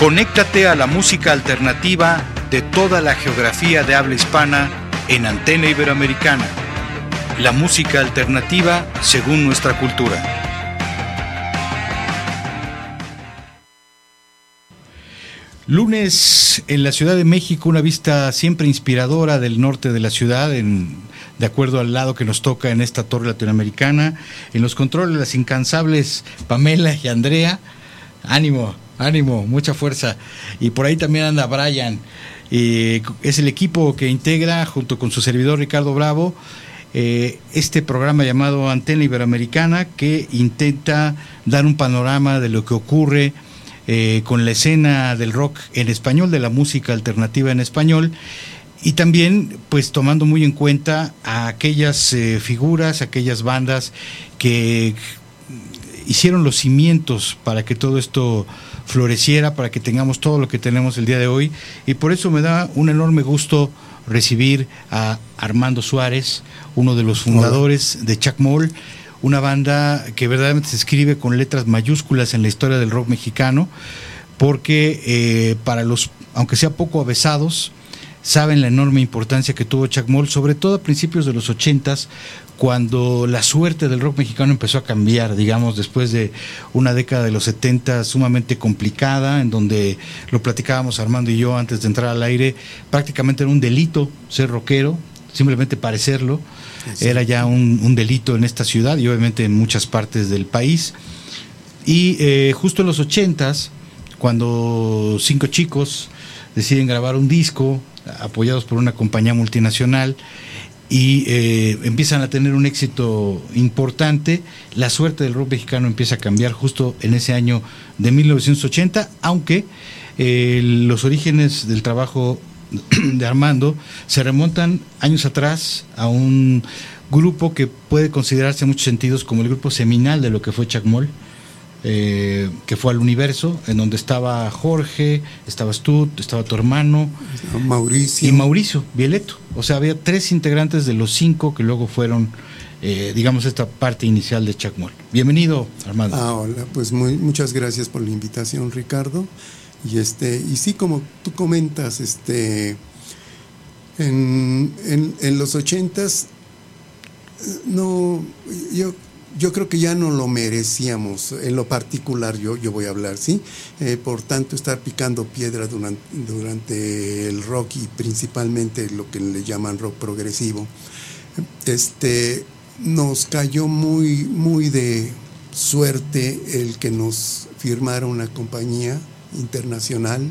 Conéctate a la música alternativa de toda la geografía de habla hispana en Antena Iberoamericana. La música alternativa según nuestra cultura. Lunes en la Ciudad de México, una vista siempre inspiradora del norte de la ciudad, de acuerdo al lado que nos toca en esta torre latinoamericana. En los controles, las incansables Pamela y Andrea. Ánimo, ánimo, mucha fuerza. Y por ahí también anda Brian. es el equipo que integra, junto con su servidor Ricardo Bravo, eh, este programa llamado Antena Iberoamericana, que intenta dar un panorama de lo que ocurre eh, con la escena del rock en español, de la música alternativa en español. Y también, pues tomando muy en cuenta a aquellas eh, figuras, aquellas bandas que hicieron los cimientos para que todo esto floreciera, para que tengamos todo lo que tenemos el día de hoy. Y por eso me da un enorme gusto recibir a Armando Suárez, uno de los fundadores de Chuck Moll, una banda que verdaderamente se escribe con letras mayúsculas en la historia del rock mexicano, porque eh, para los, aunque sea poco avesados, saben la enorme importancia que tuvo Chuck Moll, sobre todo a principios de los ochentas, cuando la suerte del rock mexicano empezó a cambiar, digamos, después de una década de los 70 sumamente complicada, en donde lo platicábamos Armando y yo antes de entrar al aire, prácticamente era un delito ser rockero, simplemente parecerlo, era ya un, delito en esta ciudad y obviamente en muchas partes del país. Y eh, justo en los 80 cuando cinco chicos deciden grabar un disco, apoyados por una compañía multinacional, y eh, empiezan a tener un éxito importante. La suerte del rock mexicano empieza a cambiar justo en ese año de 1980, aunque eh, los orígenes del trabajo de Armando se remontan años atrás a un grupo que puede considerarse en muchos sentidos como el grupo seminal de lo que fue Chacmol eh, que fue al universo, en donde estaba Jorge, estaba Stut, estaba tu hermano. Mauricio. Y Mauricio Violeto. O sea, había tres integrantes de los cinco que luego fueron, eh, digamos, esta parte inicial de Chacmol. Bienvenido, Armando. Ah, hola, pues muy, muchas gracias por la invitación, Ricardo. Y este, y sí, como tú comentas, este, en, en, en los ochentas, eh, no, yo yo creo que ya no lo merecíamos, en lo particular yo, yo voy a hablar, ¿sí? Eh, por tanto, estar picando piedra durante, durante, el rock y principalmente lo que le llaman rock progresivo, este, nos cayó muy, muy de suerte el que nos firmara una compañía internacional.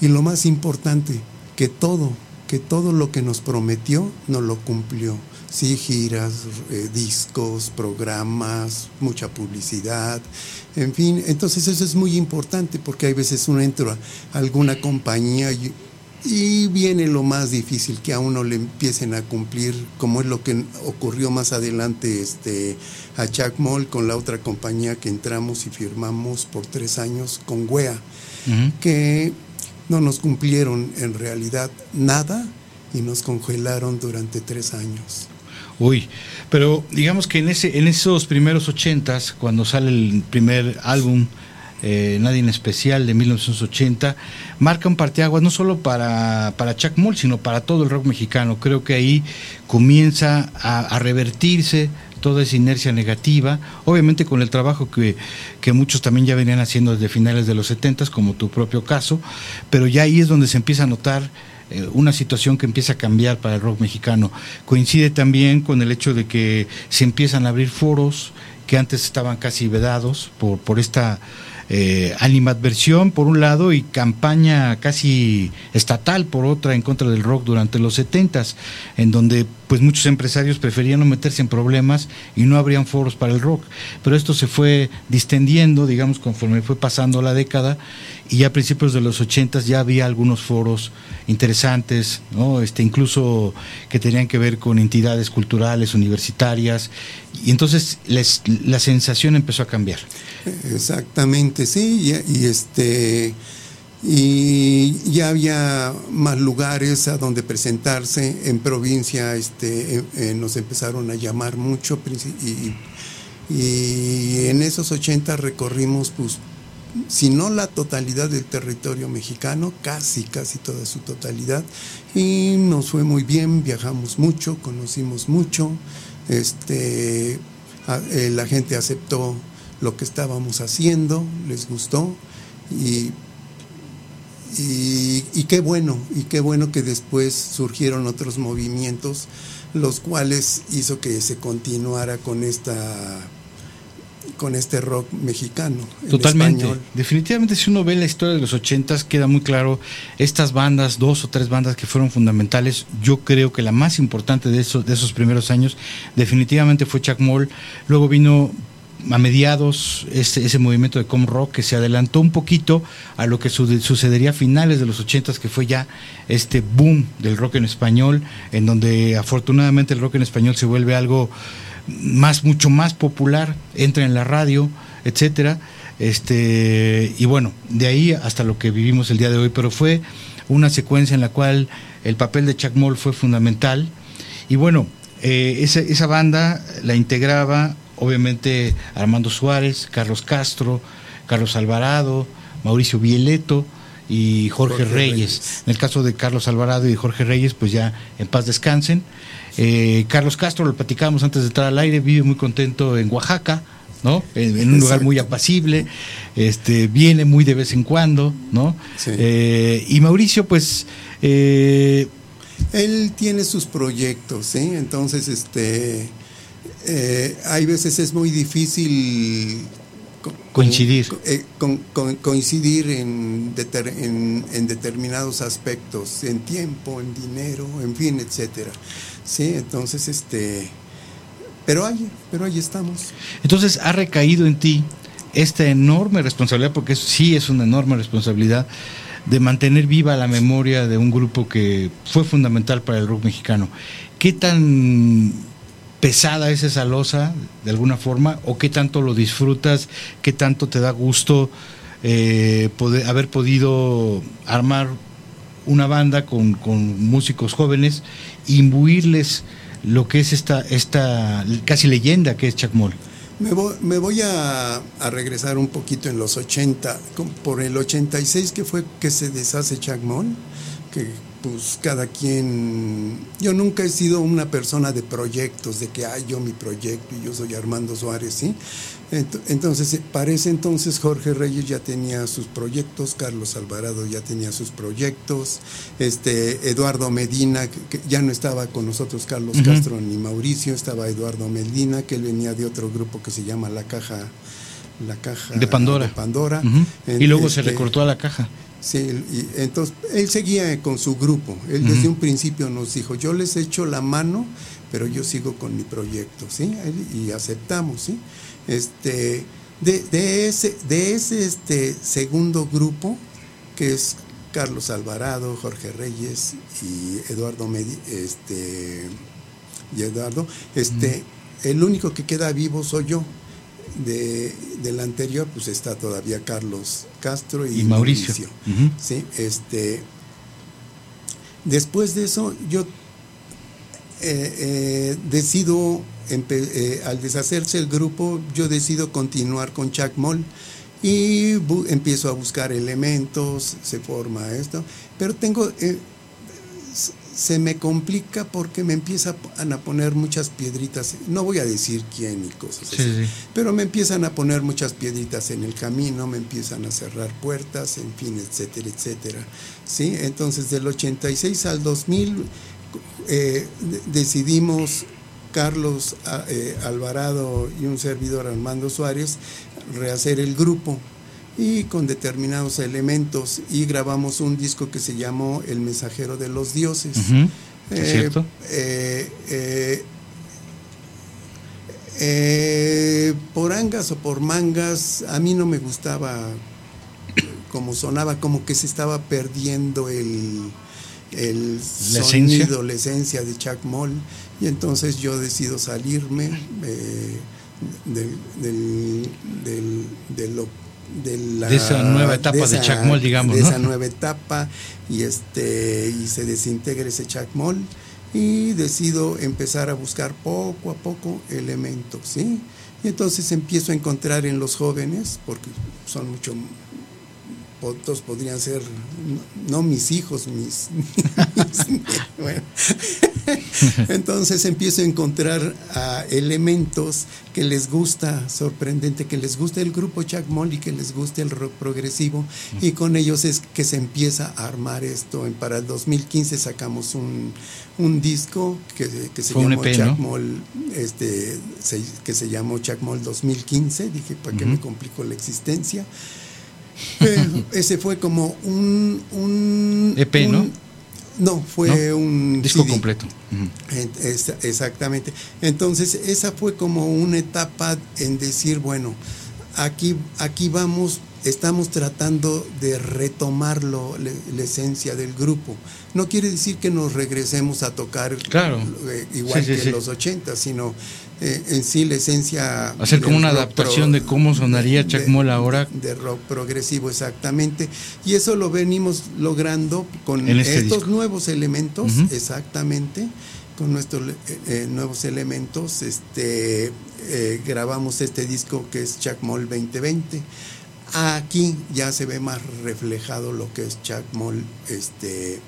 Y lo más importante, que todo, que todo lo que nos prometió nos lo cumplió sí, giras, eh, discos, programas, mucha publicidad, en fin, entonces eso es muy importante porque hay veces uno entra a alguna compañía y, viene lo más difícil, que a uno le empiecen a cumplir, como es lo que ocurrió más adelante este, a Chuck Moll con la otra compañía que entramos y firmamos por tres años con WEA, que no nos cumplieron en realidad nada y nos congelaron durante tres años. Uy, pero digamos que en ese en esos primeros ochentas, cuando sale el primer álbum eh, Nadie en Especial de 1980, marca un parteaguas no solo para, para Chuck Moll, sino para todo el rock mexicano. Creo que ahí comienza a, revertirse toda esa inercia negativa, obviamente con el trabajo que, que, muchos también ya venían haciendo desde finales de los 70, como tu propio caso, pero ya ahí es donde se empieza a notar eh, una situación que empieza a cambiar para el rock mexicano. Coincide también con el hecho de que se empiezan a abrir foros que antes estaban casi vedados por, por esta eh, animadversión por un lado y campaña casi estatal por otra en contra del rock durante los 70 en donde pues muchos empresarios preferían no meterse en problemas y no habrían foros para el rock. Pero esto se fue distendiendo, digamos, conforme fue pasando la década y ya a principios de los 80 ya había algunos foros interesantes, ¿no? este, incluso que tenían que ver con entidades culturales, universitarias, y entonces la sensación empezó a cambiar. Exactamente, sí, y, este y ya había más lugares a donde presentarse en provincia este eh, eh, nos empezaron a llamar mucho y, y en esos 80 recorrimos pues si no la totalidad del territorio mexicano, casi, casi toda su totalidad. Y nos fue muy bien, viajamos mucho, conocimos mucho, este, eh, la gente aceptó lo que estábamos haciendo, les gustó y, y, y qué bueno, y qué bueno que después surgieron otros movimientos, los cuales hizo que se continuara con esta con este rock mexicano. Totalmente. Definitivamente si uno ve la historia de los ochentas queda muy claro estas bandas, dos o tres bandas que fueron fundamentales. Yo creo que la más importante de esos, de esos primeros años definitivamente fue Chuck Moll. Luego vino a mediados ese, ese movimiento de com rock que se adelantó un poquito a lo que sucedería a finales de los ochentas que fue ya este boom del rock en español en donde afortunadamente el rock en español se vuelve algo más, mucho más popular, entra en la radio, etcétera. Este, y bueno, de ahí hasta lo que vivimos el día de hoy, pero fue una secuencia en la cual el papel de Chuck Moll fue fundamental. Y bueno, eh, esa, esa banda la integraba obviamente Armando Suárez, Carlos Castro, Carlos Alvarado, Mauricio Vieleto y Jorge, Reyes. En el caso de Carlos Alvarado y Jorge Reyes, pues ya en paz descansen. Eh, Carlos Castro, lo platicábamos antes de entrar al aire, vive muy contento en Oaxaca, ¿no? En, un lugar muy apacible, este, viene muy de vez en cuando, ¿no? Eh, y Mauricio, pues... Eh, Él tiene sus proyectos, ¿sí? Entonces, este... hay veces es muy difícil coincidir coincidir en, en, determinados aspectos en tiempo en dinero en fin etcétera Sí, entonces, este, pero ahí, pero ahí estamos. Entonces ha recaído en ti esta enorme responsabilidad, porque sí es una enorme responsabilidad, de mantener viva la memoria de un grupo que fue fundamental para el rock mexicano. ¿Qué tan pesada es esa losa, de alguna forma, o qué tanto lo disfrutas, qué tanto te da gusto eh, haber podido armar una banda con, músicos jóvenes imbuirles lo que es esta, esta casi leyenda que es Chuck Moll. Me voy, me voy a, a, regresar un poquito en los 80, por el 86 que fue que se deshace Chuck Moll, que pues cada quien, yo nunca he sido una persona de proyectos, de que hay yo mi proyecto y yo soy Armando Suárez, ¿sí? Entonces, parece entonces Jorge Reyes ya tenía sus proyectos, Carlos Alvarado ya tenía sus proyectos, este Eduardo Medina, que ya no estaba con nosotros Carlos Castro ni Mauricio, estaba Eduardo Medina, que él venía de otro grupo que se llama La Caja la caja de Pandora. Pandora. y luego se este, recortó a la caja. Sí, y entonces él seguía con su grupo. Él desde un principio nos dijo, yo les echo la mano, pero yo sigo con mi proyecto, ¿sí? Y aceptamos, ¿sí? Este, de, ese, de ese este, segundo grupo, que es Carlos Alvarado, Jorge Reyes y Eduardo este, y Eduardo, este, el único que queda vivo soy yo. De, del anterior, pues está todavía Carlos Castro y, Mauricio. ¿sí? este, después de eso, yo eh, eh, decido eh, al deshacerse el grupo, yo decido continuar con Chuck Moll y empiezo a buscar elementos, se forma esto, pero tengo, se me complica porque me empiezan a poner muchas piedritas, no voy a decir quién y cosas así, pero me empiezan a poner muchas piedritas en el camino, me empiezan a cerrar puertas, en fin, etcétera, etcétera. ¿sí? Entonces del 86 al 2000 eh, decidimos Carlos eh, Alvarado y un servidor Armando Suárez rehacer el grupo. Y con determinados elementos y grabamos un disco que se llamó El mensajero de los dioses. ¿Es cierto? por angas o por mangas, a mí no me gustaba como sonaba, como que se estaba perdiendo el, el sonido, la esencia de Chuck Moll. Y entonces yo decido salirme eh, del, de la, de esa nueva etapa de, Chuck Moll, digamos. De esa nueva etapa y, este, y se desintegra ese Chuck Moll y decido empezar a buscar poco a poco elementos, ¿sí? Y entonces empiezo a encontrar en los jóvenes, porque son mucho otros podrían ser, no, mis hijos, mis... bueno. Entonces empiezo a encontrar elementos que les gusta, sorprendente, que les guste el grupo Chuck Molly, que les guste el rock progresivo, y con ellos es que se empieza a armar esto. Para el 2015 sacamos un, disco que, se llamó EP, Chuck Moll, este, que se llamó Chuck Moll 2015, dije, ¿para qué me complico la existencia? Ese fue como un... un EP, ¿no? No, fue un disco completo. exactamente. Entonces, esa fue como una etapa en decir, bueno, aquí, aquí vamos, estamos tratando de retomarlo, la, esencia del grupo. No quiere decir que nos regresemos a tocar claro. Eh, igual que en los 80, sino eh, en sí la esencia... Hacer como una adaptación de cómo sonaría Chuck Moll ahora. De rock progresivo, exactamente. Y eso lo venimos logrando con este estos nuevos elementos, exactamente. Con nuestros eh, eh, nuevos elementos, este, grabamos este disco que es Chuck Moll 2020. Aquí ya se ve más reflejado lo que es Chuck Moll este,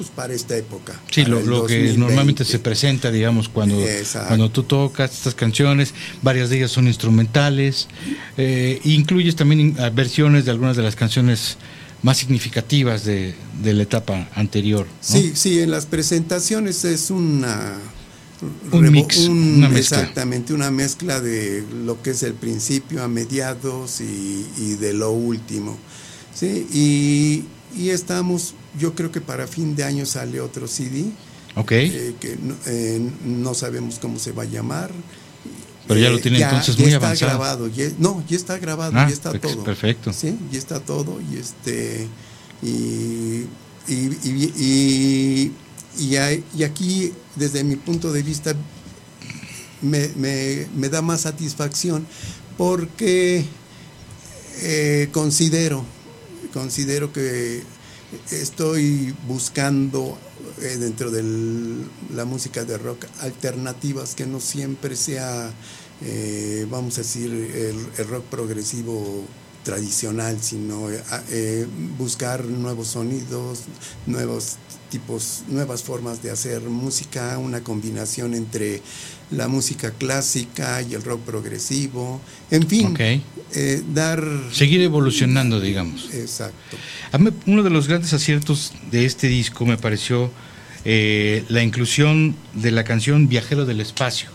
pues, para esta época. Sí, lo, que normalmente se presenta, digamos, cuando, cuando tú tocas estas canciones, varias de ellas son instrumentales, eh, incluyes también versiones de algunas de las canciones más significativas de, la etapa anterior. Sí, sí, en las presentaciones es una... Un mix, una mezcla. Exactamente, una mezcla de lo que es el principio a mediados y, de lo último. ¿sí? Y, y estamos yo creo que para fin de año sale otro CD. Ok. Eh, que eh, no, sabemos cómo se va a llamar. Pero ya lo eh, tiene entonces muy avanzado. está grabado. no, ya está grabado, ah, ya está todo. Perfecto. Sí, ya está todo. Y este. Y, y, y, aquí, desde mi punto de vista, me, me, me da más satisfacción porque considero, considero que estoy buscando eh, dentro de la música de rock alternativas que no siempre sea, eh, vamos a decir, el, rock progresivo tradicional, sino eh, buscar nuevos sonidos, nuevos tipos, nuevas formas de hacer música, una combinación entre la música clásica y el rock progresivo, en fin, eh, dar... Seguir evolucionando, digamos. Exacto. uno de los grandes aciertos de este disco me pareció eh, la inclusión de la canción Viajero del Espacio,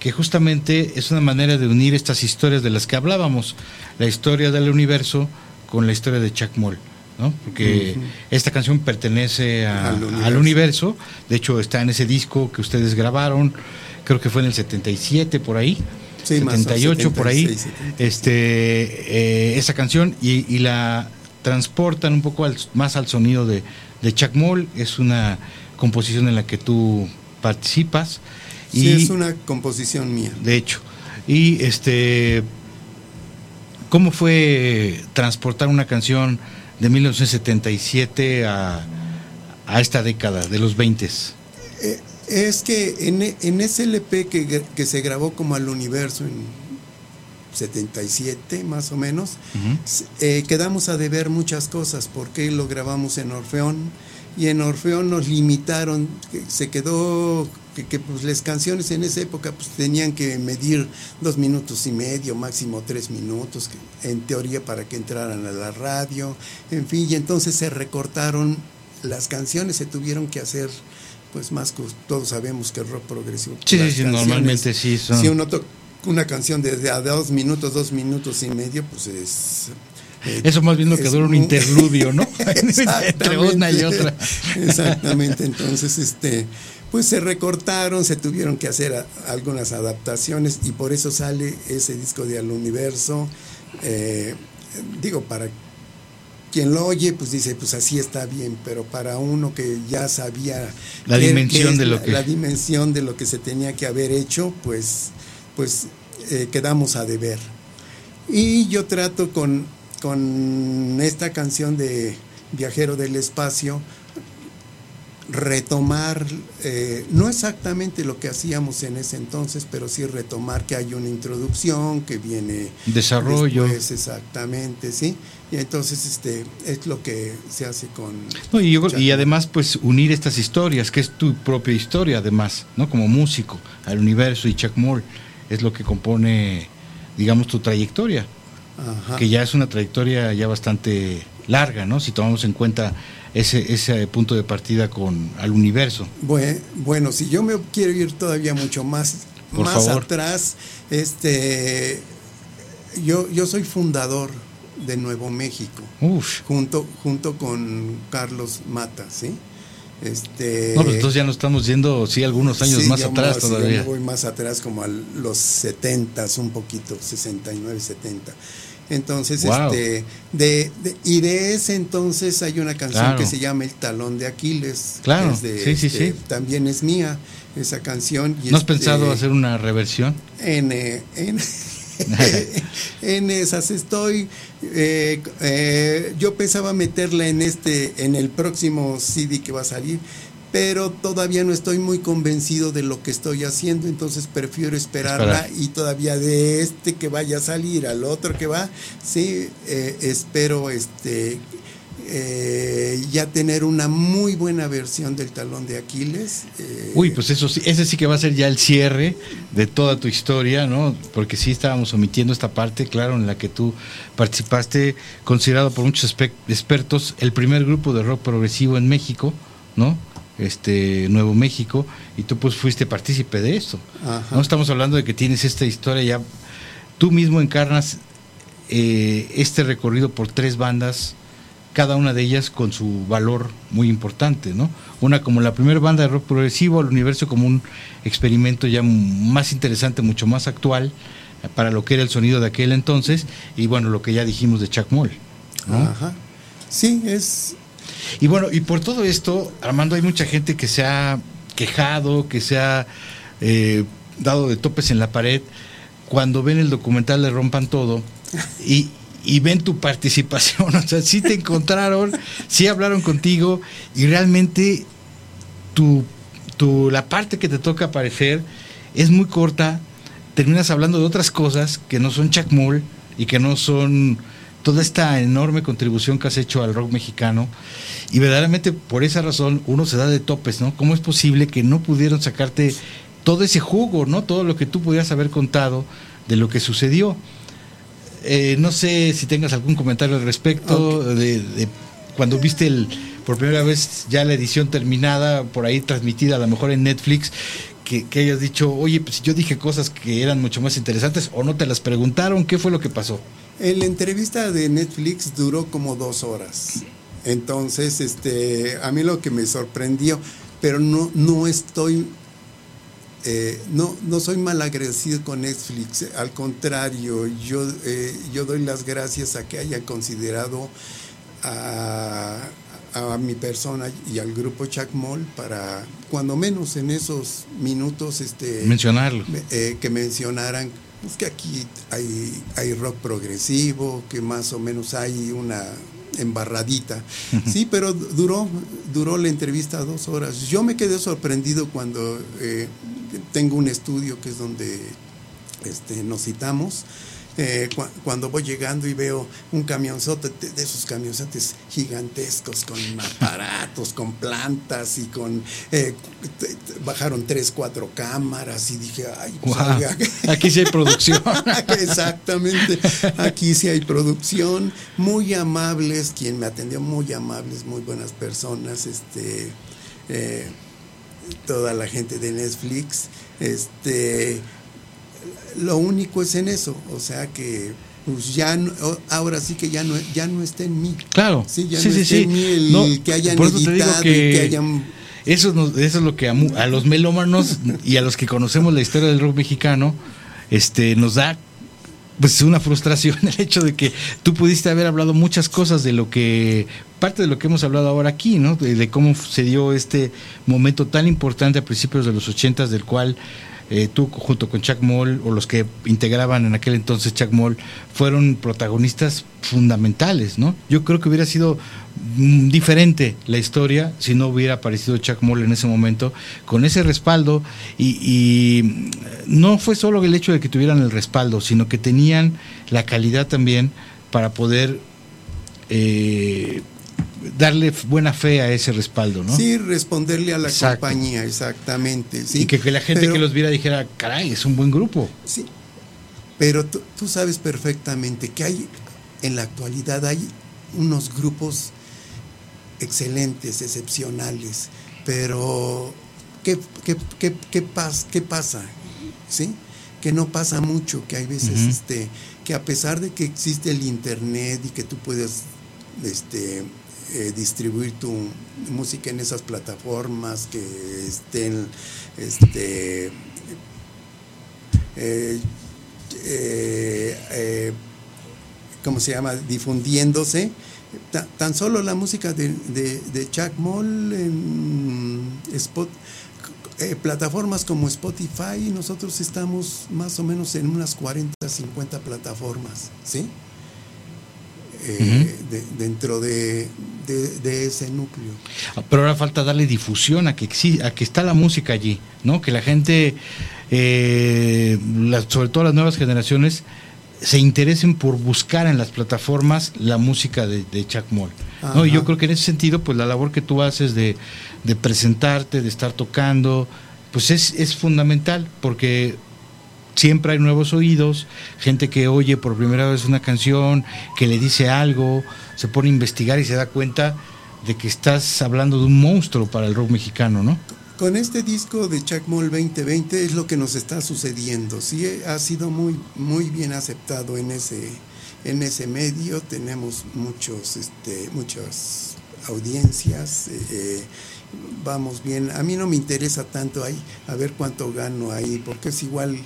que justamente es una manera de unir estas historias de las que hablábamos, la historia del universo con la historia de Chuck Moll. ¿No? Porque esta canción pertenece al, universo. de hecho está en ese disco que ustedes grabaron, creo que fue en el 77 por ahí. 78 por ahí, este, eh, esa canción y, la transportan un poco más al sonido de, de Chuck Moll, es una composición en la que tú participas. Sí, es una composición mía. De hecho, y este, ¿cómo fue transportar una canción de 1977 a, a esta década de los 20? Eh, es que en, en ese LP que, que, se grabó como al universo en 77 más o menos, eh, quedamos a deber muchas cosas. Porque lo grabamos en Orfeón y en Orfeón nos limitaron, se quedó que, pues las canciones en esa época pues tenían que medir dos minutos y medio, máximo tres minutos, en teoría para que entraran a la radio, en fin, y entonces se recortaron las canciones, se tuvieron que hacer pues más todos sabemos que el rock progresivo. Sí, sí, normalmente sí Si uno toca una canción de, a dos minutos, dos minutos y medio, pues es Eso más bien lo que dura un interludio, ¿no? Entre una y otra. Exactamente, entonces este pues se recortaron, se tuvieron que hacer algunas adaptaciones y por eso sale ese disco de Al Universo. Eh, digo, para quien lo oye, pues dice, pues así está bien, pero para uno que ya sabía la dimensión de lo que la dimensión de lo que se tenía que haber hecho, pues, pues eh, quedamos a deber. Y yo trato con, con esta canción de Viajero del Espacio, retomar, eh, no exactamente lo que hacíamos en ese entonces, pero sí retomar que hay una introducción, que viene desarrollo. exactamente, sí. Y entonces este es lo que se hace con... y, y, además pues unir estas historias, que es tu propia historia además, ¿no? Como músico, al universo y Chuck Moore, es lo que compone, digamos, tu trayectoria, que ya es una trayectoria ya bastante larga, ¿no? Si tomamos en cuenta ese, ese punto de partida con al universo. Bueno, bueno, si yo me quiero ir todavía mucho más, más atrás, este yo, yo soy fundador de Nuevo México, junto junto con Carlos Mata, ¿sí? Este, no, pues entonces ya nos estamos yendo, sí, algunos años más atrás todavía. yo voy más atrás, como a los 70, un poquito, 69, 70. Entonces, este, de, y de ese entonces hay una canción que se llama El talón de Aquiles. Claro, sí, sí, este, sí. También es mía esa canción. ¿No has pensado hacer una reversión? En, eh, en, en esas estoy. Eh, eh, yo pensaba meterla en este, en el próximo CD que va a salir, pero todavía no estoy muy convencido de lo que estoy haciendo, entonces prefiero esperarla y todavía de este que vaya a salir al otro que va, sí, eh, espero este eh, ya tener una muy buena versión del talón de Aquiles. Eh. Uy, pues eso sí, ese sí que va a ser ya el cierre de toda tu historia, ¿no? Porque sí estábamos omitiendo esta parte, claro, en la que tú participaste, considerado por muchos expertos el primer grupo de rock progresivo en México, ¿no? Este Nuevo México y tú pues fuiste partícipe de esto. No estamos hablando de que tienes esta historia ya, tú mismo encarnas eh, este recorrido por tres bandas, cada una de ellas con su valor muy importante, ¿no? Una como la primera banda de rock progresivo, el universo como un experimento ya más interesante, mucho más actual para lo que era el sonido de aquel entonces y bueno, lo que ya dijimos de Chuck Moll. Sí, es y bueno, y por todo esto, Armando, hay mucha gente que se ha quejado, que se ha eh, dado de topes en la pared cuando ven el documental le rompan todo y, ven tu participación, o sea, sí te encontraron, sí hablaron contigo y realmente tu, tu, la parte que te toca aparecer es muy corta, terminas hablando de otras cosas que no son chacmol y que no son toda esta enorme contribución que has hecho al rock mexicano y verdaderamente por esa razón uno se da de topes, ¿no? ¿Cómo es posible que no pudieron sacarte todo ese jugo, ¿no? Todo lo que tú pudieras haber contado de lo que sucedió. Eh, no sé si tengas algún comentario al respecto de, cuando viste el, por primera vez ya la edición terminada, por ahí transmitida a lo mejor en Netflix, que, que hayas dicho, oye, pues yo dije cosas que eran mucho más interesantes o no te las preguntaron, ¿qué fue lo que pasó? La entrevista de Netflix duró como dos horas. Entonces, este, a mí lo que me sorprendió, pero no, no estoy, eh, no, no soy mal agradecido con Netflix, al contrario, yo, eh, yo doy las gracias a que haya considerado a, mi persona y al grupo Chacmol para, cuando menos en esos minutos, este, mencionarlo. Eh, que mencionaran pues, que aquí hay, hay rock progresivo, que más o menos hay una embarradita. Sí, pero duró, duró la entrevista dos horas. Yo me quedé sorprendido cuando eh, tengo un estudio que es donde este, nos citamos eh, cuando voy llegando y veo un camionzote de, esos camionzotes gigantescos con aparatos, con plantas y con eh, bajaron tres, cuatro cámaras y dije, ay, pues, aquí sí hay producción. Exactamente, aquí sí hay producción, muy amables, quien me atendió, muy amables, muy buenas personas, este eh, toda la gente de Netflix, este lo único es en eso, o sea que pues ya no- ahora sí que ya no ya no está en mí. Claro. Sí, ya sí, no sí, está en mí el No, que hayan editado que que hayan Eso, nos- eso es lo que a, a los melómanos y a los que conocemos la historia del rock mexicano, este, nos da pues una frustración el hecho de que tú pudiste haber hablado muchas cosas de lo que parte de lo que hemos hablado ahora aquí, ¿no? De, de cómo se dio este momento tan importante a principios de los ochentas del cual eh, tú junto con Chuck Moll o los que integraban en aquel entonces Chuck Moll fueron protagonistas fundamentales, ¿no? Yo creo que hubiera sido mm, diferente la historia si no hubiera aparecido Chuck Moll en ese momento con ese respaldo y, y, mm, no fue solo el hecho de que tuvieran el respaldo, sino que tenían la calidad también para poder eh, darle buena fe a ese respaldo, ¿no? sí responderle a la Exacto. compañía exactamente, sí. Y que, que la gente Pero- que los viera dijera, caray, es un buen grupo. Sí, pero tú, tú sabes perfectamente que hay, en la actualidad hay unos grupos excelentes, excepcionales, pero ¿qué, qué, qué, qué pas- qué pasa? ¿Sí? Que no pasa mucho, que hay veces este, que a pesar de que existe el internet y que tú puedes este, eh, distribuir tu música en esas plataformas que estén este, eh, eh, ¿cómo se llama? difundiéndose. Ta- tan solo la música de, de, Chuck Moll en eh, plataformas como Spotify, nosotros estamos más o menos en unas 40, 50 plataformas, ¿sí? Eh, de- dentro de, de- de ese núcleo. Pero ahora falta darle difusión a que a que está la música allí, ¿no? Que la gente, eh, las- sobre todo las nuevas generaciones, se interesen por buscar en las plataformas la música de, de Chuck Moll. ¿no? Y yo creo que en ese sentido, pues la labor que tú haces de, de presentarte, de estar tocando, pues es, es fundamental, porque siempre hay nuevos oídos, gente que oye por primera vez una canción, que le dice algo, se pone a investigar y se da cuenta de que estás hablando de un monstruo para el rock mexicano, ¿no? Con este disco de Chuck Moll 2020 es lo que nos está sucediendo. Sí, ha sido muy, muy bien aceptado en ese, en ese medio. Tenemos muchos, este, muchas audiencias. eh, eh, vamos bien. A mí no me interesa tanto ahí a ver cuánto gano ahí, porque es igual.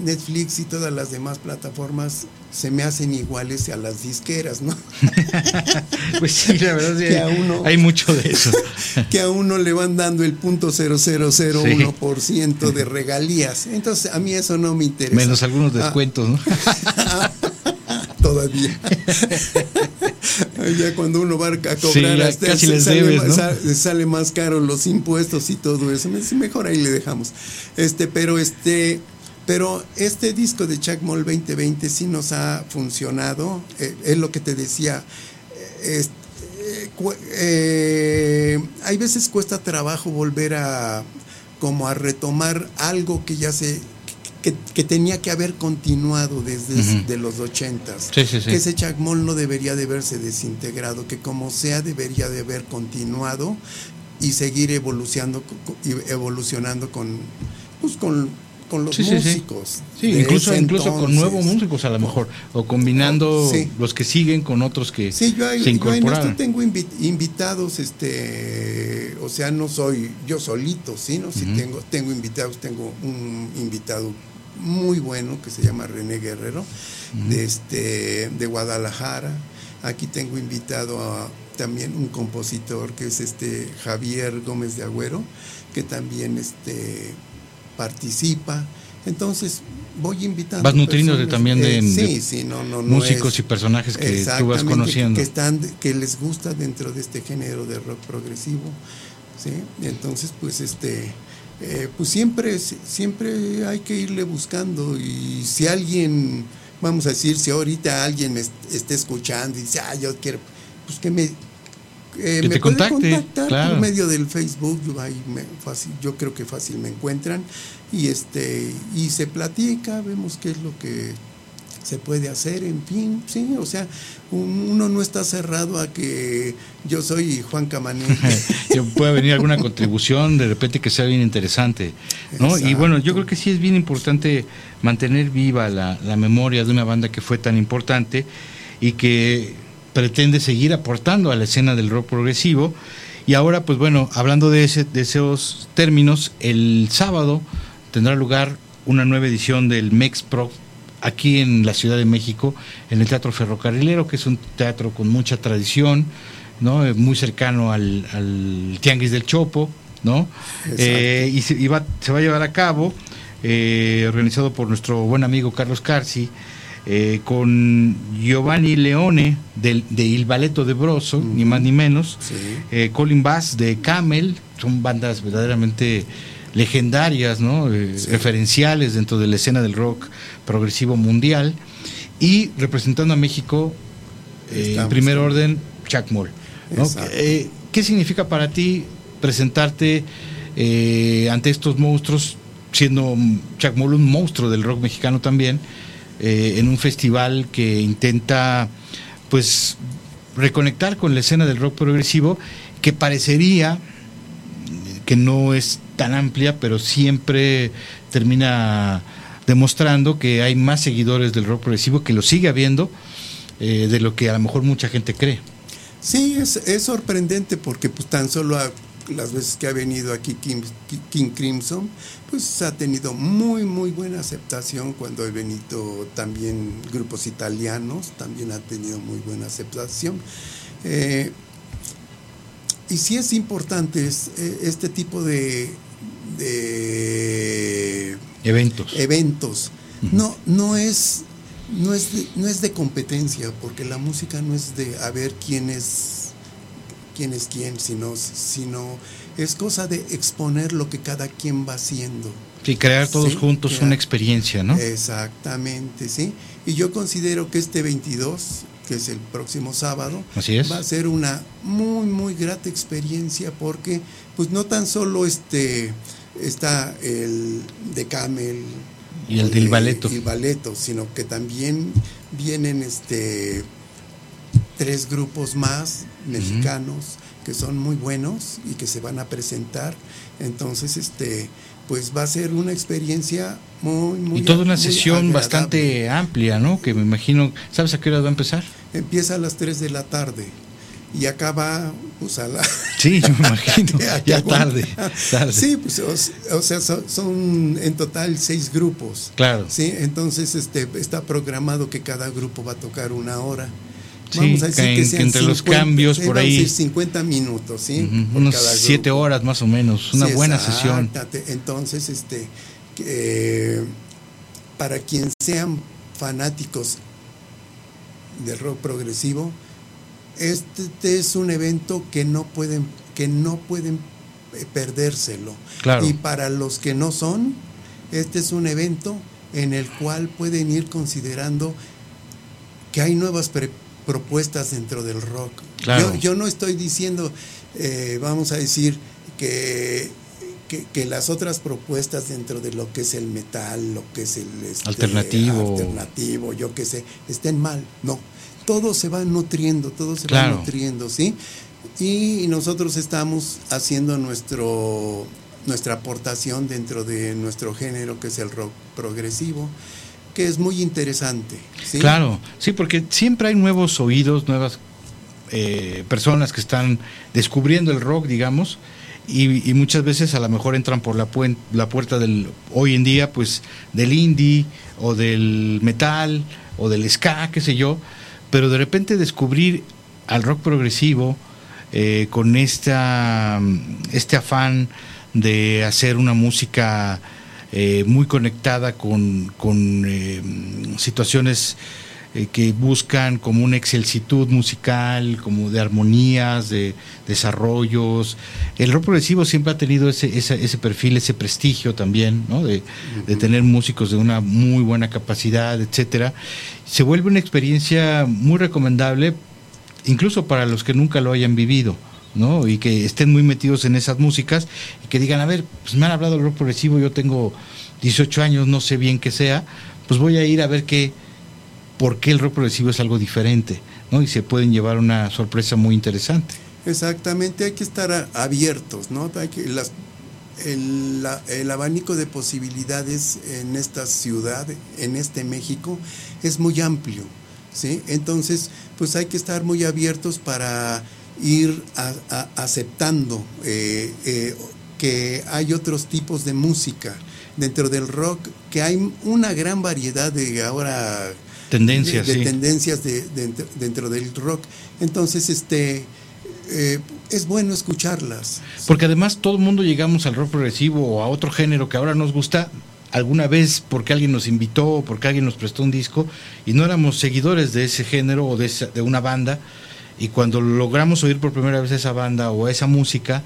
Netflix y todas las demás plataformas se me hacen iguales a las disqueras, ¿no? Pues sí, la verdad sí, Que a uno- hay mucho de eso. que a uno le van dando el punto 0001% de regalías. Entonces, a mí eso no me interesa. Menos algunos Ah, descuentos, ¿no? todavía. ya cuando uno va a cobrar, Sí, casi les sale, debes, sale más caro los impuestos y todo eso. Mejor ahí le dejamos. Este, pero este. Pero este disco de Chuck Moll 2020 sí nos ha funcionado. Eh, es lo que te decía. eh, eh, hay veces cuesta trabajo volver a como a retomar algo que ya se que, que tenía que haber continuado desde de los ochentas Sí, sí, sí. que ese Chuck Moll no debería de verse desintegrado que como sea debería de haber continuado y seguir evolucionando evolucionando con pues con, con los Sí, sí, sí. músicos Sí, incluso, incluso con nuevos músicos a lo mejor, o combinando los que siguen con otros que Sí, yo, ahí- se yo en incorporaron. esto tengo invi- invitados, este, o sea, no soy yo solito, ¿sí? ¿no? Sí tengo, tengo invitados, tengo un invitado muy bueno que se llama René Guerrero, de, este, de Guadalajara. Aquí tengo invitado a también un compositor que es este Javier Gómez de Agüero, que también este, participa. Entonces voy invitando. Vas nutriéndote también de- Eh, de sí, sí, no, no, no músicos es- y personajes que tú vas conociendo. Que, están, que les gusta dentro de este género de rock progresivo. ¿sí? Entonces, pues este. eh, pues siempre, siempre hay que irle buscando y si alguien, vamos a decir, si ahorita alguien me est- esté escuchando y dice, ah, yo quiero, pues que me, eh, Que me te contacte, contactar claro. por medio del Facebook, yo, ahí me- fácil, yo creo que fácil me encuentran y este y se platica, vemos qué es lo que se puede hacer, en fin, sí, o sea, uno no está cerrado a que yo soy Juan Camané. puede venir alguna contribución de repente que sea bien interesante, ¿no? Y bueno, yo creo que sí es bien importante mantener viva la, la memoria de una banda que fue tan importante y que pretende seguir aportando a la escena del rock progresivo. Y ahora, pues bueno, hablando de, ese, de esos términos, el sábado tendrá lugar una nueva edición del MEX Pro aquí en la Ciudad de México, en el Teatro Ferrocarrilero, que es un teatro con mucha tradición, ¿no? Eh, muy cercano al, Tianguis del Chopo, ¿no? Eh, y, se, va, se, va, a llevar a cabo, eh, organizado por nuestro buen amigo Carlos Carci, con Giovanni Leone del, de Il Balletto de Broso, ni más ni menos, Colin Bass de Camel, son bandas verdaderamente legendarias, ¿no? referenciales dentro de la escena del rock progresivo mundial. Y representando a México eh, en primer orden Chuck Moll. Eh, ¿Qué significa para ti presentarte eh, ante estos monstruos, siendo Chuck Moll un monstruo del rock mexicano también, en un festival que intenta pues reconectar con la escena del rock progresivo que parecería que no es tan amplia, pero siempre termina demostrando que hay más seguidores del rock progresivo, que lo sigue habiendo, eh, de lo que a lo mejor mucha gente cree. Sí, es, es sorprendente porque pues tan solo las veces que ha venido aquí King, King, Crimson, pues ha tenido muy, muy buena aceptación. Cuando he venido también grupos italianos, también ha tenido muy buena aceptación. Eh, y sí es importante eh, este tipo de, de eventos. Eventos. No, no es, no es, de, no es de competencia, porque la música no es de a ver quién es quién es quién, sino, sino es cosa de exponer lo que cada quien va haciendo. Y crear todos juntos una experiencia, ¿no? Exactamente, sí. Y yo considero que este 22, que es el próximo sábado, va a ser una muy, muy grata experiencia porque, pues no tan solo este está el de Camel y el del. El Baleto, sino que también vienen este tres grupos más mexicanos que son muy buenos y que se van a presentar. Entonces, este pues va a ser una experiencia muy muy y toda una sesión bastante amplia, ¿no? Que me imagino, ¿sabes a qué hora va a empezar? Empieza a las 3 de la tarde y acaba pues a la sí yo me imagino ya tarde, sí pues o, sea son, en total seis grupos. Claro. Sí entonces este está programado que cada grupo va a tocar una hora Vamos a decir que, entre los cambios por ahí 50 minutos sí unos siete horas más o menos una buena sesión. Entonces este para quien sean fanáticos del rock progresivo este es un evento que no pueden, que no pueden eh, perdérselo. Y para los que no son, este es un evento en el cual pueden ir considerando que hay nuevas propuestas dentro del rock. Yo, no estoy diciendo, eh, vamos a decir, que, que, las otras propuestas dentro de lo que es el metal, lo que es el este, alternativo. alternativo, yo qué sé, estén mal. No, todo se va nutriendo, todo se va nutriendo, ¿sí? Y nosotros estamos haciendo nuestro, nuestra aportación dentro de nuestro género, que es el rock progresivo, que es muy interesante. ¿sí? Claro, sí, porque siempre hay nuevos oídos, nuevas eh, personas que están descubriendo el rock, digamos, y, muchas veces a lo mejor entran por la, la puerta del, hoy en día, pues, del indie o del metal o del ska, qué sé yo, pero de repente descubrir al rock progresivo eh, con esta, este afán de hacer una música eh, muy conectada con, con eh, situaciones eh, que buscan como una excelsitud musical, como de armonías, de desarrollos. El rock progresivo siempre ha tenido ese, ese, perfil, ese prestigio también, ¿no? de, tener músicos de una muy buena capacidad, etcétera. Se vuelve una experiencia muy recomendable, incluso para los que nunca lo hayan vivido. ¿No? y que estén muy metidos en esas músicas y que digan, a ver, pues me han hablado del rock progresivo, yo tengo 18 años, no sé bien qué sea, pues voy a ir a ver qué, por qué el rock progresivo es algo diferente, ¿no? Y se pueden llevar una sorpresa muy interesante. Exactamente, hay que estar abiertos, ¿no? Hay que las, el, el, abanico de posibilidades en esta ciudad, en este México, es muy amplio, ¿sí? Entonces, pues hay que estar muy abiertos para ir aceptando eh, eh, que hay otros tipos de música dentro del rock, que hay una gran variedad de ahora tendencias, de, tendencias de, dentro del rock. Entonces, este eh, es bueno escucharlas. Porque además todo el mundo llegamos al rock progresivo o a otro género que ahora nos gusta alguna vez porque alguien nos invitó o porque alguien nos prestó un disco y no éramos seguidores de ese género o de, de una banda y cuando logramos oír por primera vez esa banda o esa música,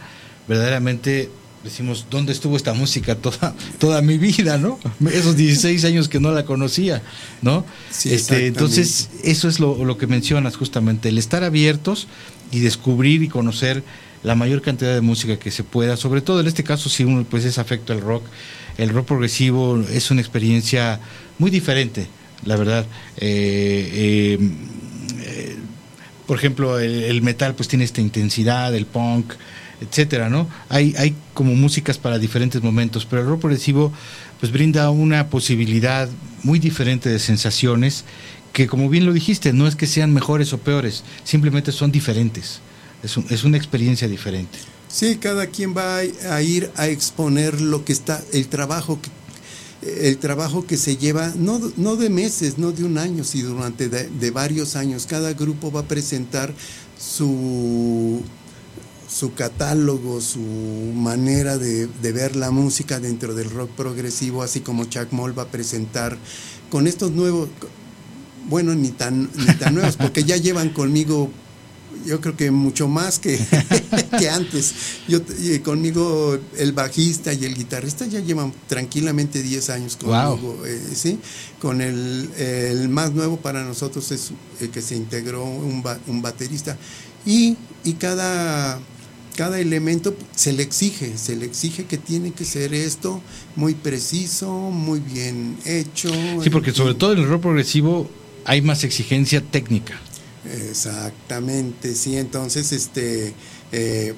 verdaderamente decimos, ¿dónde estuvo esta música toda, toda mi vida, no? Esos 16 años que no la conocía, ¿no? este, entonces, eso es lo, lo, que mencionas justamente, el estar abiertos y descubrir y conocer la mayor cantidad de música que se pueda, sobre todo en este caso si uno pues es afecto al rock, el rock progresivo es una experiencia muy diferente, la verdad. Eh, eh, eh, por ejemplo, el, el metal pues tiene esta intensidad, el punk, etcétera, ¿no? Hay, hay como músicas para diferentes momentos, pero el rock progresivo pues brinda una posibilidad muy diferente de sensaciones que como bien lo dijiste, no es que sean mejores o peores, simplemente son diferentes. Es, es una experiencia diferente. Sí, cada quien va a ir a exponer lo que está, el trabajo que el trabajo que se lleva, no, no de meses, no de un año, sino durante de varios años. Cada grupo va a presentar su su catálogo, su manera de, ver la música dentro del rock progresivo, así como Chuck Moll va a presentar con estos nuevos, bueno, ni tan, ni tan nuevos, porque ya llevan conmigo, yo creo que mucho más que, que antes. Yo, conmigo el bajista y el guitarrista ya llevan tranquilamente 10 años conmigo, eh, ¿sí? Con el, el, más nuevo para nosotros es el que se integró un, un baterista. Y, y cada cada elemento se le exige, se le exige que tiene que ser esto muy preciso, muy bien hecho. Sí, porque sobre todo en el rock progresivo hay más exigencia técnica. Exactamente, sí, entonces, este, eh,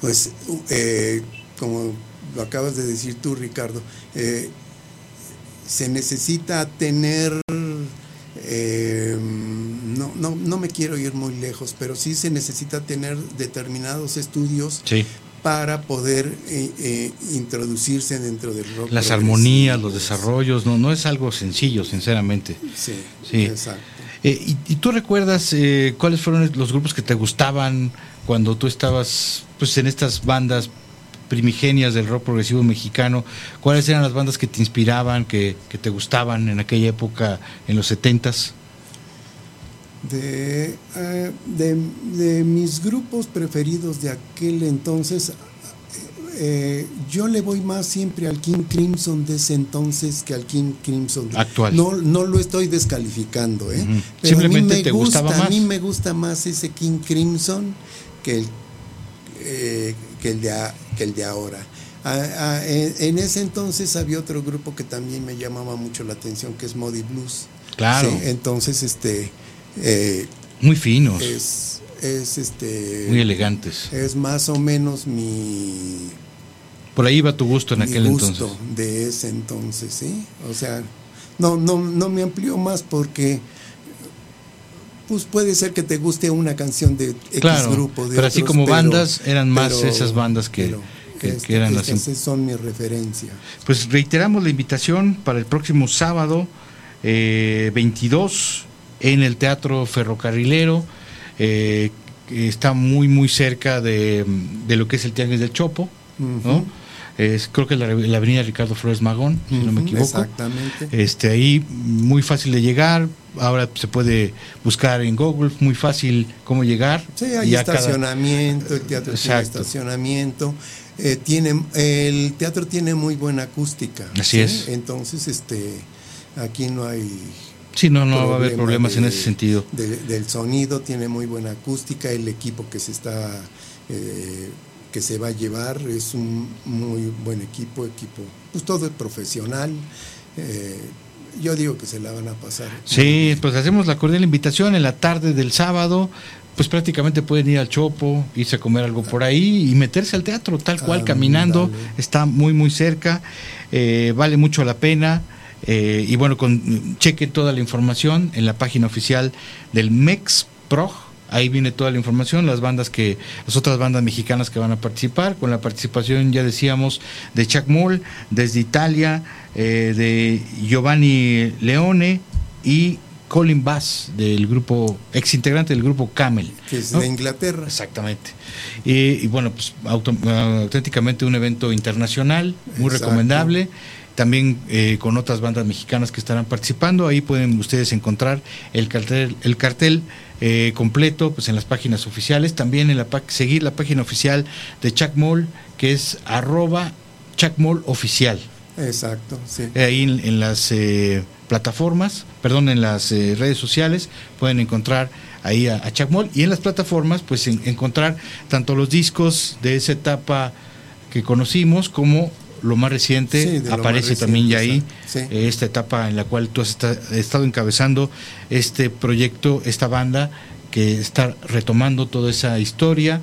pues, eh, como lo acabas de decir tú, Ricardo, eh, se necesita tener no, no, no me quiero ir muy lejos, pero sí se necesita tener determinados estudios para poder eh, eh, introducirse dentro del rock. Las armonías, los desarrollos, no, no es algo sencillo, sinceramente. Sí, sí. exacto. Eh, y, tú recuerdas cuáles fueron los grupos que te gustaban cuando tú estabas pues en estas bandas primigenias del rock progresivo mexicano? ¿Cuáles eran las bandas que te inspiraban, que, que te gustaban en aquella época, en los setentas? de, eh, de, de, mis grupos preferidos de aquel entonces, eh, yo le voy más siempre al King Crimson de ese entonces que al King Crimson actual. No, no lo estoy descalificando, ¿eh? Simplemente a mí me te gusta, gustaba más. A mí me gusta más ese King Crimson que el, eh, que el, de, que el de ahora. en, ese entonces había otro grupo que también me llamaba mucho la atención, que es Modi Blues. Claro. entonces, este eh, muy finos. Es, es, este. Muy elegantes. Es más o menos mi. Por ahí va tu gusto en aquel gusto entonces. De ese entonces, sí. O sea, no, no, no me amplió más porque. Pues puede ser que te guste una canción de X claro, grupo. De pero así como bandas, eran más esas bandas que, que, este, eran las. son mi referencia. Pues reiteramos la invitación para el próximo sábado eh, 22 en el Teatro Ferrocarrilero, eh, está muy, muy cerca de, lo que es el Tianguis del Chopo, ¿no? Es, creo que la, la, avenida Ricardo Flores Magón, si no me equivoco. Exactamente. Este, ahí muy fácil de llegar. Ahora se puede buscar en Google, muy fácil cómo llegar. Sí, hay estacionamiento, el teatro tiene estacionamiento. Eh, tiene, el teatro tiene muy buena acústica. Así es. Entonces, este, aquí no hay Sí, no, no va a haber problemas en ese sentido. del sonido, tiene muy buena acústica, el equipo que se está eh, que se va a llevar es un muy buen equipo, equipo, pues todo es profesional. Eh, yo digo que se la van a pasar. Sí, pues hacemos la cordial invitación en la tarde del sábado. Pues prácticamente pueden ir al Chopo, irse a comer algo por ahí y meterse al teatro, tal cual, Ah, caminando. dale. Está muy, muy cerca. eh, vale mucho la pena. eh, y bueno, con, cheque toda la información en la página oficial del MEXPROG. Ahí viene toda la información, las bandas que, las otras bandas mexicanas que van a participar, con la participación, ya decíamos, de Chuck Moll, desde Italia, eh, de Giovanni Leone y Colin Bass, del grupo, ex integrante del grupo Camel. Que es ¿no? de Inglaterra. Exactamente. Y, y bueno, pues auto- auténticamente un evento internacional, muy Exacto. recomendable. También eh, con otras bandas mexicanas que estarán participando. Ahí pueden ustedes encontrar el cartel, el cartel eh, completo pues en las páginas oficiales. También en la seguir la página oficial de Chuck Moll, que es arroba oficial. Exacto, sí. Eh, Ahí en, en las eh, plataformas, perdón, en las eh, redes sociales pueden encontrar ahí a, a Chuck Moll y en las plataformas pues en- encontrar tanto los discos de esa etapa que conocimos como lo más reciente, Sí, aparece más también ya ahí sí. eh, esta etapa en la cual tú has esta- estado encabezando este proyecto, esta banda que está retomando toda esa historia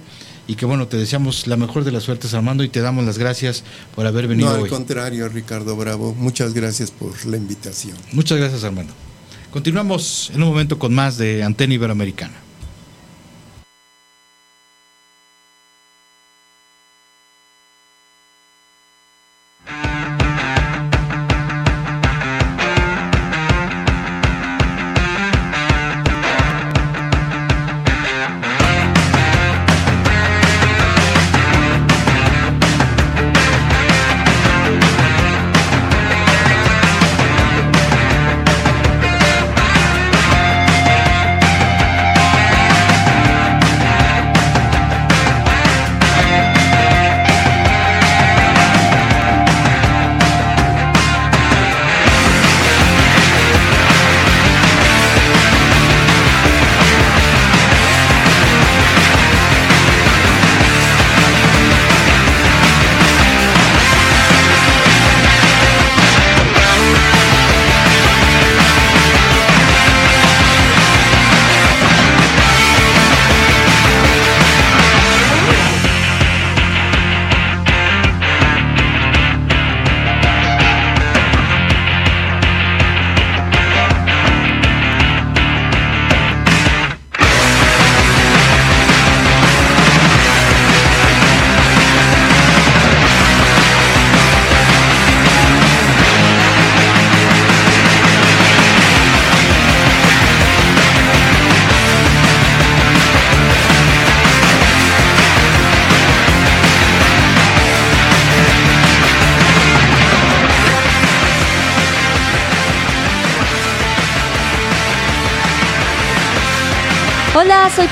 y que bueno, te deseamos la mejor de las suertes Armando y te damos las gracias por haber venido No, al hoy. contrario, Ricardo Bravo. Muchas gracias por la invitación. Muchas gracias, Armando. Continuamos en un momento con más de Antena Iberoamericana.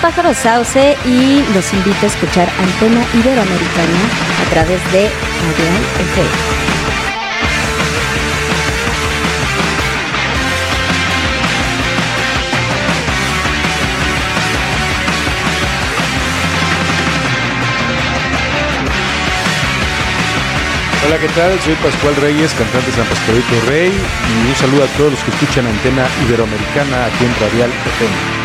Pájaro Sauce y los invito a escuchar Antena Iberoamericana a través de Radial FM. Hola, ¿qué tal? Soy Pascual Reyes, cantante San Pascualito Rey, y un saludo a todos los que escuchan Antena Iberoamericana aquí en Radial FM.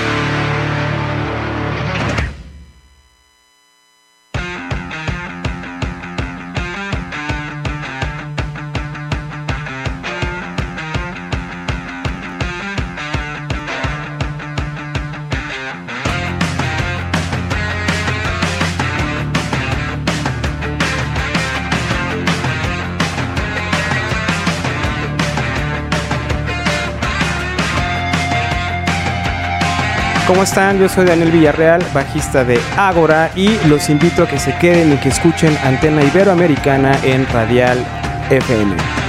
¿Cómo están? Yo soy Daniel Villarreal, bajista de Ágora y los invito a que se queden y que escuchen Antena Iberoamericana en Radial FM.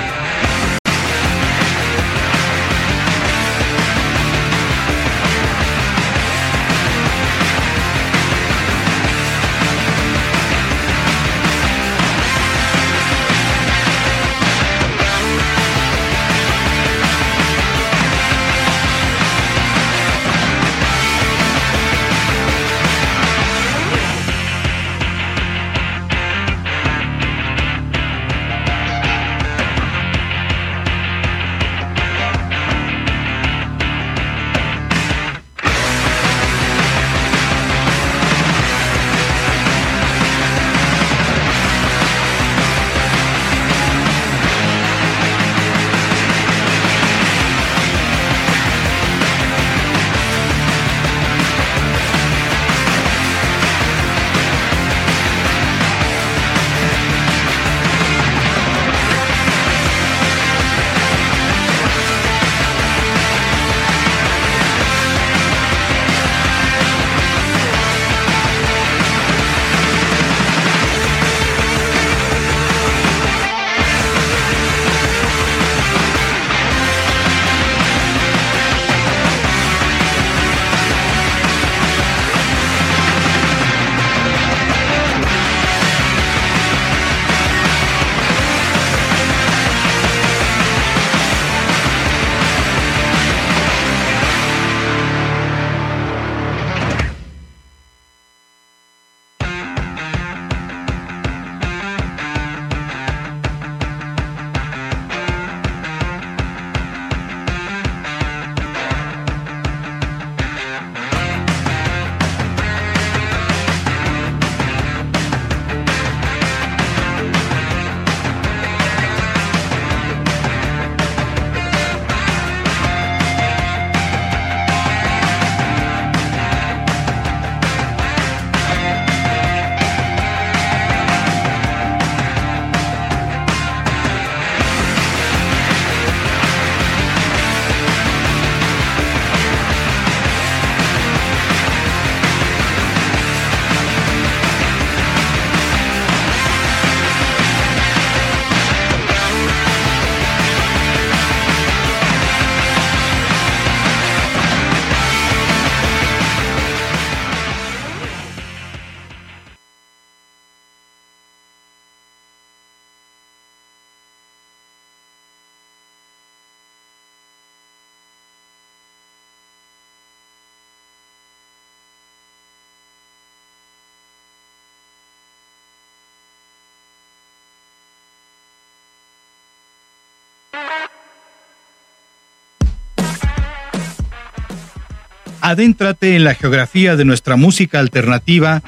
Adéntrate en la geografía de nuestra música alternativa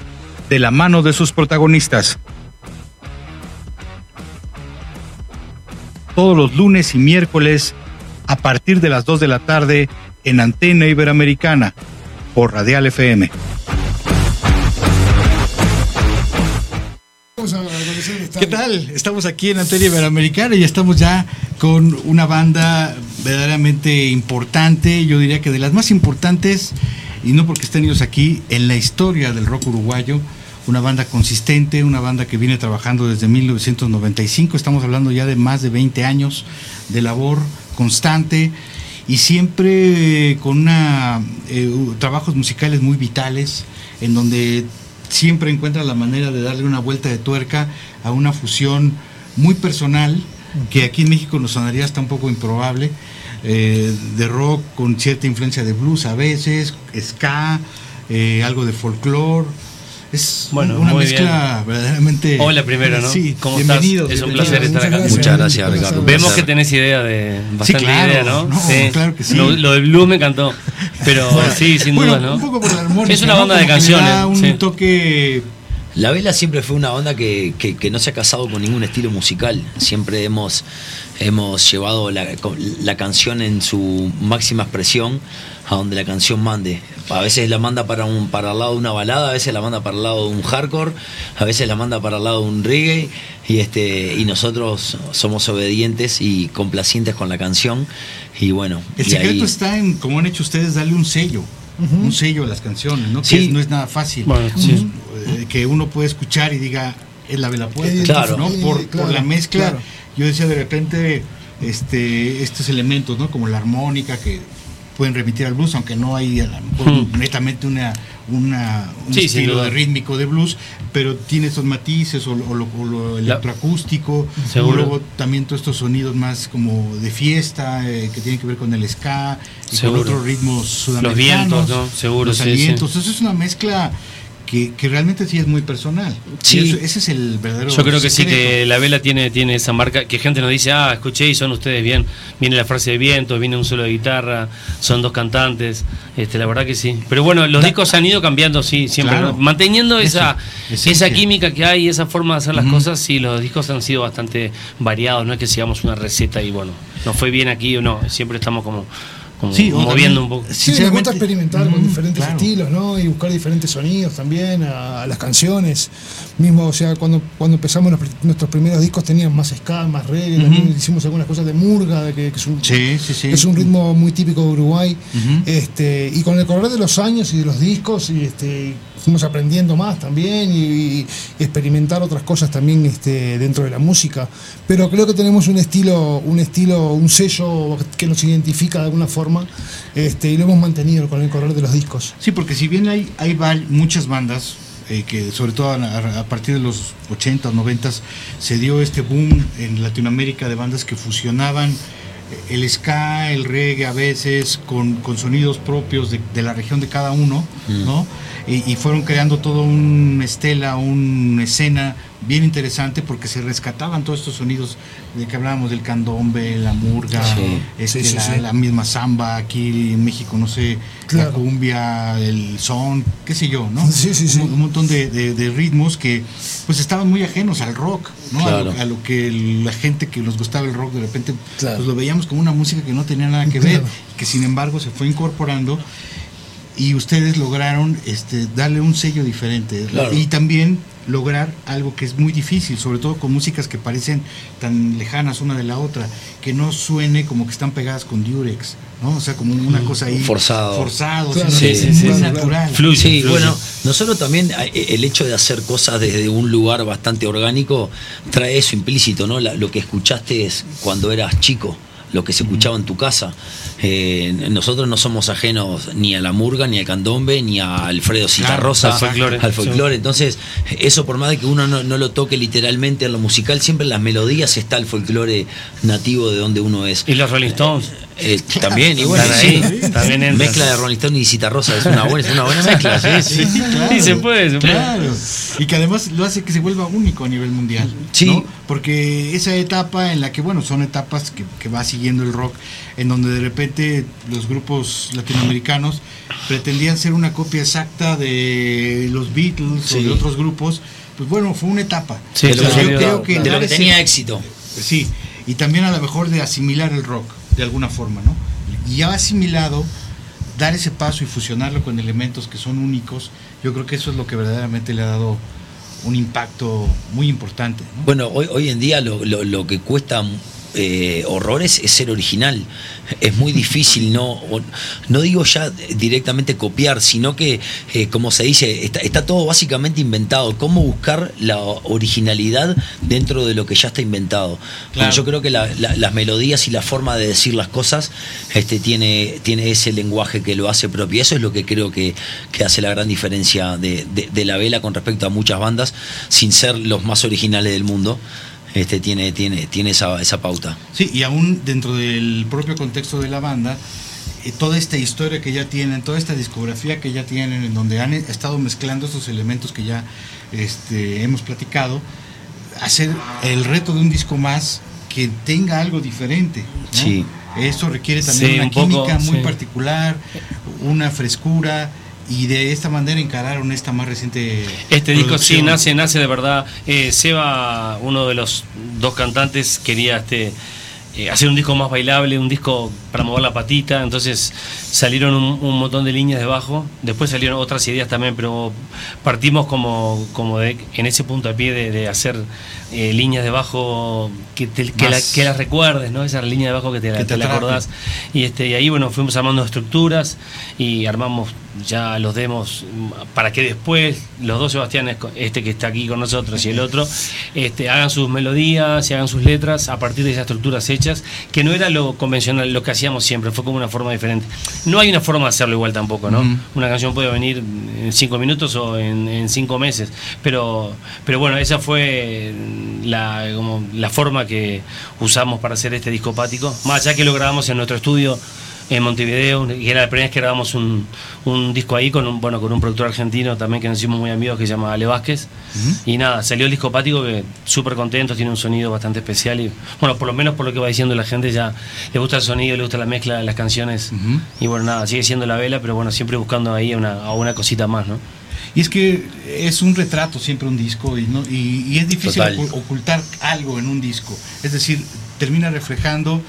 de la mano de sus protagonistas. Todos los lunes y miércoles a partir de las 2 de la tarde en Antena Iberoamericana por Radial FM. ¿Qué tal? Estamos aquí en Antena Iberoamericana y estamos ya con una banda verdaderamente importante, yo diría que de las más importantes, y no porque estén ellos aquí, en la historia del rock uruguayo, una banda consistente, una banda que viene trabajando desde 1995, estamos hablando ya de más de 20 años de labor constante y siempre con una, eh, trabajos musicales muy vitales, en donde siempre encuentra la manera de darle una vuelta de tuerca a una fusión muy personal, que aquí en México nos sonaría hasta un poco improbable, eh, de rock con cierta influencia de blues a veces, ska, eh, algo de folclore. Es Bueno, una muy mezcla verdaderamente. Hola primero, ¿no? Sí, ¿Cómo bienvenidos, estás? Es un placer estar acá. Muchas gracias, Ricardo. Vemos que tenés idea de bastante claro, idea, ¿no? no, claro que sí. Lo, lo del blues me encantó. Pero sí, sin Bueno, duda, ¿no? Un poco por la armónica, Es una ¿no? banda de da canciones. un sí. toque La Vela siempre fue una banda que, que- que no se ha casado con ningún estilo musical. Siempre hemos, hemos llevado la, la canción en su máxima expresión a donde la canción mande. A veces la manda para, un, para el lado de una balada, a veces la manda para el lado de un hardcore, a veces la manda para el lado de un reggae. Y, este, y nosotros somos obedientes y complacientes con la canción. Y bueno, El secreto ahí- está en, como han hecho ustedes, darle un sello. Un sello a las canciones, ¿no? Que Sí. no es nada fácil. Bueno, sí. Eh, Que uno puede escuchar y diga, es la vela puerta. Claro. ¿no? Por, Sí, claro, por la mezcla. claro. Yo decía de repente, este, estos elementos, ¿no? Como la armónica que pueden remitir al blues, aunque no hay a lo mejor, Hmm. netamente una, una, un Sí, estilo de rítmico de blues, pero tiene esos matices o, lo- o lo, o lo electroacústico, y luego también todos estos sonidos más como de fiesta, eh, que tienen que ver con el ska y con otros ritmos sudamericanos. vientos, ¿no? Seguro, los sí, sí. alientos. Eso es una mezcla que, que realmente sí es muy personal. Sí. Eso- ese es el verdadero Yo creo que sí, que la vela tiene, tiene esa marca, que gente nos dice, ah, escuché y son ustedes bien, viene la frase de viento, viene un solo de guitarra, son dos cantantes, este, la verdad que sí. Pero bueno, los discos han ido cambiando, sí, siempre, Claro. ¿no? manteniendo Eso, esa, esa química que hay, esa forma de hacer las cosas, sí, los discos han sido bastante variados, no es que sigamos una receta y bueno, nos fue bien aquí o no, siempre estamos como, como Sí, moviendo también- un poco. Sí, Sinceramente- gusta experimentar con diferentes claro. estilos, ¿no? Y buscar diferentes sonidos también a, a las canciones. Mismo, o sea, cuando, cuando empezamos los nuestros primeros discos tenían más ska, más reggae, también hicimos algunas cosas de murga, de que, que es, un, Sí, sí, sí. es un ritmo muy típico de Uruguay. Este, y con el correr de los años y de los discos, y este, fuimos aprendiendo más también y, y experimentar otras cosas también este, dentro de la música. Pero creo que tenemos un estilo, un estilo, un sello que nos identifica de alguna forma, este, y lo hemos mantenido con el correr de los discos. Sí, porque si bien hay, hay muchas bandas, eh, que sobre todo a, a partir de los 80, 90 se dio este boom en Latinoamérica de bandas que fusionaban el ska, el reggae a veces con, con sonidos propios de, de la región de cada uno, ¿no? Y, y fueron creando todo un estela, una escena bien interesante porque se rescataban todos estos sonidos de que hablábamos del candombe, la murga, Sí. este, Sí, sí, la, sí. la misma samba aquí en México, no sé, Claro. la cumbia, el son, qué sé yo, ¿no? Sí, sí, sí. Un, un montón de, de- de ritmos que pues estaban muy ajenos al rock, ¿no? A lo- Claro. A, lo, que la gente que nos gustaba el rock de repente Claro. pues lo veíamos como una música que no tenía nada que ver, Claro. que sin embargo se fue incorporando y ustedes lograron este, darle un sello diferente Claro. y también lograr algo que es muy difícil, sobre todo con músicas que parecen tan lejanas una de la otra, que no suene como que están pegadas con Durex, ¿no? O sea, como una cosa ahí Forzado. forzado, Claro. Sí, sí, sí. natural. Fluye, Sí, fluye. bueno, nosotros también eh, el hecho de hacer cosas desde un lugar bastante orgánico trae eso implícito, ¿no? La- lo que escuchaste es cuando eras chico, lo que se escuchaba en tu casa. Eh, nosotros no somos ajenos ni a la murga, ni al candombe, ni a Alfredo Citarrosa, al folclore. al folclore. Entonces, eso por más de que uno no, no lo toque literalmente en lo musical, siempre en las melodías está el folclore nativo de donde uno es. Y los Rolling Stones. Eh, también, y bueno, sí. ahí. Mezcla de Rolling Stone y Cita Rosa es una buena, es una buena mezcla, sí, sí. Sí, claro. Sí, se puede, se puede. Claro. Y que además lo hace que se vuelva único a nivel mundial. Sí. ¿no? Porque esa etapa en la que, bueno, son etapas que, que va siguiendo el rock, en donde de repente los grupos latinoamericanos pretendían ser una copia exacta de los Beatles o Sí. de otros grupos. Pues bueno, fue una etapa. Sí, de lo, O sea, que, yo creo que de lo que ese- tenía éxito. Sí, y también a lo mejor de asimilar el rock, de alguna forma, ¿no? Y ya asimilado, dar ese paso y fusionarlo con elementos que son únicos, yo creo que eso es lo que verdaderamente le ha dado un impacto muy importante, ¿no? Bueno, hoy, hoy en día lo que cuesta eh, horrores es ser original. Es muy difícil, no, no digo ya directamente copiar, sino que, eh, como se dice, está, está todo básicamente inventado. ¿Cómo buscar la originalidad dentro de lo que ya está inventado? Claro. Yo creo que la- la- las melodías y la forma de decir las cosas este, tiene, tiene ese lenguaje que lo hace propio. Y eso es lo que creo que, que hace la gran diferencia de, de- de la vela con respecto a muchas bandas, sin ser los más originales del mundo. Este, tiene, tiene, tiene esa, esa pauta. Sí, y aún dentro del propio contexto de la banda, eh, toda esta historia que ya tienen, toda esta discografía que ya tienen, en donde han estado mezclando esos elementos que ya este, hemos platicado, hacer el reto de un disco más que tenga algo diferente. ¿no? Sí. Eso requiere también Sí, una un poco, química muy sí. particular, una frescura. Y de esta manera encararon esta más reciente. Este disco sí nace, nace de verdad. Eh, Seba, uno de los dos cantantes, quería este eh, hacer un disco más bailable, un disco para mover la patita. Entonces salieron un, un montón de líneas de bajo. Después salieron otras ideas también, pero partimos como, como de, en ese punto a pie de, de hacer eh, líneas de bajo que, te- que, la- Más- que las recuerdes, ¿no? Esa línea de bajo que te, Que te te la acordás. Y, este, y ahí bueno, fuimos armando estructuras y armamos ya los demos para que después los dos Sebastianes, este que está aquí con nosotros y el otro, este, hagan sus melodías y hagan sus letras a partir de esas estructuras hechas, que no era lo convencional, lo que hacíamos siempre, fue como una forma diferente. No hay una forma de hacerlo igual tampoco, ¿no? Una canción puede venir en cinco minutos o en, en cinco meses, pero, pero bueno, esa fue la, como la forma que usamos para hacer este disco pático, más allá que lo grabamos en nuestro estudio en Montevideo, y era la primera vez que grabamos un, un disco ahí con un, bueno, con un productor argentino también que nos hicimos muy amigos que se llama Ale Vázquez. Y nada, salió el disco pático que súper contento, tiene un sonido bastante especial y bueno, por lo menos por lo que va diciendo la gente ya le gusta el sonido, le gusta la mezcla de las canciones. Y bueno, nada, sigue siendo la vela, pero bueno, siempre buscando ahí una, a una cosita más, ¿no? Y es que es un retrato siempre un disco y, no, y, y es difícil Total. ocultar algo en un disco. Es decir, termina reflejando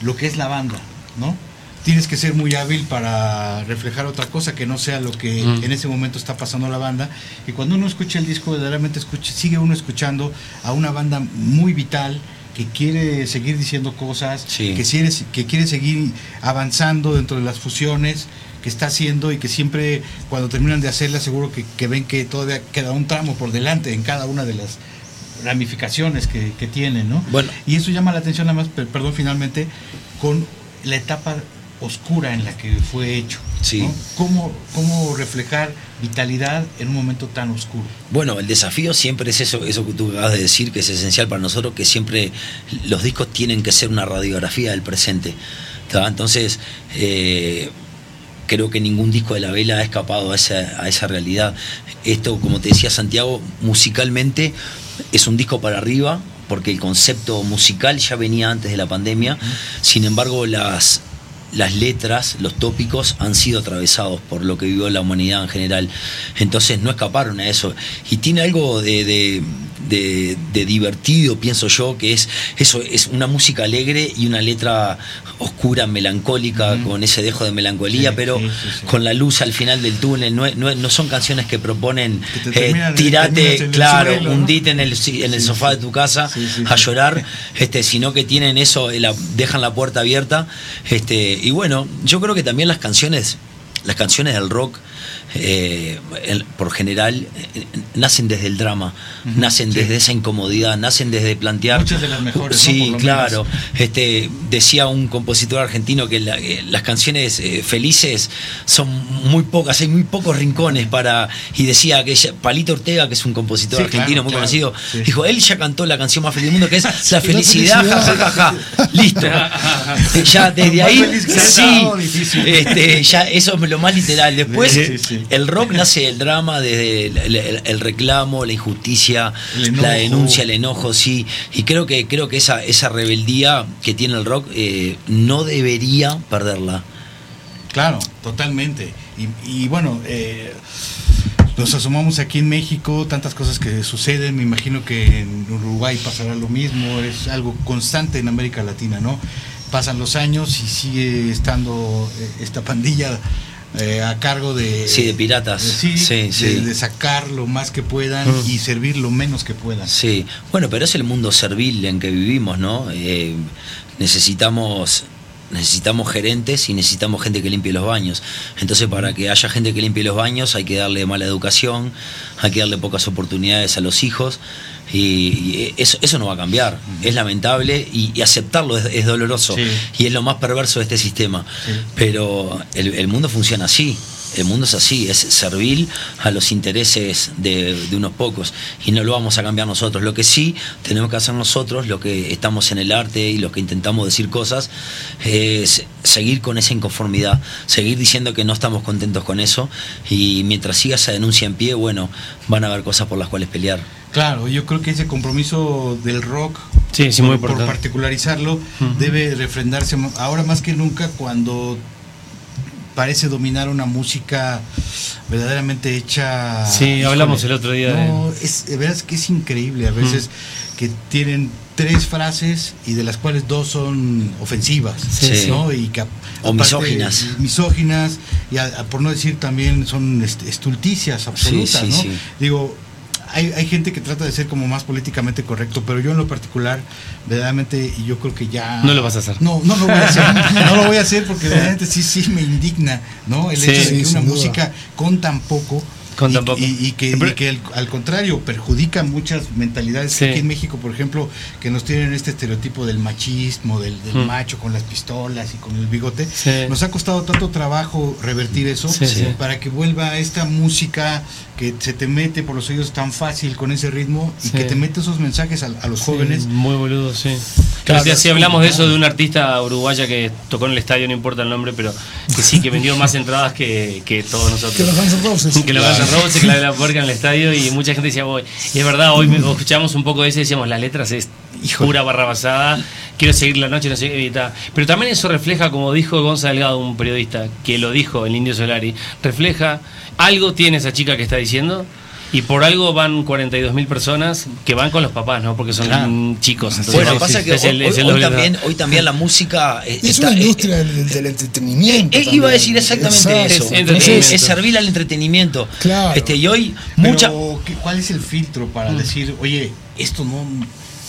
lo que es la banda, ¿no? Tienes que ser muy hábil para reflejar otra cosa que no sea lo que Mm. en ese momento está pasando la banda. Y cuando uno escucha el disco, verdaderamente escucha, sigue uno escuchando a una banda muy vital que quiere seguir diciendo cosas, Sí. que, quiere, que quiere seguir avanzando dentro de las fusiones que está haciendo y que siempre cuando terminan de hacerla seguro que, que ven que todavía queda un tramo por delante en cada una de las ramificaciones que, que tienen, ¿no? Bueno. Y eso llama la atención nada más, per- perdón, finalmente, con la etapa oscura en la que fue hecho. Sí. ¿no? ¿Cómo, ¿Cómo reflejar vitalidad en un momento tan oscuro? Bueno, el desafío siempre es eso, eso que tú acabas de decir, que es esencial para nosotros, que siempre los discos tienen que ser una radiografía del presente. ¿tá? Entonces, eh, creo que ningún disco de la vela ha escapado a esa, a esa realidad. Esto, como te decía Santiago, musicalmente es un disco para arriba, porque el concepto musical ya venía antes de la pandemia. Sin embargo, las, las letras, los tópicos han sido atravesados por lo que vivió la humanidad en general. Entonces no escaparon a eso. Y tiene algo de, de- de- divertido, pienso yo, que es eso, es una música alegre y una letra oscura, melancólica, con ese dejo de melancolía, Sí, pero sí, sí, sí. con la luz al final del túnel. No, no son canciones que proponen Que eh, tirate, claro, suelo, ¿no? hundite en el, en el sofá de tu casa a llorar, este, sino que tienen eso, eh, la- dejan la puerta abierta. Este, y bueno, yo creo que también las canciones, las canciones del rock, eh, el- por general eh, nacen desde el drama, nacen desde esa incomodidad, nacen desde plantear. Muchas de las mejores. Sí, claro. menos. Este, decía un compositor argentino que la- eh, las canciones felices son muy pocas, hay muy pocos rincones para. Y decía que ella- Palito Ortega, que es un compositor Sí, argentino claro, muy claro, conocido, sí. dijo: él ya cantó la canción más feliz del mundo, que es La felicidad, felicidad. ja, ja, ja, ja. Listo. ya desde ahí, sí, este, ya eso es lo más literal. Después, El rock nace del drama, desde el, el- el reclamo, la injusticia, la denuncia, el enojo, sí. Y creo que creo que esa, esa rebeldía que tiene el rock eh, no debería perderla. Claro, totalmente. Y, y bueno, eh, nos asomamos aquí en México, tantas cosas que suceden, me imagino que en Uruguay pasará lo mismo, es algo constante en América Latina, ¿no? Pasan los años y sigue estando eh, esta pandilla eh, a cargo de... Sí, de piratas. sí, Sí, de- sí. de sacar lo más que puedan y servir lo menos que puedan. Sí, bueno, pero es el mundo servil en que vivimos, ¿no? Eh, necesitamos necesitamos gerentes y necesitamos gente que limpie los baños. Entonces, para que haya gente que limpie los baños, hay que darle mala educación, hay que darle pocas oportunidades a los hijos. Y, eso, eso no va a cambiar. Es lamentable y, y aceptarlo es, es doloroso. Sí. Y es lo más perverso de este sistema. Sí. Pero el, el mundo funciona así. El mundo es así, es servil a los intereses de, de unos pocos y no lo vamos a cambiar nosotros. Lo que sí tenemos que hacer nosotros, lo que estamos en el arte y los que intentamos decir cosas, es seguir con esa inconformidad, seguir diciendo que no estamos contentos con eso y mientras siga esa denuncia en pie, bueno, van a haber cosas por las cuales pelear. Claro, yo creo que ese compromiso del rock, Sí, sí, muy por, particularizarlo, debe refrendarse ahora más que nunca cuando parece dominar una música verdaderamente hecha. Sí, hablamos el otro día de- No, es, de veras que es increíble a veces que tienen tres frases y de las cuales dos son ofensivas, Sí. ¿no? Y que O aparte, misóginas. misóginas y a- a- por no decir también son este, estulticias absolutas, sí, ¿no? sí. Digo, hay, hay gente que trata de ser como más políticamente correcto, pero yo en lo particular, verdaderamente, y yo creo que ya... No lo vas a hacer. No, no lo voy a hacer. no lo voy a hacer porque verdaderamente sí, sí me indigna, ¿no? El Sí. hecho de que una duda. música con tan poco... Con y, y- y que, y que el- al contrario perjudica muchas mentalidades Sí. aquí en México, por ejemplo, que nos tienen este estereotipo del machismo, del, del Mm. macho con las pistolas y con el bigote. Sí. Nos ha costado tanto trabajo revertir eso Sí, sí. para que vuelva esta música que se te mete por los oídos tan fácil con ese ritmo y Sí. que te mete esos mensajes a, a los jóvenes. Muy boludo, sí. Claro, es hablamos de eso de una artista uruguaya que tocó en el estadio, no importa el nombre, pero que sí, que vendió más entradas que, que todos nosotros. Que los Guns N' Roses. que lo Guns Roses, que la puerca en el estadio y mucha gente decía, voy. Y es verdad, hoy escuchamos un poco de eso y decíamos, las letras es pura barra basada, quiero seguir la noche, no sé tal. Pero también eso refleja, como dijo Gonzalo Delgado, un periodista, que lo dijo el Indio Solari, refleja, algo tiene esa chica que está diciendo. Y por algo van 42 mil personas que van con los papás, ¿no? Porque son Claro. mm, chicos. entonces, Bueno, sí, pasa sí, que es el- hoy, es el hoy también, hoy también la música eh, Es está- una eh, industria del, del entretenimiento. Eh, iba a decir exactamente Exacto. eso. Es servir al entretenimiento. Claro. Este, y hoy Pero, mucha. ¿qué- ¿cuál es el filtro para decir, oye, esto no...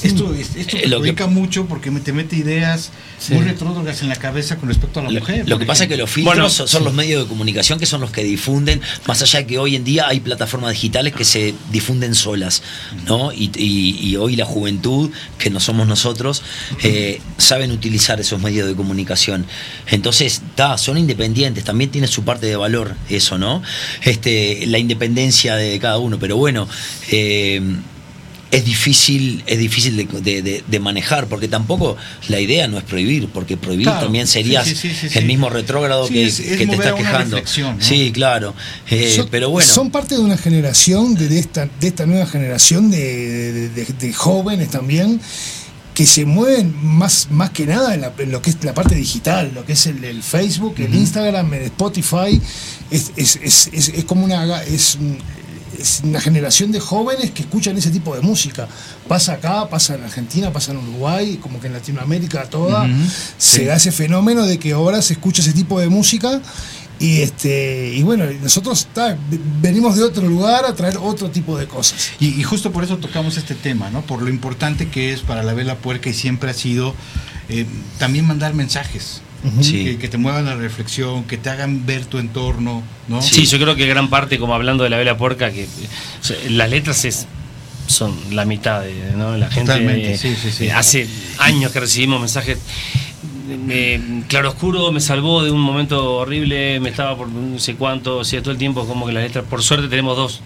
Esto, es- esto Eh, lo que- mucho porque te mete ideas Sí. muy retrógradas en la cabeza con respecto a la Lo, mujer. lo que pasa es que los filtros Bueno, son, son los medios de comunicación que son los que difunden, más allá de que hoy en día hay plataformas digitales que se difunden solas, ¿no? Y, y- y hoy la juventud, que no somos nosotros, eh, saben utilizar esos medios de comunicación. Entonces, ta, son independientes, también tiene su parte de valor eso, ¿no? Este, la independencia de cada uno, pero bueno. eh, es difícil, es difícil de, de- de- de manejar, porque tampoco la idea no es prohibir, porque prohibir Claro, también serías sí, sí, sí, sí, el mismo retrógrado Sí, que, es- es que te mover está a una quejando. Sí, claro. Eh, Son- pero bueno, Son parte de una generación, de, de esta, de esta nueva generación de, de- de- de jóvenes también, que se mueven más, más que nada en, la- en lo que es la parte digital, lo que es el, el Facebook, el Instagram, el Spotify. Es, es, es, es- es como una. Es, es una generación de jóvenes que escuchan ese tipo de música. Pasa acá, pasa en Argentina, pasa en Uruguay, como que en Latinoamérica toda. Se sí. da ese fenómeno de que ahora se escucha ese tipo de música Y este y bueno, nosotros venimos de otro lugar a traer otro tipo de cosas. Y, y justo por eso tocamos este tema, ¿no? Por lo importante que es para la vela puerca y siempre ha sido eh, también mandar mensajes. Sí. Que, que te muevan la reflexión, que te hagan ver tu entorno, ¿no? Sí, yo creo que gran parte, como hablando de la vela puerca, que o sea, las letras es son la mitad de ¿no? la gente Totalmente, eh, sí, sí, sí. eh, hace años que recibimos mensajes eh, claroscuro me salvó de un momento horrible me estaba por no sé cuánto o sea todo el tiempo como que las letras por suerte tenemos dos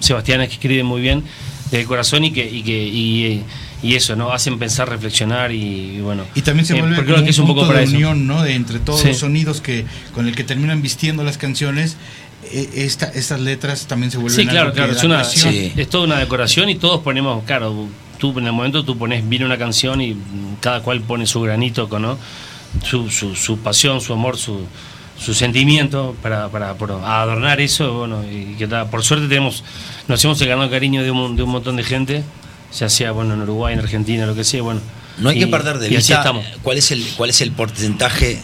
Sebastianes que escriben muy bien del corazón y que y que y, y eso no hacen pensar reflexionar y, y bueno Y también se eh, vuelve como creo que es un punto de unión, ¿no? De entre todos Sí. los sonidos que con el que terminan vistiendo las canciones, eh, esta, estas letras también se vuelven Sí, claro, claro. Es, una. Sí. es toda una decoración y todos ponemos, claro, tú en el momento tú pones, viene una canción y cada cual pone su granito, con, ¿no? Su, su, su pasión, su amor, su, su sentimiento para, para, para adornar eso. Bueno, y que tal. por suerte tenemos, nos hemos ganado el cariño de un, de un montón de gente, ya sea bueno en Uruguay, en Argentina, lo que sea, bueno. No hay Y- que perder de vista cuál es el cuál es el porcentaje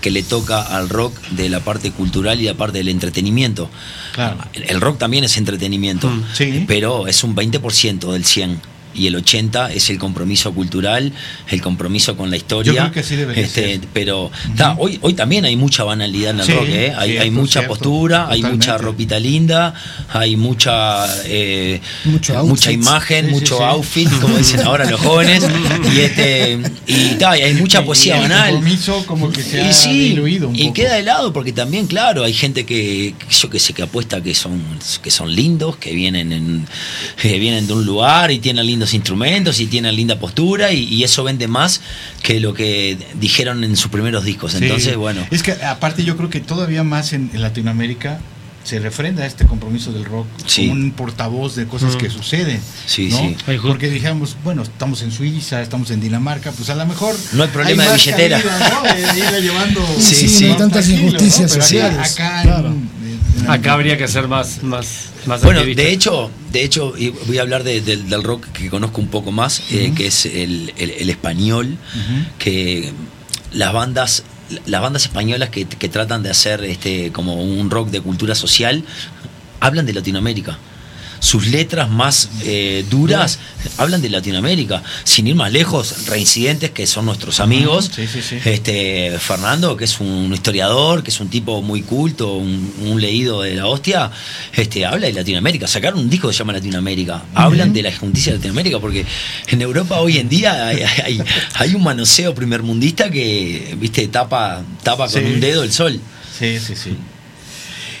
que le toca al rock de la parte cultural y la parte del entretenimiento. Claro. El el rock también es entretenimiento, Mm, sí. pero es un 20% del 100 y el 80 es el compromiso cultural, el compromiso con la historia. Yo creo que así debería Este, ser. Pero ta, hoy, hoy también hay mucha banalidad en el Sí, rock, ¿eh? hay, mucha cierto, postura, hay mucha ropita linda, hay mucha eh, Mucho mucha imagen, Sí, mucho sí. outfit, como dicen ahora los jóvenes, y este y, ta, y hay mucha poesía y el banal. compromiso como que se ha Y sí, diluido un y poco. queda de lado porque también, claro, hay gente que, yo que sé, que apuesta que son, que son lindos, que vienen, en, que vienen de un lugar y tienen lindos instrumentos y tienen linda postura y, y eso vende más que lo que dijeron en sus primeros discos. Sí. Entonces, bueno, Es que aparte yo creo que todavía más en, en Latinoamérica se refrenda este compromiso del rock Sí. como un portavoz de cosas Mm. que suceden. Sí, ¿no? sí. Porque dijamos, bueno, estamos en Suiza, estamos en Dinamarca, pues a lo mejor. No hay problema de billetera. ¿no? De llevando. Sí, Sí, sí. no hay tantas injusticias acá- sociales. Acá, claro. en- en- Acá habría que ser más, más, más Bueno, activista. de hecho, de hecho, voy a hablar de- del- del rock que conozco un poco más, eh, que es el, el- el español, que las bandas, las bandas españolas que, que tratan de hacer este como un rock de cultura social, hablan de Latinoamérica. Sus letras más eh, duras hablan de Latinoamérica. Sin ir más lejos, Reincidentes, que son nuestros amigos. Sí, sí, sí. Este, Fernando, que es un historiador, que es un tipo muy culto, un, un leído de la hostia, este, habla de Latinoamérica. Sacaron un disco que se llama Latinoamérica. Hablan de la justicia de Latinoamérica, porque en Europa hoy en día hay, hay- hay un manoseo primermundista que, viste, tapa, tapa con un dedo el sol. Sí, sí, sí.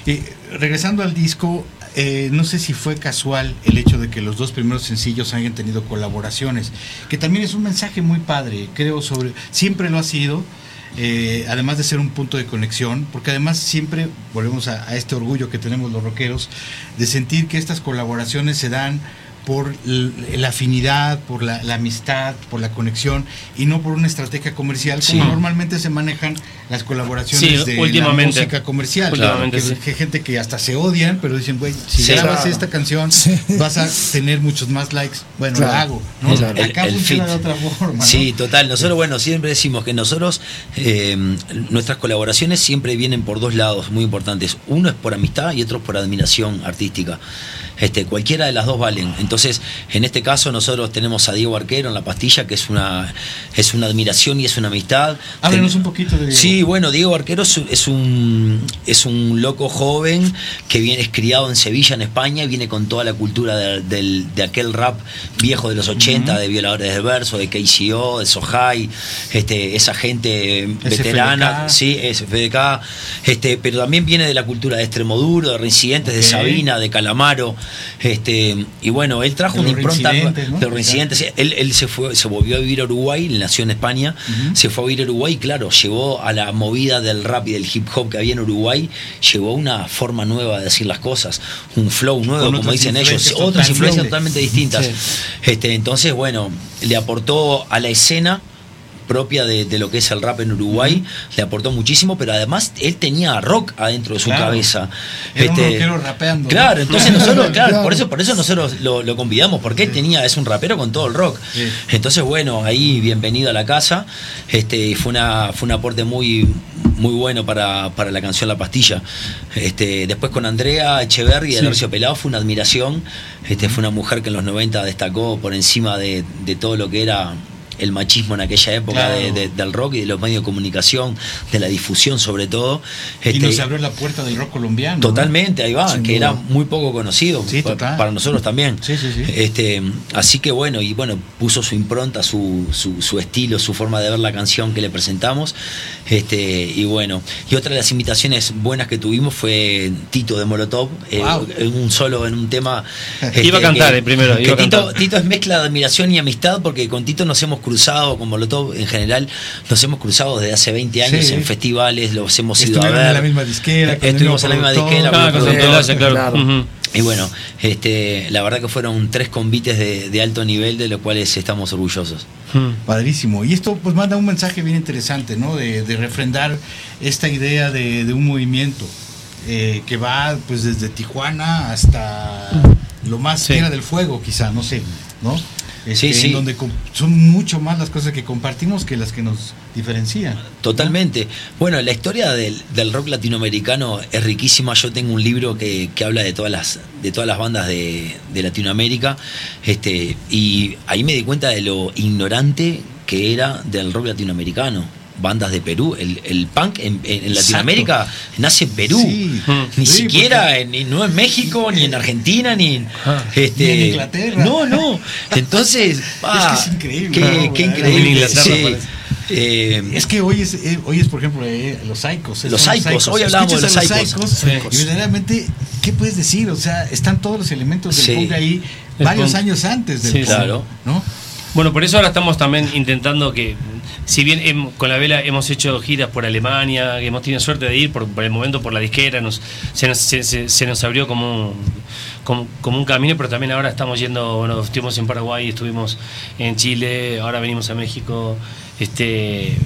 Y regresando al disco, eh, no sé si fue casual el hecho de que los dos primeros sencillos hayan tenido colaboraciones, que también es un mensaje muy padre, creo, sobre, siempre lo ha sido, eh, además de ser un punto de conexión, porque además siempre volvemos a, a este orgullo que tenemos los rockeros, de sentir que estas colaboraciones se dan por la afinidad, por la, la amistad, por la conexión y no por una estrategia comercial como normalmente se manejan las colaboraciones Sí, de últimamente. la música comercial. Últimamente, que, sí. que gente que hasta se odian, pero dicen, güey, si Sí. grabas Claro. esta canción Sí. vas a tener muchos más likes. Bueno, Claro. la hago. ¿no? El- Acá el funciona fit. de otra forma. ¿no? Sí, total. Nosotros, bueno, siempre decimos que nosotros, eh, nuestras colaboraciones siempre vienen por dos lados muy importantes. Uno es por amistad y otro es por admiración artística. Este, cualquiera de las dos valen. Entonces, en este caso, nosotros tenemos a Diego Arquero en la pastilla, que es una, es una admiración y es una amistad. Háblenos Ten- un poquito de Diego. Sí, bueno, Diego Arquero es, es un es un loco joven que viene es criado en Sevilla, en España, y viene con toda la cultura de, de aquel rap viejo de los 80, de Violadores del Verso, de KCO, de Sohai, este, esa gente veterana, SFDK. sí, SFDK, este, pero también viene de la cultura de Extremoduro, de Reincidentes, de. Sabina, de Calamaro, este, y bueno, él trajo De una impronta de Reincidentes, él, él se fue, se volvió a vivir a Uruguay, nació en España, se fue a vivir a Uruguay, y claro, llevó a la movida del rap y del hip hop que había en Uruguay, llevó una forma nueva de decir las cosas, un flow nuevo, como dicen ellos, otras influencias totalmente distintas. Sí. Este, entonces, bueno, le aportó a la escena propia de, de lo que es el rap en Uruguay, le aportó muchísimo, pero además él tenía rock adentro de su Claro. cabeza. Era Este, rapeando. Claro, entonces nosotros, claro, Claro. por eso, por eso nosotros lo, lo convidamos, porque él tenía, es un rapero con todo el rock. Sí. Entonces, bueno, ahí bienvenido a la casa. Este, y fue una, fue un aporte muy, muy bueno para, para la canción La Pastilla. Este, después con Andrea Echeverri de Darcio Pelado fue una admiración. Este, fue una mujer que en los 90 destacó por encima de, de todo lo que era el machismo en aquella época Claro. de- de- del rock y de los medios de comunicación, de la difusión sobre todo. Y Este, nos abrió la puerta del rock colombiano. ¿no? Totalmente, ahí va, Sin que duda. era muy poco conocido Sí, pa- total. para nosotros también. Sí, sí, sí. Este, así que bueno, y bueno, puso su impronta, su, su, su estilo, su forma de ver la canción que le presentamos. Este, y bueno, y otra de las invitaciones buenas que tuvimos fue Tito de Molotov, eh, Wow. en un solo, en un tema. este, Iba a cantar, que- eh, primero, que iba a Tito, cantar. Tito es mezcla de admiración y amistad porque con Tito nos hemos cruzado, con Molotov en general, nos hemos cruzado desde hace 20 años Sí. en festivales, los hemos ido a ver. en la misma disquera. Estuvimos en la misma disquera. Ah, con claro. Y bueno, este, la verdad que fueron tres convites de, de alto nivel de los cuales estamos orgullosos. Padrísimo. Y esto pues manda un mensaje bien interesante, ¿no? De, de refrendar esta idea de, de un movimiento eh, que va pues desde Tijuana hasta lo más Sí. Tierra del Fuego, quizá, no sé, ¿no? Este, Sí, sí. En donde son mucho más las cosas que compartimos que las que nos diferencian. Totalmente. Bueno, la historia del, del rock latinoamericano es riquísima. Yo tengo un libro que, que habla de todas las, de todas las bandas de, de Latinoamérica. Este, y ahí me di cuenta de lo ignorante que era del rock latinoamericano. Bandas de Perú. El, el punk en, en- en Latinoamérica nace en Perú. Sí. Ni Sí, siquiera porque- en, ni- no en México, ni en Argentina, ni en, Ah. este, Ni en Inglaterra. No, no. Entonces, ah, es increíble, Qué, ¿no? qué En increíble. Sí. Eh, Es que hoy es, eh, hoy es por ejemplo, eh, los Saicos. Los Saicos, hoy hablamos de los Saicos. Y verdaderamente, ¿qué puedes decir? O sea, están todos los elementos del Sí. punk ahí El varios punk. años antes del Sí, punk, claro. ¿no? Bueno, por eso ahora estamos también intentando que, si bien hem- con la vela hemos hecho giras por Alemania, hemos tenido suerte de ir por, por el momento por la disquera, nos, se, nos, se nos abrió como, un- como, como un camino, pero también ahora estamos yendo, bueno, estuvimos en Paraguay, estuvimos en Chile, ahora venimos a México, este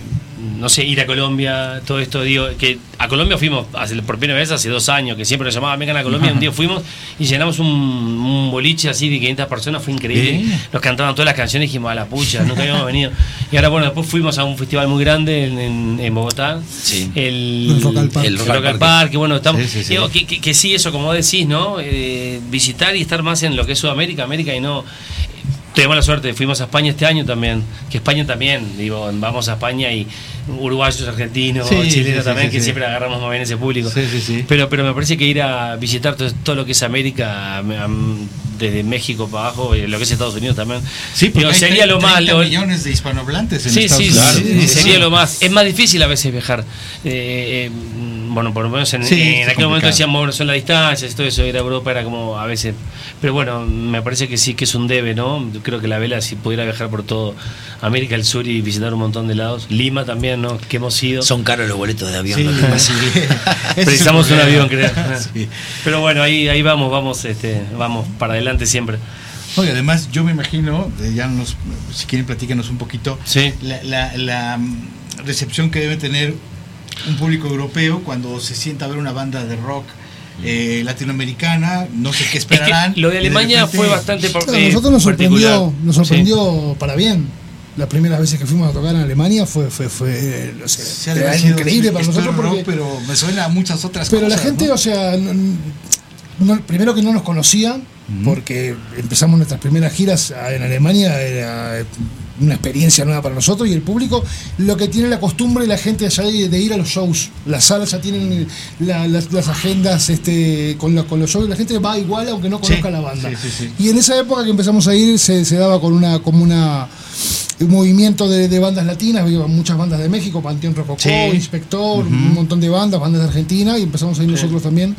no sé, ir a Colombia, todo esto, digo, que a Colombia fuimos hace, por primera vez hace dos años, que siempre nos llamaban, vengan a Colombia, un día fuimos y llenamos un, un boliche así de 500 personas, fue increíble. Bien. Nos cantaban todas las canciones y dijimos, a la pucha, nunca habíamos venido. Y ahora, bueno, después fuimos a un festival muy grande en, en- en Bogotá. Sí. El, El Rock al Parque. el Rock al Parque, bueno, estamos. Sí, sí, sí. digo, que, que- que sí, eso como decís, ¿no? Eh, visitar y estar más en lo que es Sudamérica, América y no. Tuvimos la suerte, fuimos a España este año también, que España también, digo, vamos a España y uruguayos, argentinos, Sí, chilenos sí, también, sí, que siempre agarramos más bien ese público. Sí, sí, sí. Pero, pero me parece que ir a visitar todo, todo lo que es América, am- am- desde México para abajo, y lo que es Estados Unidos también, Sí, porque hay sería lo 30 más... lo- millones de hispanohablantes en Sí, Estados sí, Unidos. sí, Sí, sería lo más. Es más difícil a veces viajar. Eh, eh, bueno, por lo menos en, Sí, en es aquel momento decíamos movernos en la distancia, y todo eso, ir a Europa era como a veces. Pero bueno, me parece que sí que es un debe, ¿no? Yo creo que la vela, si pudiera viajar por todo América del Sur y visitar un montón de lados, Lima también, ¿no? Que hemos ido. son caros los boletos de avión. Sí, ¿no? sí. Precisamos un avión, creo. Sí. Pero bueno, ahí, ahí vamos, vamos, este, vamos para adelante siempre. Oye, además, yo me imagino, eh, ya nos, si quieren, platícanos un poquito, Sí. la, la- la, mm, recepción que debe tener un público europeo cuando se sienta a ver una banda de rock eh, latinoamericana, no sé qué Es que esperarán. lo de y Alemania repente- fue bastante Claro, eh, nosotros nos particular. sorprendió, nos Sí. sorprendió para bien. Las primeras veces que fuimos a tocar en Alemania fue, fue, fue eh, no sé, era increíble para nosotros rock, porque pero me suena a muchas otras Pero cosas. la gente, ¿no? o sea, no- primero que no nos conocía, porque empezamos nuestras primeras giras en Alemania, era una experiencia nueva para nosotros y el público, lo que tiene la costumbre la gente de, ir a los shows. Las salas ya tienen la- las, las agendas este, con, la- con los shows, la gente va igual aunque no conozca Sí, la banda. sí, sí, sí. Y en esa época que empezamos a ir se, se daba con una como una un movimiento de, de bandas latinas, había muchas bandas de México, Panteón Rococó. Inspector, un montón de bandas, bandas de Argentina, y empezamos a ir nosotros también.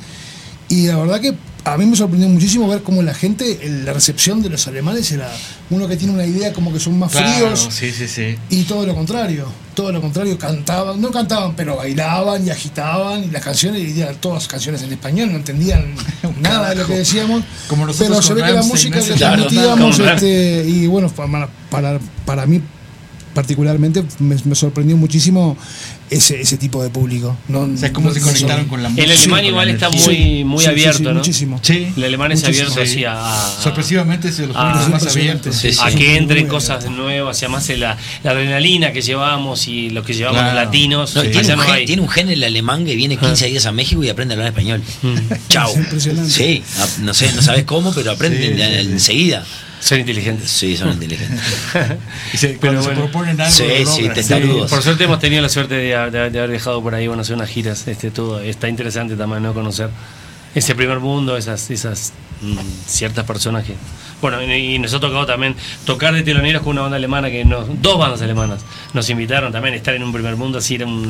Y la verdad que a mí me sorprendió muchísimo ver cómo la gente, la recepción de los alemanes era uno que tiene una idea como que son más Claro, fríos sí, sí, sí. y todo lo contrario, todo lo contrario, cantaban, no cantaban, pero bailaban y agitaban y las canciones, y eran todas canciones en español, no entendían nada de lo que decíamos, Como nosotros pero se ve que la música que transmitíamos, este, y bueno, para, para, para mí particularmente me, me sorprendió muchísimo ese, ese tipo de público. No, O sea, cómo no- se conectaron son- con la El música. alemán con igual está muy, muy Sí, abierto, sí, ¿no? muchísimo. Sí. El alemán es Muchísimo, abierto sí. así a, a- Sorpresivamente es de los Ah, públicos más abiertos. Sí, sí. a Sí, que entren abierto. cosas nuevas y además la, la adrenalina que llevamos y lo que llevamos Claro. los latinos. Tiene, un no gen, hay. tiene un gen el alemán que viene 15 días a México y aprende a hablar español. Chao. Es impresionante. Sí, a- no sé, no sabes cómo, pero aprenden Sí, sí, de- sí. enseguida. Son inteligentes. Sí, son inteligentes. Y se- proponen algo, Sí, lo sí, testarudos. Por suerte hemos tenido la suerte de, de- de haber viajado por ahí, bueno, hacer unas giras, este todo. Está interesante también no conocer ese primer mundo, esas, esas mm, ciertas personas que. Bueno, y, y nos ha tocado también tocar de teloneros con una banda alemana que nos, dos bandas alemanas nos invitaron también a estar en un primer mundo, así era un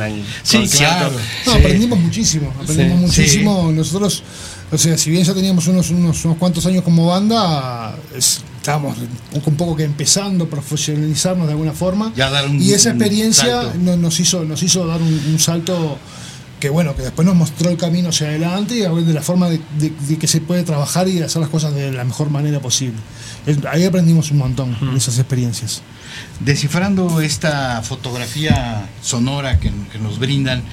Sí, concierto. claro. No, Sí. aprendimos muchísimo, aprendimos Sí, muchísimo. Nosotros, o sea, si bien ya teníamos unos, unos, unos cuantos años como banda, es- estábamos un poco que empezando a profesionalizarnos de alguna forma. Ya dar un- y esa un experiencia salto. no- nos, hizo, nos hizo dar un, un salto que bueno, que después nos mostró el camino hacia adelante y a ver de la forma de, de- de que se puede trabajar y hacer las cosas de la mejor manera posible. Ahí aprendimos un montón de esas experiencias. Descifrando esta fotografía sonora que, que nos brindan,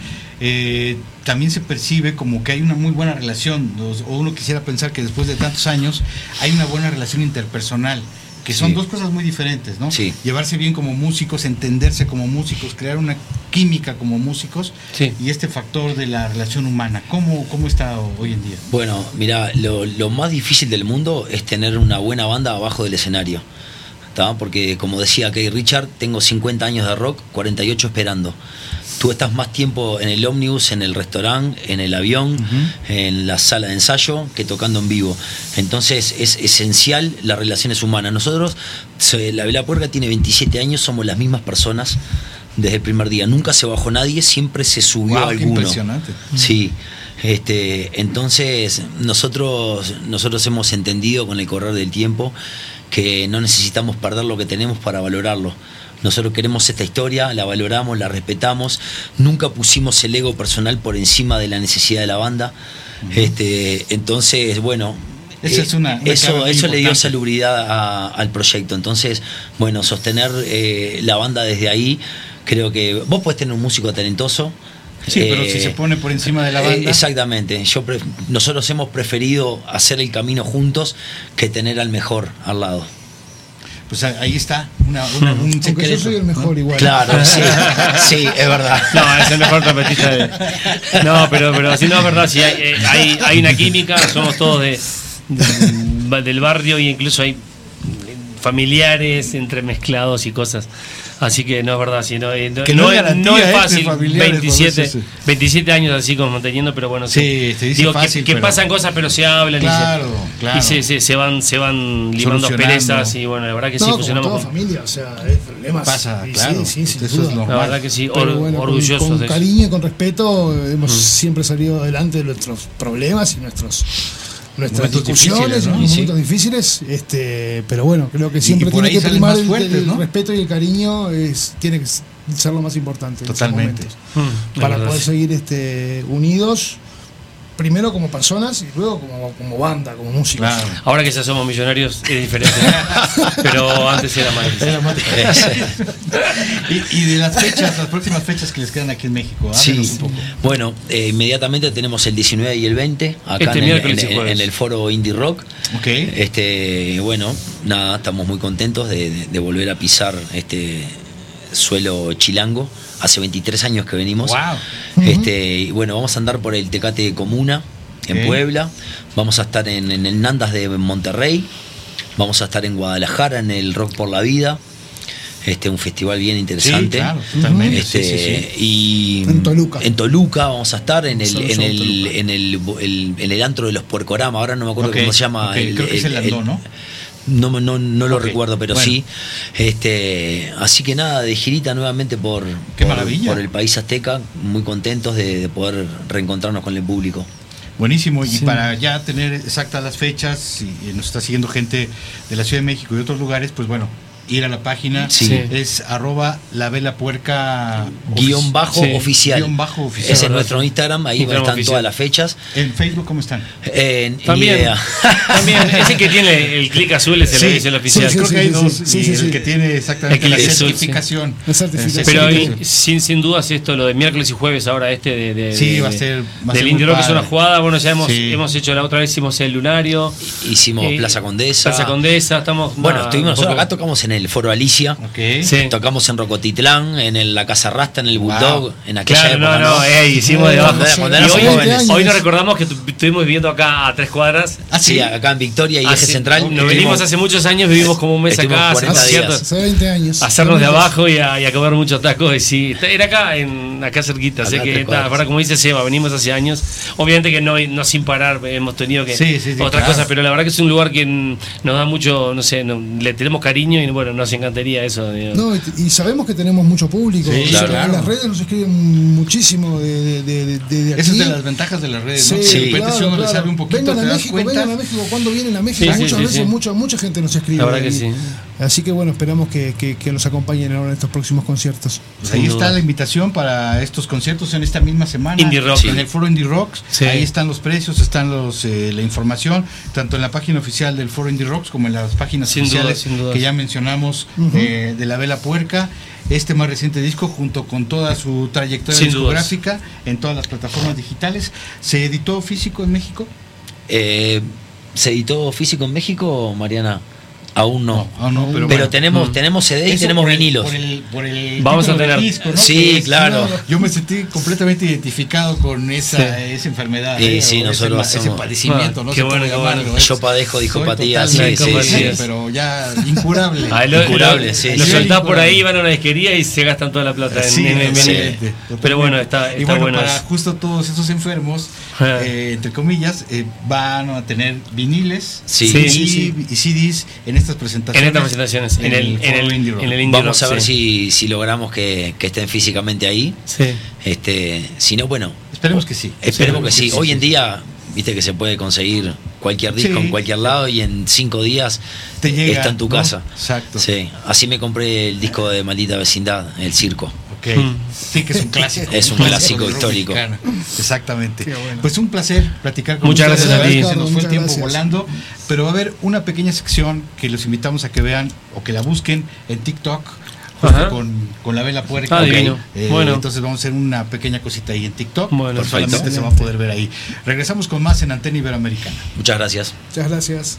eh, también se percibe como que hay una muy buena relación, o uno quisiera pensar que después de tantos años hay una buena relación interpersonal, que son Sí. dos cosas muy diferentes, ¿no? Sí. Llevarse bien como músicos, entenderse como músicos, crear una química como músicos Sí. y este factor de la relación humana. ¿Cómo, cómo está hoy en día? Bueno, mira, lo, lo más difícil del mundo es tener una buena banda abajo del escenario. ¿tá? Porque como decía Kay Richard, tengo 50 años de rock, 48 esperando. Tú estás más tiempo en el ómnibus, en el restaurante, en el avión, en la sala de ensayo, que tocando en vivo. Entonces es esencial las relaciones humanas. Nosotros, la Vela Puerca tiene 27 años, somos las mismas personas desde el primer día. Nunca se bajó nadie, siempre se subió qué alguno. impresionante. Sí, este, entonces nosotros, nosotros hemos entendido con el correr del tiempo que no necesitamos perder lo que tenemos para valorarlo. Nosotros queremos esta historia, la valoramos, la respetamos, nunca pusimos el ego personal por encima de la necesidad de la banda. este, entonces, bueno, Esa eh, es una- una eso, eso le dio salubridad a- al proyecto. Entonces, bueno, sostener eh, la banda desde ahí, creo que vos podés tener un músico talentoso. Sí, pero si eh, se pone por encima de la eh, banda. exactamente. Yo pre- nosotros hemos preferido hacer el camino juntos que tener al mejor al lado. Pues ahí está, una, una- un Aunque yo soy el mejor igual. Claro, sí, sí, es verdad. No, es el mejor trompetista de... No, pero, pero si no es verdad, si hay, eh, hay, hay una química, somos todos de, de- del barrio y incluso hay familiares entremezclados y cosas. Así que no es verdad, no, eh, no, Que no no es no es eh, fácil, de familiares, 27, por eso sí. 27 años así como manteniendo, pero bueno, Sí, se dice digo que- fácil, que, pero- pasan cosas, pero se hablan Claro, y, se, claro. y se, se- se van, se van limando perezas y bueno, la verdad que sí funcionamos. toda con- familia, o sea, hay problemas. Pasa, claro. Sí, sí, Eso es La verdad que sí, or- bueno, con- orgullosos con, de eso. cariño y con respeto hemos siempre salido adelante de nuestros problemas y nuestros nuestras Momentos discusiones, difíciles, ¿no? sí. momentos difíciles, este, pero bueno, creo que siempre tiene que primar más el, fuertes, el ¿no? respeto y el cariño es tiene que ser lo más importante en Totalmente. momentos. Mm, para poder seguir este unidos primero como personas y luego como, como banda, como músicos. Claro. Ahora que ya somos millonarios es diferente. Pero antes era más difícil. Y, y de las fechas, las próximas fechas que les quedan aquí en México, Sí, un poco. bueno, eh, inmediatamente tenemos el 19 y el 20 acá Este en, el, en- en foro Indie Rock. Este, bueno, nada, estamos muy contentos de, de- de volver a pisar este suelo chilango. Hace 23 años que venimos. Wow. Este, y bueno, vamos a andar por el Tecate Comuna en. Puebla. Vamos a estar en, en el Nandas de Monterrey. Vamos a estar en Guadalajara en el Rock por la Vida. Este, un festival bien interesante. claro, totalmente, Este, sí, sí, sí. Y En Toluca. En Toluca vamos a estar en el, en el, en el, el- en el antro de los Puercorama. Ahora no me acuerdo cómo se llama. creo que es el Andón, ¿no? No, no, no lo recuerdo, pero bueno. sí. Este, así que nada, de girita nuevamente por, Qué por, maravilla. por el país azteca, muy contentos de, de poder reencontrarnos con el público. Buenísimo, y Sí. para ya tener exactas las fechas, y, y nos está siguiendo gente de la Ciudad de México y otros lugares, pues bueno, ir a la página. Sí. Es arroba la vela puerca Guión bajo Sí. oficial. Guión bajo oficial. Ese es nuestro Instagram, ahí Instagram están oficial. todas las fechas. En Facebook, ¿cómo están? En, También, idea. también ese que tiene el clic azul es el, Sí, es el oficial. sí, Creo sí, que hay sí, dos. sí, sí, y sí, el sí. que tiene exactamente la certificación. La certificación. Pero sí. sin, sin dudas esto, lo de miércoles y jueves ahora este de, de- Sí, de- va a ser- va del muy Rock es una jugada, bueno ya hemos, Sí. hemos hecho la otra vez hicimos el Lunario, Hicimos Eh, Plaza Condesa. Plaza Condesa, estamos Bueno, nada, estuvimos acá, tocamos en el Foro Alicia. Ok. Sí. Tocamos en Rocotitlán, en el- la Casa Rasta, en el Bulldog, Wow. en aquella Claro, época. no, no, hicimos de abajo. Cuando- cuando Y éramos hoy, jóvenes. hoy nos recordamos que tu- estuvimos viviendo acá a tres cuadras. Ah, Sí, sí. acá en Victoria y Eje Hace- Central. Nos venimos hace muchos años, vivimos como un mes acá, 40 hacer días. conciertos, Hace 20 años. hacernos de Hace abajo y a, y a comer muchos tacos. Y sí, era acá, en, acá cerquita. Sé Acá, que tres está, ahora como dice Seba, venimos hace años. Obviamente que no, no sin parar, hemos tenido que Sí, sí, sí, otras claro. cosas, pero la verdad que es un lugar que nos da mucho, no sé, no- le tenemos cariño y bueno, nos encantaría eso. No, y, y sabemos que tenemos mucho público. Sí, claro. En las redes nos escriben muchísimo de, de, de, Esa es de las ventajas de las redes, ¿no? Sí, de repente claro, si uno le claro. sabe un poquito, vengan te a das México, cuenta. vengan a México. ¿Cuándo vienen a México? Sí, sí, Muchas sí, veces sí. Mucha, mucha gente nos escribe. La verdad que sí. Así que bueno, esperamos que, que, que nos acompañen ahora en estos próximos conciertos. Pues ahí está la invitación para estos conciertos en esta misma semana. Indie Rock. En el foro Indie Rocks. Sí. Ahí están los precios, están los eh, la información, tanto en la página oficial del foro Indie Rocks como en las páginas Sin oficiales duda. que ya mencionamos eh, de la Vela Puerca. Este más reciente disco, junto con toda su trayectoria Sin dudas. discográfica en todas las plataformas digitales, ¿se editó físico en México? Eh, ¿Se editó físico en México, Mariana? Aún no. Ah, no, pero, Pero bueno. tenemos, Mm. tenemos CD y Eso tenemos por el- vinilos. por el- por el Vamos a tener- disco, ¿no? Sí, Que claro. Yo me sentí completamente identificado con esa, Sí. esa enfermedad. Sí, ¿eh? sí, O ese nosotros ma- ese, padecimiento, Ah, no qué bueno, cómo qué bueno. llamarlo. Yo padezco discopatía, sí, sí, sí, pero ya incurable. Ah, lo, Incurable, lo- sí, lo sí. soltás por ahí, van a una disquería y se gastan toda la plata en, Sí, en-. Pero bueno, está, y está bueno, para justo todos esos enfermos, Ah. eh, entre comillas, eh, van a tener viniles Sí. y, Sí, sí, y CDs en estas presentaciones. En estas presentaciones, en el, en el, Indie Rock. en el Indie Vamos Rock, a ver sí. si, si logramos que, que estén físicamente ahí. Sí. Este, si no, bueno, Esperemos que sí. esperemos que sí. Hoy en día, viste que se puede conseguir cualquier disco Sí. en cualquier lado y en cinco días Te llega, está en tu ¿no? casa. Exacto. Sí, así me compré el disco de Maldita Vecindad, El Circo. Ok. Mm. Sí, que es un clásico. Es un clásico histórico. mexicano. Exactamente. Qué bueno. Pues un placer platicar con Muchas ustedes. gracias a La ti. Se nos fue el Muchas tiempo gracias. volando, pero va a haber una pequeña sección que los invitamos a que vean o que la busquen en TikTok. justo. Con, con la vela puerca. Ah, Ok. divino. Eh, Bueno. Entonces vamos a hacer una pequeña cosita ahí en TikTok. Bueno, pues perfecto. solamente se va a poder ver ahí. Regresamos con más en Antena Iberoamericana. Muchas gracias. Muchas gracias.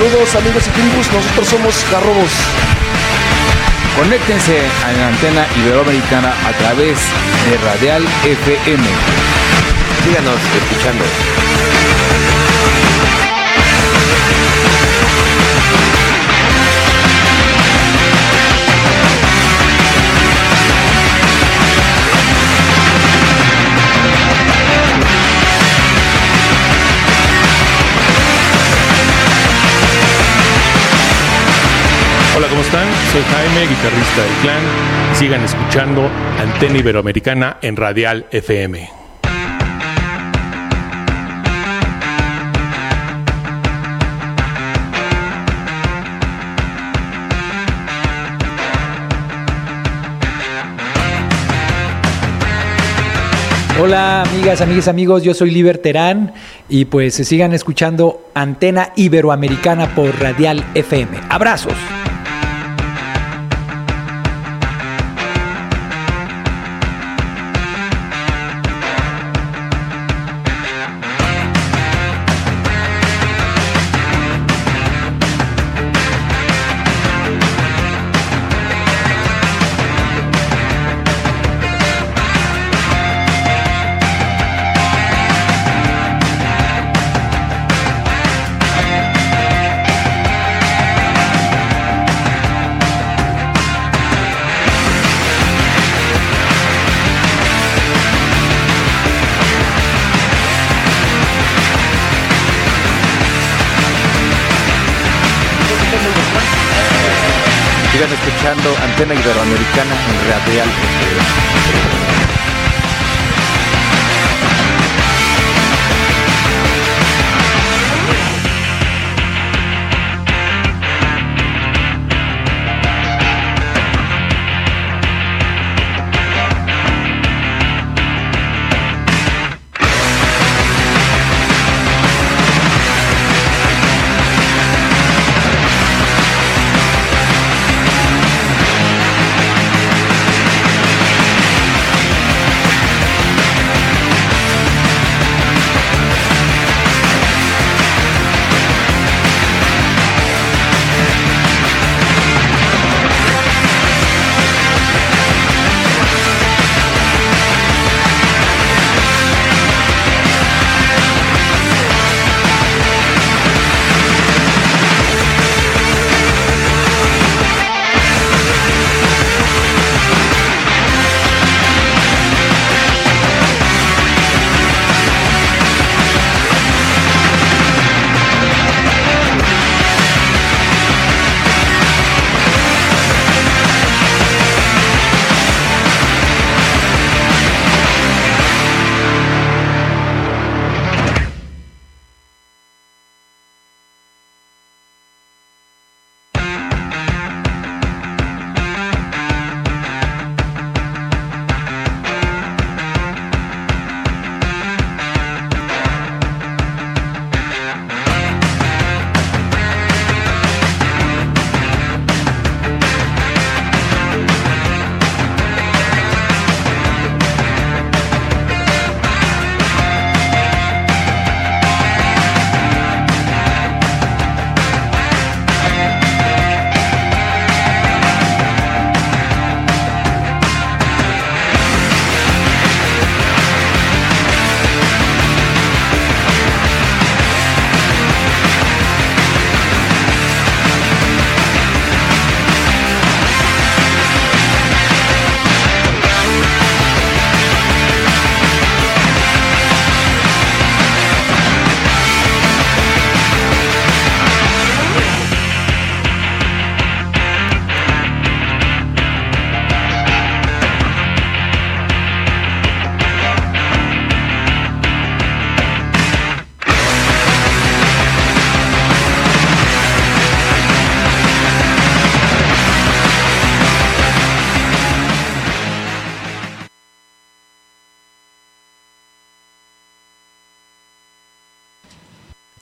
Saludos amigos y tribus, nosotros somos Garrobos. Conéctense a la antena iberoamericana a través de Radial FM. Síganos escuchando. ¿Cómo están? Soy Jaime, guitarrista del clan. Sigan escuchando Antena Iberoamericana en Radial FM. Hola amigas, amigas, amigos, yo soy Liber Terán y pues se sigan escuchando Antena Iberoamericana por Radial FM. Abrazos. Antena Iberoamericana en Radial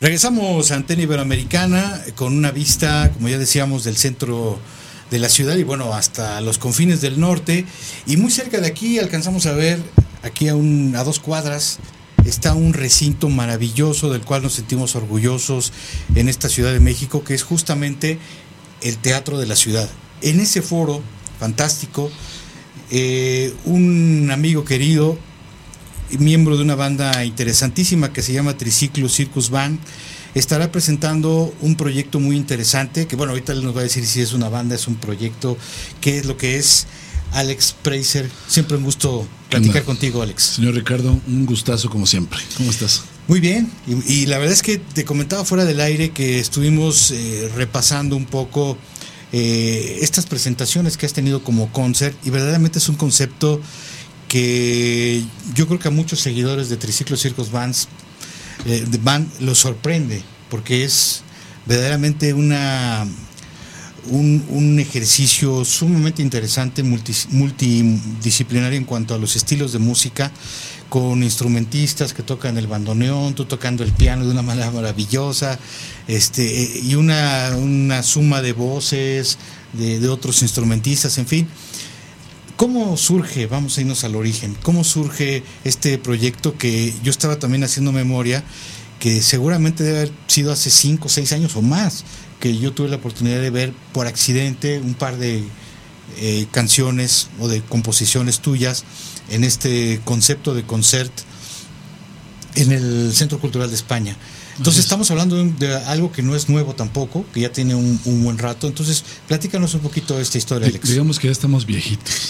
Regresamos a Antena Iberoamericana con una vista, como ya decíamos, del centro de la ciudad y bueno, hasta los confines del norte. Y muy cerca de aquí alcanzamos a ver, aquí a, un, a dos cuadras, está un recinto maravilloso del cual nos sentimos orgullosos en esta Ciudad de México, que es justamente el Teatro de la Ciudad. En ese foro fantástico, eh, un amigo querido, miembro de una banda interesantísima que se llama Triciclo Circus Band, estará presentando un proyecto muy interesante, que bueno, ahorita él nos va a decir si es una banda, es un proyecto, qué es lo que es. Alex Preiser, siempre un gusto platicar contigo, Alex. Señor Ricardo, un gustazo como siempre. ¿Cómo estás? Muy bien, y, y la verdad es que te comentaba fuera del aire que estuvimos eh, repasando un poco eh, estas presentaciones que has tenido como concert y verdaderamente es un concepto que yo creo que a muchos seguidores de Triciclo Circus Bands eh, Band los sorprende porque es verdaderamente una un, ejercicio sumamente interesante, multi- multidisciplinario en cuanto a los estilos de música, con instrumentistas que tocan el bandoneón, tú tocando el piano de una manera maravillosa, este, y una, una suma de voces de otros instrumentistas, en fin. ¿Cómo surge, vamos a irnos al origen, cómo surge este proyecto que yo estaba también haciendo memoria, que seguramente debe haber sido hace 5 o 6 años o más, que yo tuve la oportunidad de ver por accidente un par de eh, canciones o de composiciones tuyas en este concepto de concert en el Centro Cultural de España. Entonces estamos hablando de, algo que no es nuevo tampoco, que ya tiene un, un buen rato. Entonces, platícanos un poquito de esta historia, Alex. Digamos que ya estamos viejitos.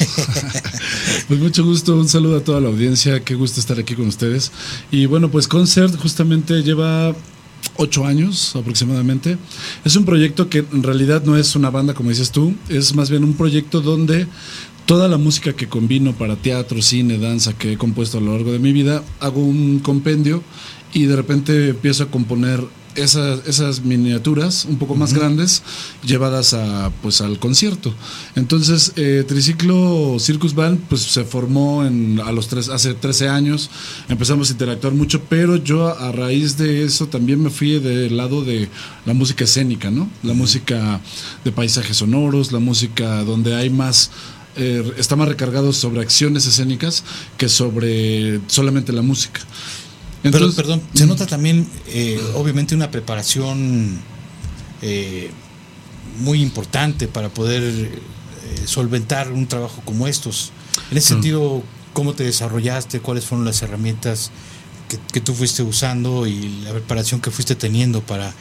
pues mucho gusto, un saludo a toda la audiencia, qué gusto estar aquí con ustedes. Y bueno, pues Concert justamente lleva ocho años aproximadamente. Es un proyecto que en realidad no es una banda como dices tú, es más bien un proyecto donde toda la música que combino para teatro, cine, danza que he compuesto a lo largo de mi vida, hago un compendio y de repente empiezo a componer esas, esas miniaturas un poco más grandes llevadas a pues al concierto. Entonces, eh, Triciclo Circus Band pues se formó en, a los tres, hace 13 años, empezamos a interactuar mucho, pero yo a raíz de eso también me fui del lado de la música escénica, ¿no? La música de paisajes sonoros, la música donde hay más eh, está más recargado sobre acciones escénicas que sobre solamente la música. Pero, perdón, se nota también, eh, obviamente, una preparación eh, muy importante para poder eh, solventar un trabajo como estos. En ese Mm. sentido, ¿cómo te desarrollaste? ¿Cuáles fueron las herramientas que, que tú fuiste usando y la preparación que fuiste teniendo para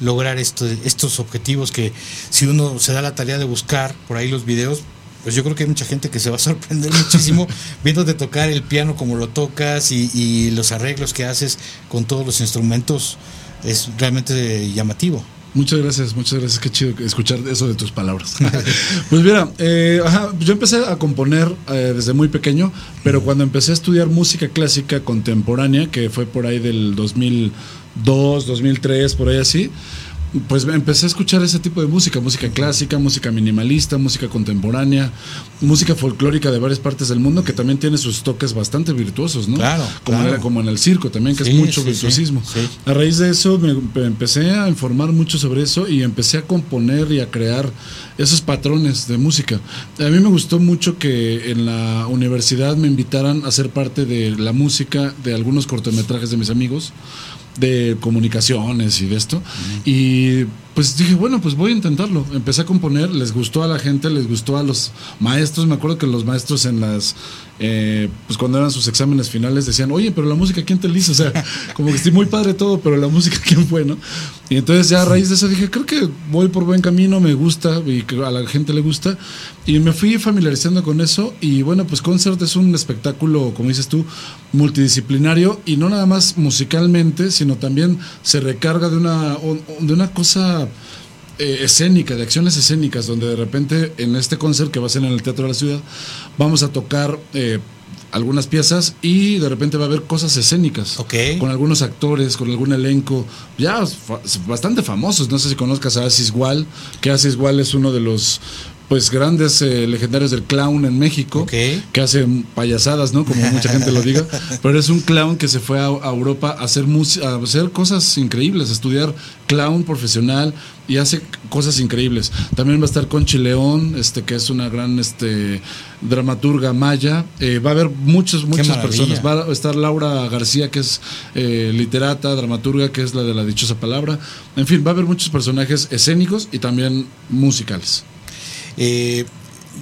lograr esto- estos objetivos que si uno se da la tarea de buscar por ahí los videos, pues yo creo que hay mucha gente que se va a sorprender muchísimo viéndote tocar el piano como lo tocas y, y los arreglos que haces con todos los instrumentos. Es realmente llamativo. Muchas gracias, muchas gracias. Qué chido escuchar eso de tus palabras. pues mira, eh, ajá, yo empecé a componer eh, desde muy pequeño, pero cuando empecé a estudiar música clásica contemporánea, que fue por ahí del 2002, 2003, por ahí así, pues empecé a escuchar ese tipo de música, música clásica, música minimalista, música contemporánea, música folclórica de varias partes del mundo que también tiene sus toques bastante virtuosos, ¿no? Claro, Como, claro. en- como en el circo también, que Sí, es mucho sí, virtuosismo. sí. A raíz de eso me, me empecé a informar mucho sobre eso y empecé a componer y a crear esos patrones de música. A mí me gustó mucho que en la universidad me invitaran a ser parte de la música de algunos cortometrajes de mis amigos de comunicaciones y de esto. Y pues dije, bueno, pues voy a intentarlo. Empecé a componer, les gustó a la gente, les gustó a los maestros. Me acuerdo que los maestros en las, eh, pues cuando eran sus exámenes finales decían, oye, pero la música, ¿quién te la hizo? O sea, como que estoy muy padre todo, pero la música, ¿quién fue? ¿no? Y entonces ya a raíz de eso dije, creo que voy por buen camino, me gusta y a la gente le gusta. Y me fui familiarizando con eso. Y bueno, pues Concert es un espectáculo, como dices tú, multidisciplinario y no nada más musicalmente, sino también se recarga de una, de una cosa eh, escénica, de acciones escénicas, donde de repente en este concert que va a ser en el Teatro de la Ciudad, vamos a tocar eh, algunas piezas y de repente va a haber cosas escénicas. Con algunos actores, con algún elenco, ya fa- bastante famosos. No sé si conozcas a Asis Wall, que Asis Wall es uno de los pues grandes eh, legendarios del clown en México, que hace payasadas, ¿no? Como mucha gente lo diga, pero es un clown que se fue a, a Europa a hacer a hacer cosas increíbles, a estudiar clown profesional y hace cosas increíbles. También va a estar Conchi León, este que es una gran este dramaturga maya. Eh, va a haber muchos muchas personas. Va a estar Laura García, que es eh, literata, dramaturga, que es la de la dichosa palabra. En fin, va a haber muchos personajes escénicos y también musicales. Eh,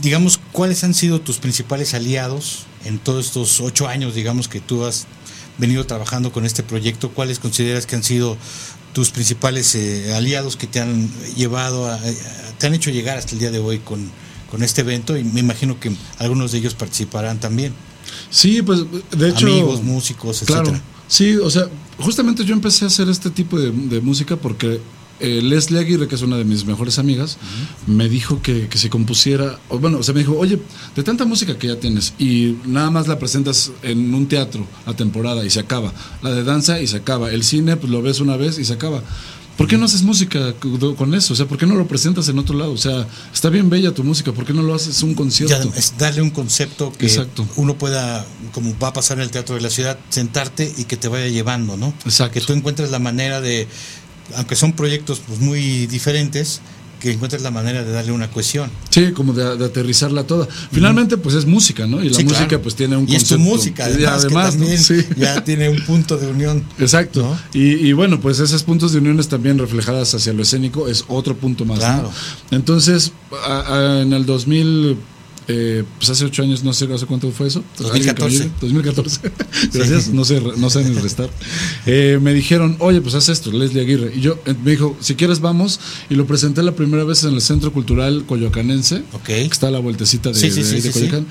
digamos, ¿cuáles han sido tus principales aliados en todos estos ocho años, digamos, que tú has venido trabajando con este proyecto? ¿Cuáles consideras que han sido tus principales eh, aliados que te han llevado a, a- te han hecho llegar hasta el día de hoy con, con este evento? Y me imagino que algunos de ellos participarán también. Sí, pues de hecho. Amigos, músicos, Claro. etcétera. Sí, o sea, justamente yo empecé a hacer este tipo de, de música porque eh, Leslie Aguirre, que es una de mis mejores amigas, me dijo que, que se compusiera, bueno, o sea, me dijo, oye, de tanta música que ya tienes y nada más la presentas en un teatro a temporada y se acaba, la de danza y se acaba, el cine pues lo ves una vez y se acaba. ¿Por qué no haces música con eso? O sea, ¿por qué no lo presentas en otro lado? O sea, está bien bella tu música, ¿por qué no lo haces un concierto? además, es darle un concepto que Exacto. uno pueda, como va a pasar en el Teatro de la Ciudad, sentarte y que te vaya llevando, ¿no? Exacto. Que tú encuentres la manera de, aunque son proyectos pues, muy diferentes, que encuentres la manera de darle una cohesión. Sí, como de, de aterrizarla toda. Finalmente, pues es música, ¿no? Y la Sí, música, claro. pues tiene un Y es tu concepto. música, Y además, que ¿no? también Sí. ya tiene un punto de unión. Exacto. ¿no? Y, y bueno, pues esos puntos de uniones también reflejadas hacia lo escénico es otro punto más. ¿no? Claro. Entonces, a- a- en el 2000, eh, pues hace ocho años, no sé hace cuánto fue eso. 2014. ¿Alguien que me ayude? 2014. Gracias, no sé, no sé ni restar. Eh, me dijeron, oye, pues haz esto, Leslie Aguirre. Y yo eh, me dijo, si quieres vamos. Y lo presenté la primera vez en el Centro Cultural Coyoacanense, que está a la vueltecita de, Sí, de- de. Coyoacán.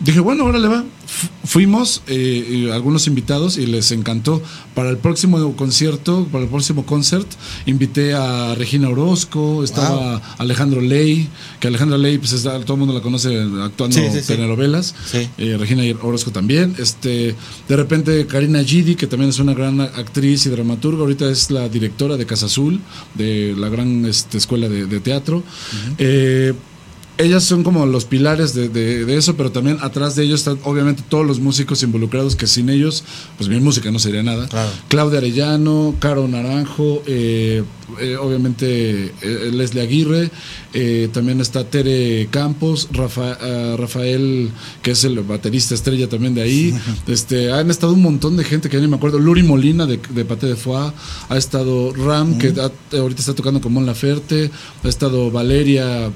Dije, bueno, órale va. Fu- Fuimos, eh, eh, algunos invitados, y les encantó. Para el próximo concierto, para el próximo concert, invité a Regina Orozco, estaba Alejandro Ley, que Alejandro Ley, pues está- todo el mundo la conoce actuando Sí, sí, sí. telenovelas. Sí. Eh, Regina Orozco también. Este, de repente, Karina Gidi, que también es una gran actriz y dramaturga, ahorita es la directora de Casa Azul, de la gran este, escuela de, de teatro. Eh, ellas son como los pilares de, de- de eso, pero también atrás de ellos están obviamente todos los músicos involucrados que sin ellos, pues mi música no sería nada. Claudia Arellano, Caro Naranjo, eh, eh, obviamente eh, Leslie Aguirre, también está Tere Campos, Rafa- Rafael, que es el baterista estrella también de ahí. este, han estado un montón de gente que ya ni me acuerdo. Luri Molina de, de Pate de Foix, ha estado Ram, que ha- ahorita está tocando con Mon Laferte, ha estado Valeria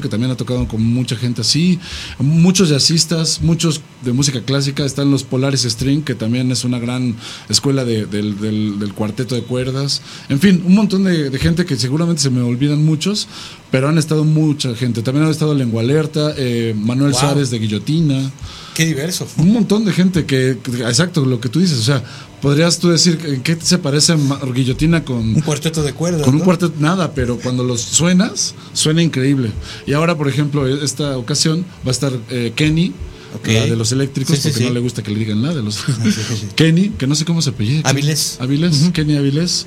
que también ha tocado con mucha gente así. Muchos jazzistas, muchos de música clásica. Están los Polaris String, que también es una gran escuela de- del, del- del cuarteto de cuerdas. En fin, un montón de, de gente que seguramente se me olvidan muchos, pero han estado mucha gente. También ha estado Lengua Alerta, eh, Manuel Wow. Suárez de Guillotina. Qué diverso. Un montón de gente que, exacto, lo que tú dices, o sea, podrías tú decir en qué se parece Guillotina con Un cuarteto de cuerdas. con un ¿no? cuarteto nada, pero cuando los suenas, suena increíble. Y ahora, por ejemplo, esta ocasión va a estar eh, Kenny, Ok. la de los eléctricos, Sí, porque sí. no le gusta que le digan nada de los Kenny, que no sé cómo se apellida. Avilés. Avilés, Kenny Avilés.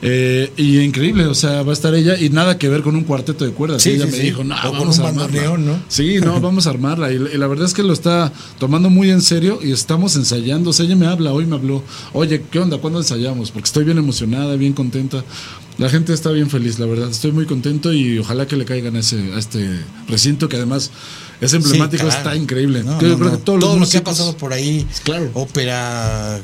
Eh, y increíble, o sea, va a estar ella y nada que ver con un cuarteto de cuerdas. Sí, ella sí, me sí. dijo, no, O con vamos un a armarla". ¿no? Sí, no, vamos a armarla. Y, y la verdad es que lo está tomando muy en serio y estamos ensayando. O sea, ella me habla, hoy me habló, oye, ¿qué onda? ¿Cuándo ensayamos? Porque estoy bien emocionada, bien contenta. La gente está bien feliz, la verdad. Estoy muy contento y ojalá que le caigan a, ese, a este recinto que además es emblemático, claro. está increíble. No, Yo no, creo no. que todos Todo los lo que ha pasado por ahí, Claro. ópera,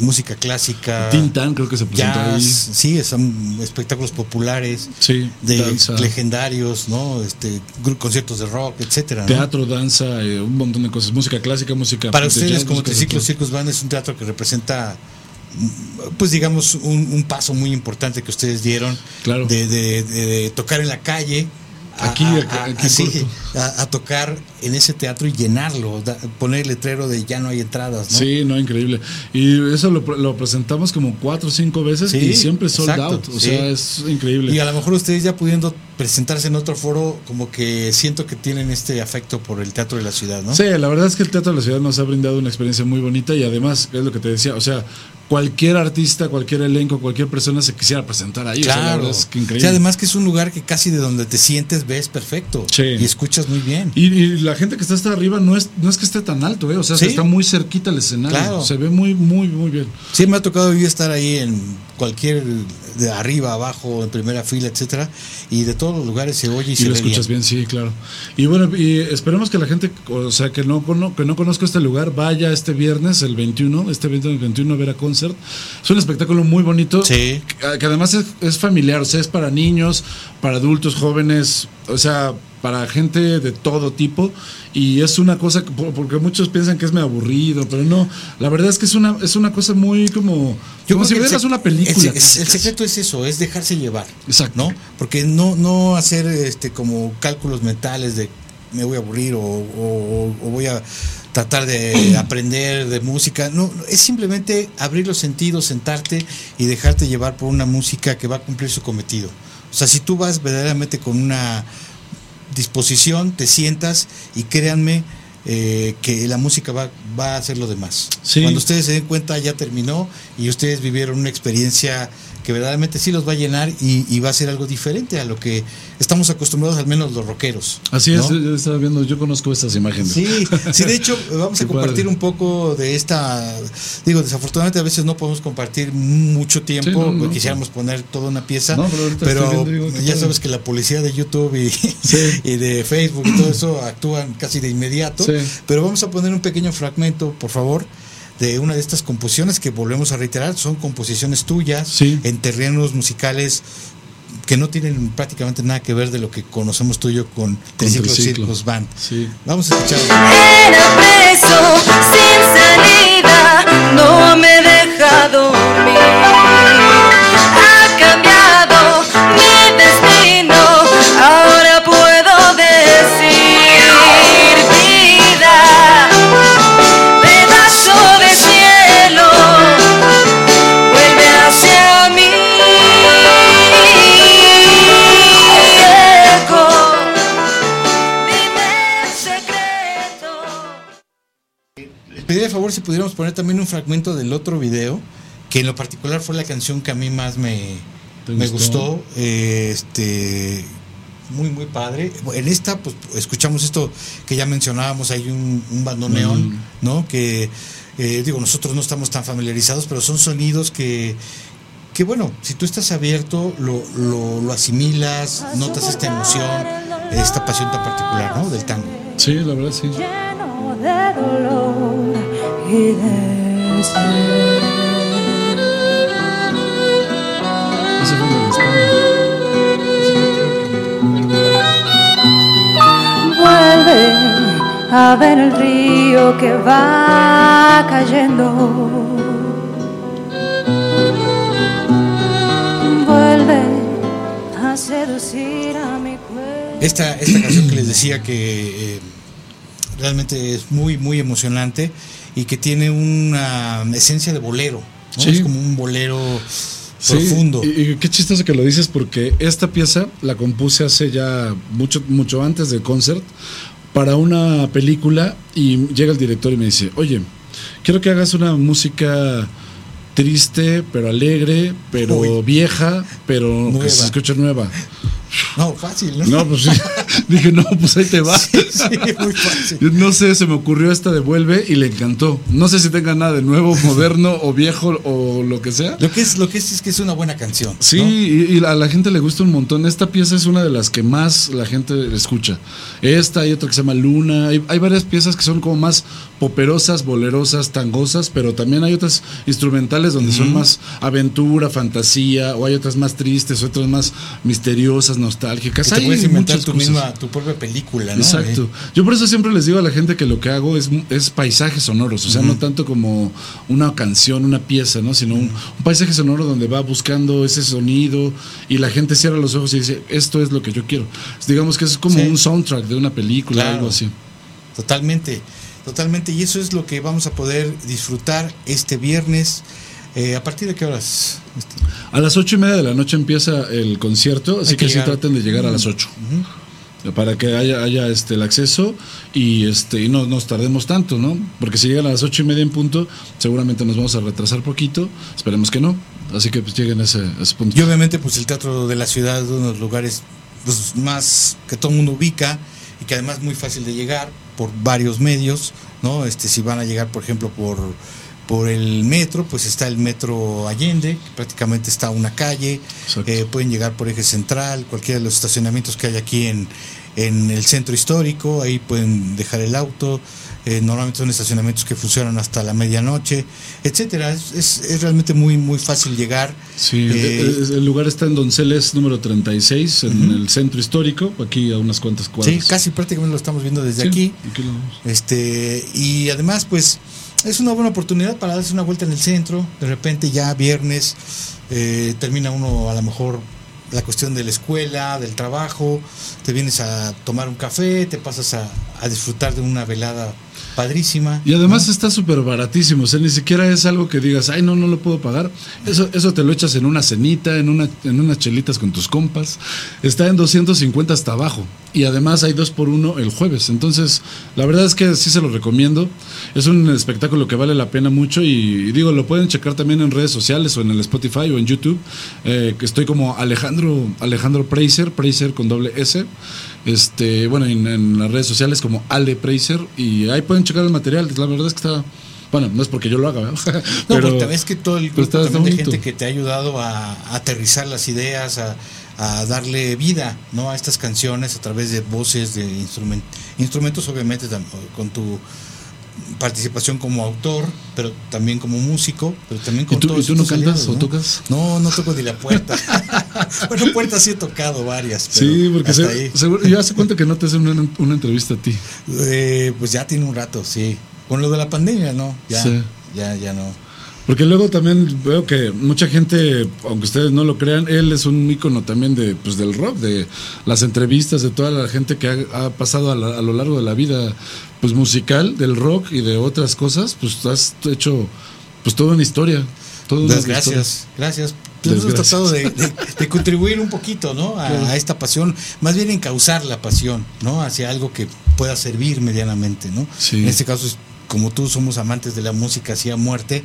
música clásica, Tintán creo que se presentó ahí. sí, son espectáculos populares, Sí, de danza. legendarios, ¿no? Este, conciertos de rock, etcétera. ¿no? Teatro, danza, eh, un montón de cosas. Música clásica, música. Para de ustedes, jazz, como Triciclo. Circus Band, es un teatro que representa, pues digamos, un, un paso muy importante que ustedes dieron Claro. de, de- de- de tocar en la calle. a- Aquí, a, acá, a- aquí así, a tocar en ese teatro y llenarlo, da- poner el letrero de ya no hay entradas, ¿no? Sí, no, increíble. Y eso lo, lo presentamos como cuatro o cinco veces Sí, y siempre sold exacto, out. O sí. sea, es increíble. Y a lo mejor ustedes ya pudiendo presentarse en otro foro, como que siento que tienen este afecto por el teatro de la ciudad, ¿no? Sí, la verdad es que el Teatro de la Ciudad nos ha brindado una experiencia muy bonita y además, es lo que te decía, o sea, cualquier artista, cualquier elenco, cualquier persona se quisiera presentar ahí. O sea, la Claro. verdad es que O increíble. sea, además que es un lugar que casi de donde te sientes ves perfecto. Sí. Y escuchas muy bien. Y, y la gente que está hasta arriba no es, no es que esté tan alto, ¿eh? o sea, Sí. está muy cerquita el escenario. Claro. Se ve muy, muy, muy bien. Sí, me ha tocado vivir estar ahí en cualquier, de arriba, abajo, en primera fila, etcétera, y de todos los lugares se oye y, Y se lo ve escuchas bien. sí, claro. Y bueno, y esperemos que la gente, o sea, que no, que no conozca este lugar, vaya este viernes, el 21, este 21, 21 a ver a concert. Es un espectáculo muy bonito. Sí. Que, que además es, es familiar, o sea, es para niños, para adultos, jóvenes, o sea, para gente de todo tipo. Y es una cosa, que- por- porque muchos piensan que es medio aburrido, pero no. La verdad es que es una, es una cosa muy como. Yo como si vieras una película. el, secreto es eso, es dejarse llevar. Exacto. ¿No? Porque no, no hacer este como cálculos mentales de me voy a aburrir o, o- o voy a tratar de aprender de música. No, es simplemente abrir los sentidos, sentarte y dejarte llevar por una música que va a cumplir su cometido. O sea, si tú vas verdaderamente con una disposición, te sientas y créanme eh, que la música va, va a hacer lo demás. Sí. Cuando ustedes se den cuenta ya terminó y ustedes vivieron una experiencia que verdaderamente sí los va a llenar y, y va a ser algo diferente a lo que estamos acostumbrados, al menos los rockeros. Así ¿no? es, yo estaba viendo, yo conozco estas imágenes. Sí, sí, de hecho, vamos a compartir padre. un poco de esta. Digo, desafortunadamente a veces no podemos compartir mucho tiempo, Sí, no, no. porque quisiéramos poner toda una pieza. No, pero pero viendo, digo, ya sabes que la policía de YouTube y, y de Facebook y todo eso actúan casi de inmediato. Sí. Pero vamos a poner un pequeño fragmento, por favor. De una de estas composiciones que volvemos a reiterar, son composiciones tuyas en terrenos musicales que no tienen prácticamente nada que ver de lo que conocemos tú y yo con Triciclo Triciclo. Circus Band. Sí. Vamos a escuchar. Era preso sin salida, no me deja dormir. Pudiéramos poner también un fragmento del otro video, que en lo particular fue la canción que a mí más me, ¿Te me gustó? gustó. eh, este muy muy padre. En esta pues escuchamos esto que ya mencionábamos, hay un, un bandoneón, Mm. ¿no? Que eh, digo, nosotros no estamos tan familiarizados, pero son sonidos que que bueno, si tú estás abierto, lo, lo, lo asimilas, notas esta emoción, esta pasión tan particular, ¿no? Del tango. Sí, la verdad sí. De dolor y de. Vuelve a ver el río que va cayendo. Vuelve a seducir a mi cuerpo. Esta, esta canción que les decía que eh, realmente es muy, muy emocionante y que tiene una esencia de bolero. ¿no? Sí. Es como un bolero Sí, profundo. Y, y qué chistoso que lo dices porque esta pieza la compuse hace ya mucho, mucho antes del concert para una película y llega el director y me dice, oye, quiero que hagas una música triste, pero alegre, pero Uy. vieja, pero Nueva. que se escuche nueva. No, fácil, ¿no? No, pues sí. Dije, no, pues ahí te va. Sí, sí, muy fácil. No sé, se me ocurrió esta de Vuelve y le encantó. No sé si tenga nada de nuevo, moderno o viejo o lo que sea. Lo que es, lo que es, es que es una buena canción. Sí, ¿no? y, y a la gente le gusta un montón. Esta pieza es una de las que más la gente escucha. Esta hay otra que se llama Luna. Hay, hay varias piezas que son como más poperosas, bolerosas, tangosas, pero también hay otras instrumentales donde son más aventura, fantasía, o hay otras más tristes, otras más misteriosas, nostálgicas. Que te Hay puedes inventar tu misma, tu propia película, ¿no? Exacto. Yo por eso siempre les digo a la gente que lo que hago es, es paisajes sonoros, o sea, no tanto como una canción, una pieza, ¿no? Sino un, un paisaje sonoro donde va buscando ese sonido y la gente cierra los ojos y dice, esto es lo que yo quiero. Digamos que es como Sí. un soundtrack de una película, Claro. algo así. Totalmente, totalmente. Y eso es lo que vamos a poder disfrutar este viernes. Eh, ¿A partir de qué horas? A las ocho y media de la noche empieza el concierto, así que, que sí traten de llegar a las ocho. Para que haya, este, el acceso y este y no nos tardemos tanto, ¿no? Porque si llegan a las ocho y media en punto, seguramente nos vamos a retrasar poquito. Esperemos que no. Así que pues lleguen a ese, a ese punto. Y obviamente, pues el Teatro de la Ciudad es uno de los lugares pues, más que todo el mundo ubica y que además es muy fácil de llegar por varios medios, ¿no? Este, si van a llegar, por ejemplo, por, por el metro, pues está el metro Allende, que prácticamente está a una calle. Eh, pueden llegar por eje central, cualquiera de los estacionamientos que hay aquí en, en el centro histórico, ahí pueden dejar el auto. Eh, normalmente son estacionamientos que funcionan hasta la medianoche, etcétera. Es, es, es realmente muy muy fácil llegar. Sí, Eh, el, el lugar está en Donceles número 36, en el centro histórico, aquí a unas cuantas cuadras. Sí, casi prácticamente lo estamos viendo desde Sí, aquí. aquí lo vemos. Este, y además, pues, es una buena oportunidad para darse una vuelta en el centro. De repente, ya viernes, eh, termina uno a lo mejor la cuestión de la escuela, del trabajo, te vienes a tomar un café, te pasas a, a disfrutar de una velada padrísima. Y además está súper baratísimo, o sea, ni siquiera es algo que digas, ay, no, no lo puedo pagar. Eso, eso te lo echas en una cenita, en, una, en unas chelitas con tus compas. Está en 250 hasta abajo. Y además hay dos por uno el jueves. Entonces, la verdad es que sí se lo recomiendo. Es un espectáculo que vale la pena mucho y, digo, lo pueden checar también en redes sociales o en el Spotify o en YouTube. eh, que estoy como Alejandro, Alejandro Preiser, Preiser con doble S. Este, bueno, en, en las redes sociales como Ale Preiser y ahí pueden checar el material. La verdad es que está, bueno, no es porque yo lo haga, ¿verdad? No, porque te ves que todo el pero grupo también de gente que te ha ayudado a, a aterrizar las ideas, a, a darle vida ¿no? a estas canciones a través de voces, de instrument- instrumentos, obviamente con tu participación como autor, pero también como músico, pero también con ¿Y tú- todos y tú no cantas aliados, o tocas? No, no toco ni la puerta. bueno, puertas sí he tocado varias. pero Sí, porque hasta se- ahí. seguro- yo hace cuenta que no te hacen una, una entrevista a ti. Eh, pues ya tiene un rato, sí. Con lo de la pandemia, ¿no? Ya, Sí. ya, ya no. Porque luego también veo que mucha gente, aunque ustedes no lo crean, él es un ícono también de, pues, del rock, de las entrevistas, de toda la gente que ha, ha pasado a, la- a lo largo de la vida pues musical, del rock y de otras cosas, pues has hecho pues toda una historia. Toda una Pues gracias, gracias. Pues hemos tratado de, de- de contribuir un poquito, ¿no? A, Claro. a esta pasión, más bien encauzar la pasión, ¿no? Hacia algo que pueda servir medianamente, ¿no? Sí. En este caso, es, como tú somos amantes de la música así a muerte,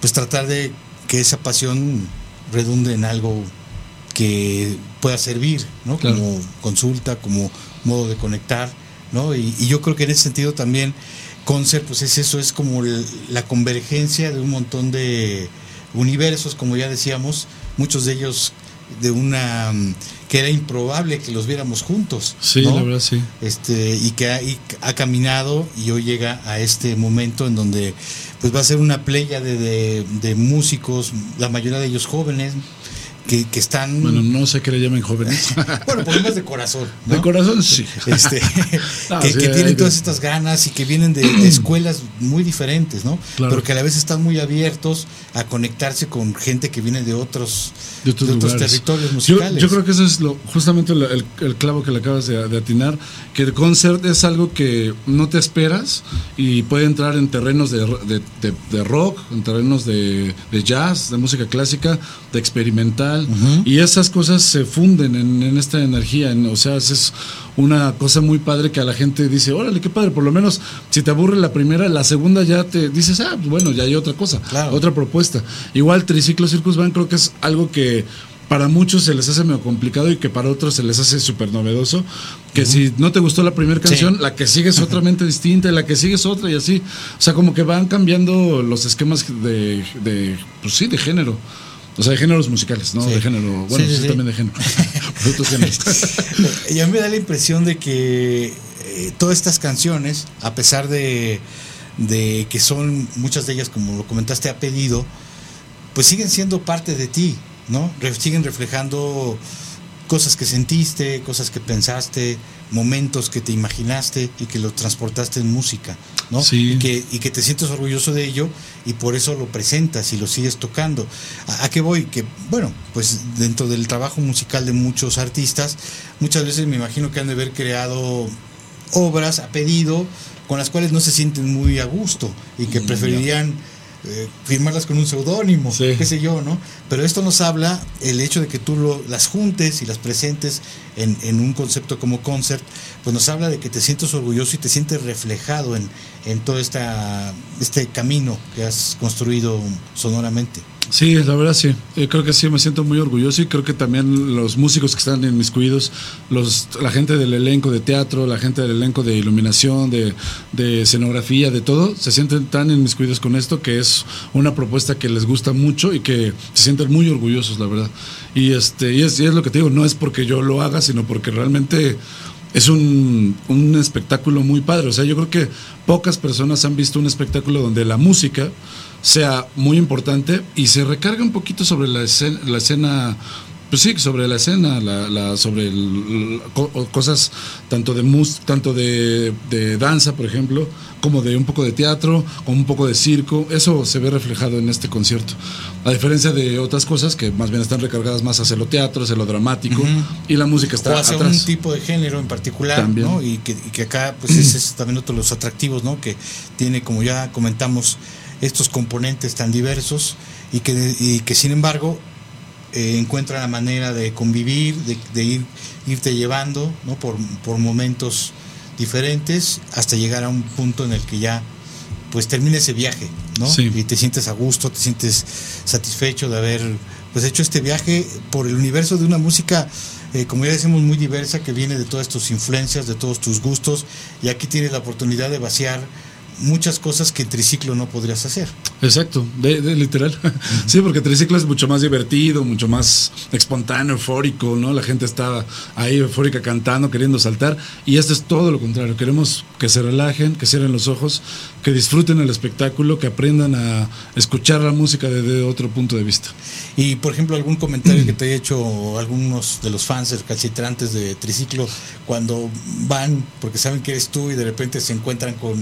pues tratar de que esa pasión redunde en algo que pueda servir, ¿no? Claro. Como consulta, como modo de conectar, ¿no? Y, y yo creo que en ese sentido también Concert, pues es eso, es como el- la convergencia de un montón de universos, como ya decíamos, muchos de ellos de una mm, que era improbable que los viéramos juntos. Sí, ¿no? la verdad sí. este y que ha, y ha caminado y hoy llega a este momento en donde pues va a ser una playa de, de, de músicos, la mayoría de ellos jóvenes, que, que están Bueno, no sé qué le llamen jóvenes. bueno, por lo menos de corazón. ¿no? De corazón, sí. Este, No, que, sí, que hay tienen todas estas ganas y que vienen de, de escuelas muy diferentes, ¿no? Claro. Pero que a la vez están muy abiertos a conectarse con gente que viene de otros, de otros, territorios musicales. Yo, creo que eso es lo, justamente lo- el, el clavo que le acabas de, de atinar, que el concert es algo que no te esperas y puede entrar en terrenos de, de- rock, en terrenos de, de jazz, de música clásica, de y esas cosas se funden en, en esta energía, en- o sea, es una cosa muy padre que a la gente dice, órale, qué padre, por lo menos si te aburre la primera, la segunda ya te dices, ah, pues bueno, ya hay otra cosa, otra propuesta. Igual Triciclo Circus Band creo que es algo que para muchos se les hace medio complicado y que para otros se les hace súper novedoso. Que si no te gustó la primera canción, la que sigue es otra mente distinta, y la que sigue es otra y así. O sea, como que van cambiando los esquemas de, de pues sí, de género. O sea, de géneros musicales, ¿no? Sí. De género. Bueno, Sí, también de género. Y a mí me da la impresión de que eh, todas estas canciones, a pesar de, de que son muchas de ellas, como lo comentaste, a pedido, pues siguen siendo parte de ti, ¿no? Re- siguen reflejando cosas que sentiste, cosas que pensaste, momentos que te imaginaste y que los transportaste en música, ¿no? Sí. Y, que, y que te sientes orgulloso de ello y por eso lo presentas y lo sigues tocando. ¿A, a qué voy? Que, bueno, pues dentro del trabajo musical de muchos artistas, muchas veces me imagino que han de haber creado obras a pedido con las cuales no se sienten muy a gusto y que Mm, preferirían eh, firmarlas con un seudónimo, qué sé yo, ¿no? Pero esto nos habla el hecho de que tú lo- las juntes y las presentes en, en un concepto como concert, pues nos habla de que te sientes orgulloso y te sientes reflejado en, en todo esta, este camino que has construido sonoramente. Sí, la verdad sí. Eh, creo que sí, me siento muy orgulloso y creo que también los músicos que están inmiscuidos, los, la gente del elenco de teatro, la gente del elenco de iluminación, de, de escenografía, de todo, se sienten tan inmiscuidos con esto que es una propuesta que les gusta mucho y que se sienten muy orgullosos, la verdad. Y, este, y, es, y es lo que te digo, no es porque yo lo haga, sino porque realmente es un, un espectáculo muy padre. O sea, yo creo que pocas personas han visto un espectáculo donde la música sea muy importante y se recarga un poquito sobre la escena, la escena pues sí, sobre la escena, la, la- sobre el- cosas tanto de mus, tanto de, de danza, por ejemplo, como de un poco de teatro, como un poco de circo. Eso se ve reflejado en este concierto. A diferencia de otras cosas que más bien están recargadas más hacia lo teatro, hacia lo dramático, y la música está o hacia atrás. un tipo de género en particular, También. ¿no? Y que, y que acá, pues ese es también otro de los atractivos, ¿no? Que tiene, como ya comentamos, estos componentes tan diversos y que, y que sin embargo eh, encuentra la manera de convivir, de, de ir, irte llevando, ¿no? Por, por momentos diferentes hasta llegar a un punto en el que ya pues termina ese viaje, ¿no? Sí. Y te sientes a gusto, te sientes satisfecho de haber pues hecho este viaje por el universo de una música, eh, como ya decimos, muy diversa, que viene de todas tus influencias, de todos tus gustos, y aquí tienes la oportunidad de vaciar muchas cosas que en triciclo no podrías hacer. Exacto, de, de literal. Sí, porque triciclo es mucho más divertido, mucho más espontáneo, eufórico, ¿no? La gente está ahí eufórica cantando, queriendo saltar. Y esto es todo lo contrario. Queremos que se relajen, que cierren los ojos, que disfruten el espectáculo, que aprendan a escuchar la música desde otro punto de vista. Y por ejemplo, algún comentario que te haya hecho algunos de los fans recalcitrantes de Triciclo cuando van, porque saben que eres tú y de repente se encuentran con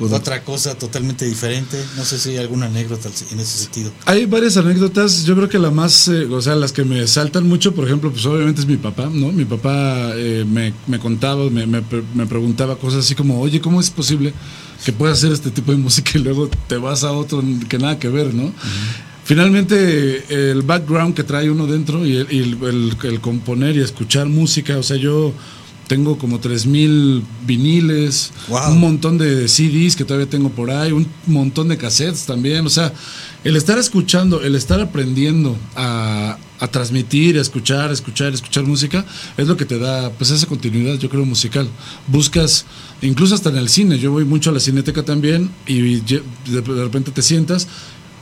Otra cosa totalmente diferente. No sé si hay alguna anécdota en ese sentido. Hay varias anécdotas, yo creo que la más, eh, o sea, las que me saltan mucho, por ejemplo, pues obviamente es mi papá, ¿no? Mi papá eh, me, me contaba, me, me, pre- me preguntaba cosas así como, oye, ¿cómo es posible que puedas hacer este tipo de música y luego te vas a otro que nada que ver, ¿no? Finalmente, el background que trae uno dentro y, el, y el- el- el componer y escuchar música, o sea, yo tengo como 3000 viniles, un montón de CDs que todavía tengo por ahí, un montón de cassettes también, o sea, el estar escuchando, el estar aprendiendo a, a transmitir, a escuchar, a escuchar, a escuchar música, es lo que te da pues esa continuidad, yo creo, musical. Buscas, incluso hasta en el cine, yo voy mucho a la cineteca también y de repente te sientas,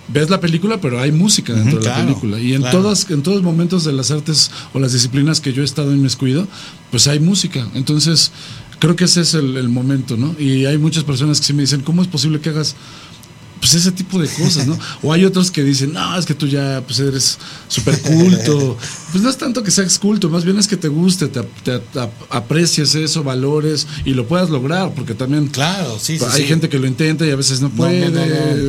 ves la película, pero hay música dentro de la claro, película. Y en claro. todas, en todos los momentos de las artes o las disciplinas que yo he estado inmiscuido, pues hay música. Entonces, creo que ese es el, el momento, ¿no? Y hay muchas personas que sí me dicen, ¿cómo es posible que hagas pues ese tipo de cosas, ¿no? O hay otros que dicen, no, es que tú ya pues eres súper culto. Pues no es tanto que seas culto, más bien es que te guste, te, te- te ap- aprecies eso, valores y lo puedas lograr, porque también claro, sí, sí, hay sí. gente que lo intenta y a veces no puede. no, no,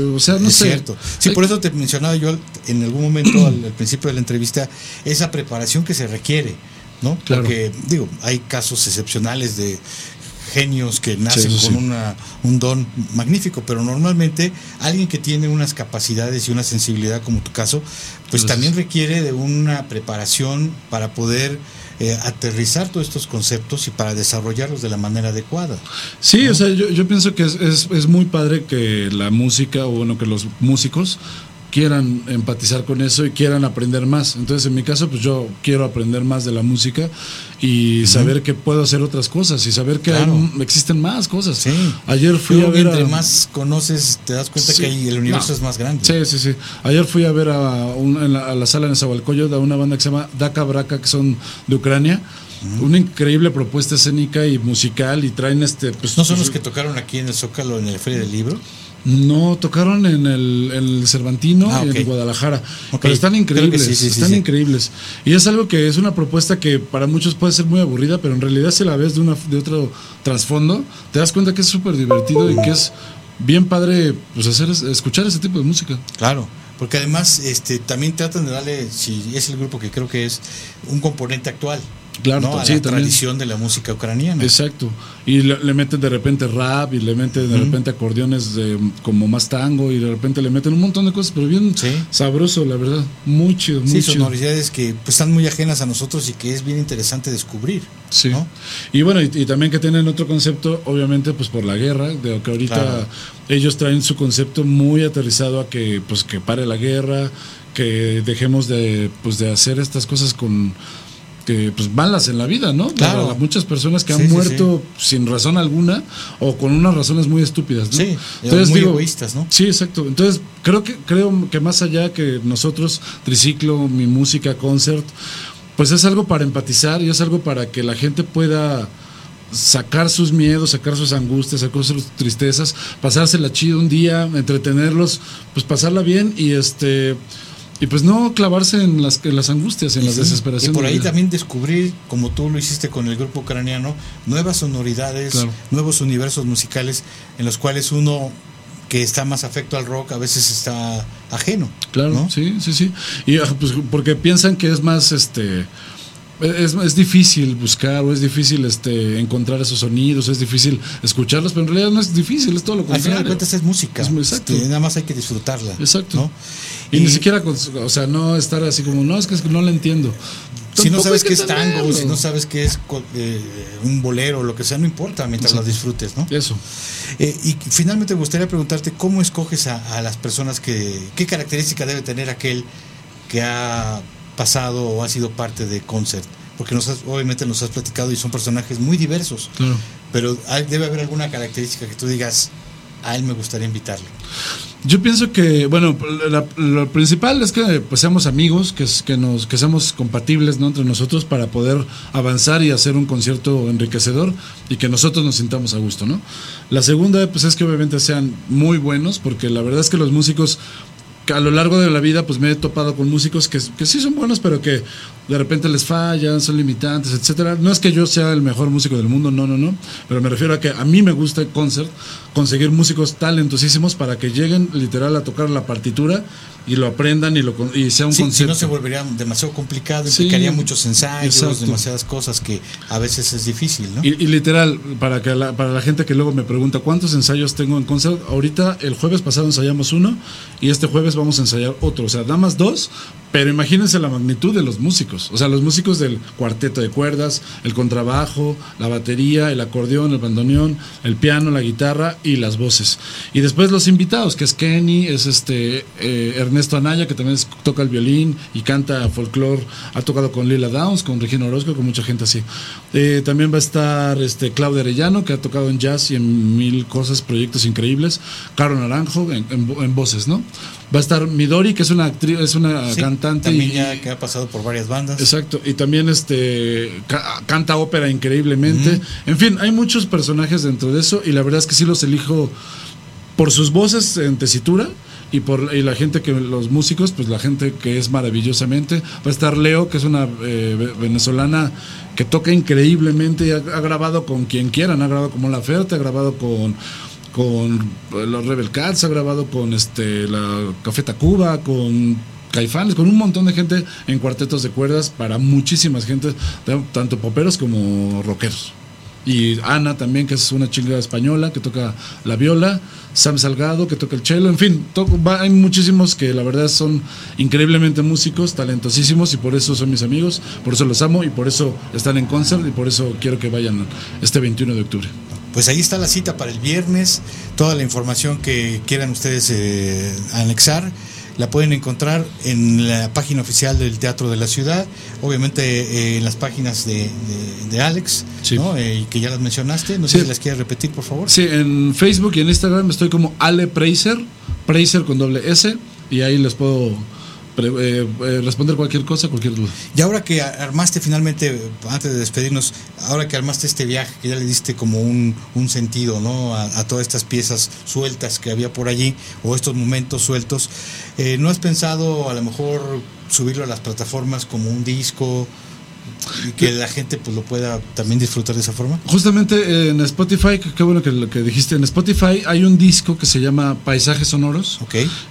no. O sea, no es sé. cierto. Sí, por eso te mencionaba yo en algún momento al, al principio de la entrevista esa preparación que se requiere, ¿no? Claro. Porque digo, hay casos excepcionales de genios que nacen Sí, sí, con una un don magnífico, pero normalmente alguien que tiene unas capacidades y una sensibilidad como tu caso, pues también requiere de una preparación para poder eh, aterrizar todos estos conceptos y para desarrollarlos de la manera adecuada. Sí, o sea, yo, yo pienso que es, es, es muy padre que la música, o bueno, que los músicos quieran empatizar con eso y quieran aprender más. Entonces, en mi caso, pues yo quiero aprender más de la música y saber que puedo hacer otras cosas y saber que hay- existen más cosas. Ayer fui Creo a que ver entre a- más conoces, te das cuenta Sí. que el universo No. es más grande. Sí, sí, sí. Ayer fui a ver a, un- en la, a la sala en Zahualcoyot a una banda que se llama Daka Braka, que son de Ucrania. Una increíble propuesta escénica y musical y traen este... Pues, ¿No son pues, los que tocaron aquí en el Zócalo, en la Feria del Libro? No, tocaron en el, el Cervantino Ah, y en Guadalajara. Pero están increíbles, sí, sí, sí, están sí. increíbles. Y es algo que es una propuesta que para muchos puede ser muy aburrida, pero en realidad si la ves de, una, de otro trasfondo, te das cuenta que es súper divertido y que es bien padre pues hacer es- escuchar ese tipo de música. Claro, porque además este también tratan de darle, si es el grupo que creo que es, un componente actual. Claro, ¿no? a sí, la también. tradición de la música ucraniana. Exacto. Y le, le meten de repente rap y le meten de repente acordeones de, como más tango y de repente le meten un montón de cosas, pero bien sabroso, la verdad. Muy chido, muy Sí, chido. sonoridades que pues, están muy ajenas a nosotros y que es bien interesante descubrir. Sí. Y bueno, y, y también que tienen otro concepto, obviamente, pues por la guerra, de que ahorita Claro. ellos traen su concepto muy aterrizado a que pues que pare la guerra, que dejemos de pues de hacer estas cosas con que pues malas en la vida, ¿no? Claro. Para muchas personas que Sí, han sí, muerto sin razón alguna o con unas razones muy estúpidas, ¿no? Sí, muy egoístas, ¿no? Sí, exacto. Entonces, creo que creo que más allá que nosotros triciclo, mi música, concert, pues es algo para empatizar y es algo para que la gente pueda sacar sus miedos, sacar sus angustias, sacar sus tristezas, pasársela chido un día, entretenerlos, pues pasarla bien y este y pues no clavarse en las, en las angustias, en Y las sí, desesperaciones. Y por ahí también descubrir, como tú lo hiciste con el grupo ucraniano, nuevas sonoridades, Claro. nuevos universos musicales en los cuales uno que está más afecto al rock a veces está ajeno. Claro, ¿no? sí, sí, sí. Y ah, pues porque piensan que es más este es, es difícil buscar o es difícil este encontrar esos sonidos, es difícil escucharlos, pero en realidad no es difícil, es todo lo Al contrario. final de cuentas es música. Es exacto. Este, nada más hay que disfrutarla. Exacto. ¿no? Y, ni siquiera, con- o sea, no estar así como, no, es que, es que no lo entiendo. Si no sabes qué que es tango, si no sabes qué es eh, un bolero, lo que sea, no importa mientras Exacto. lo disfrutes, ¿no? Eso. Eh, y finalmente me gustaría preguntarte cómo escoges a, a las personas que, qué característica debe tener aquel que ha pasado o ha sido parte de concert, porque nos has- obviamente nos has platicado y son personajes muy diversos, Claro. pero hay- debe haber alguna característica que tú digas, a él me gustaría invitarlo. Yo pienso que, bueno, la- lo principal es que pues, seamos amigos, que, que, nos, que seamos compatibles ¿no? entre nosotros para poder avanzar y hacer un concierto enriquecedor y que nosotros nos sintamos a gusto, ¿no? La segunda, pues es que obviamente sean muy buenos, porque la verdad es que los músicos a lo largo de la vida pues me he topado con músicos que, que sí son buenos, pero que de repente les fallan, son limitantes, etcétera. No es que yo sea el mejor músico del mundo, no, no, no, pero me refiero a que a mí me gusta el concert, conseguir músicos talentosísimos para que lleguen literal a tocar la partitura y lo aprendan y, lo, y sea un Sí, si concierto. no se volvería demasiado complicado, Sí, implicaría muchos ensayos, exacto. demasiadas cosas que a veces es difícil, ¿no? Y, y literal, para que la, para la gente que luego me pregunta cuántos ensayos tengo en concert, ahorita el jueves pasado ensayamos uno y este jueves vamos a ensayar otro, o sea, nada más dos, pero imagínense la magnitud de los músicos, o sea, los músicos del cuarteto de cuerdas, el contrabajo, la batería, el acordeón, el bandoneón, el piano, la guitarra y las voces. Y después los invitados, que es Kenny, es este eh, Ernesto Anaya, que también toca el violín y canta folclore, ha tocado con Lila Downs, con Regina Orozco, con mucha gente así. Eh, también va a estar este Claudia Arellano, que ha tocado en jazz y en mil cosas, proyectos increíbles. Caro Naranjo, en voces, ¿no? Va a estar Midori, que es una actriz, es una Sí, cantante también y, ya que ha pasado por varias bandas. Exacto, y también este ca- canta ópera increíblemente. En fin, hay muchos personajes dentro de eso y la verdad es que sí los elijo por sus voces en tesitura y por y la gente que los músicos, pues la gente que es maravillosamente. Va a estar Leo, que es una eh, ve- venezolana que toca increíblemente y ha, ha grabado con quien quieran, ha grabado con La Ferte, ha grabado con con los Rebel Cats, ha grabado con este la Café Tacuba, con Caifanes, con un montón de gente en cuartetos de cuerdas para muchísimas gente, de- tanto poperos como rockeros. Y Ana también, que es una chica española que toca la viola, Sam Salgado que toca el cello, en fin, hay muchísimos que la verdad son increíblemente músicos, talentosísimos y por eso son mis amigos, por eso los amo y por eso están en concert y por eso quiero que vayan este 21 de octubre. Pues ahí está la cita para el viernes. Toda la información que quieran ustedes eh, anexar la pueden encontrar en la página oficial del Teatro de la Ciudad, obviamente eh, en las páginas de, de- de Alex, ¿no? Eh, que ya las mencionaste. No sé Sí. si las quieres repetir, por favor. Sí, en Facebook y en Instagram estoy como Ale Preiser, Preiser con doble S, y ahí les puedo eh, eh, responder cualquier cosa, cualquier duda. Y ahora que armaste finalmente, antes de despedirnos, ahora que armaste este viaje, que ya le diste como un, un sentido ¿no? a, todas estas piezas sueltas que había por allí, o estos momentos sueltos, eh, ¿no has pensado a lo mejor subirlo a las plataformas como un disco que la gente pues lo pueda también disfrutar de esa forma? Justamente eh, en Spotify, qué bueno que lo que dijiste, en Spotify hay un disco que se llama Paisajes Sonoros,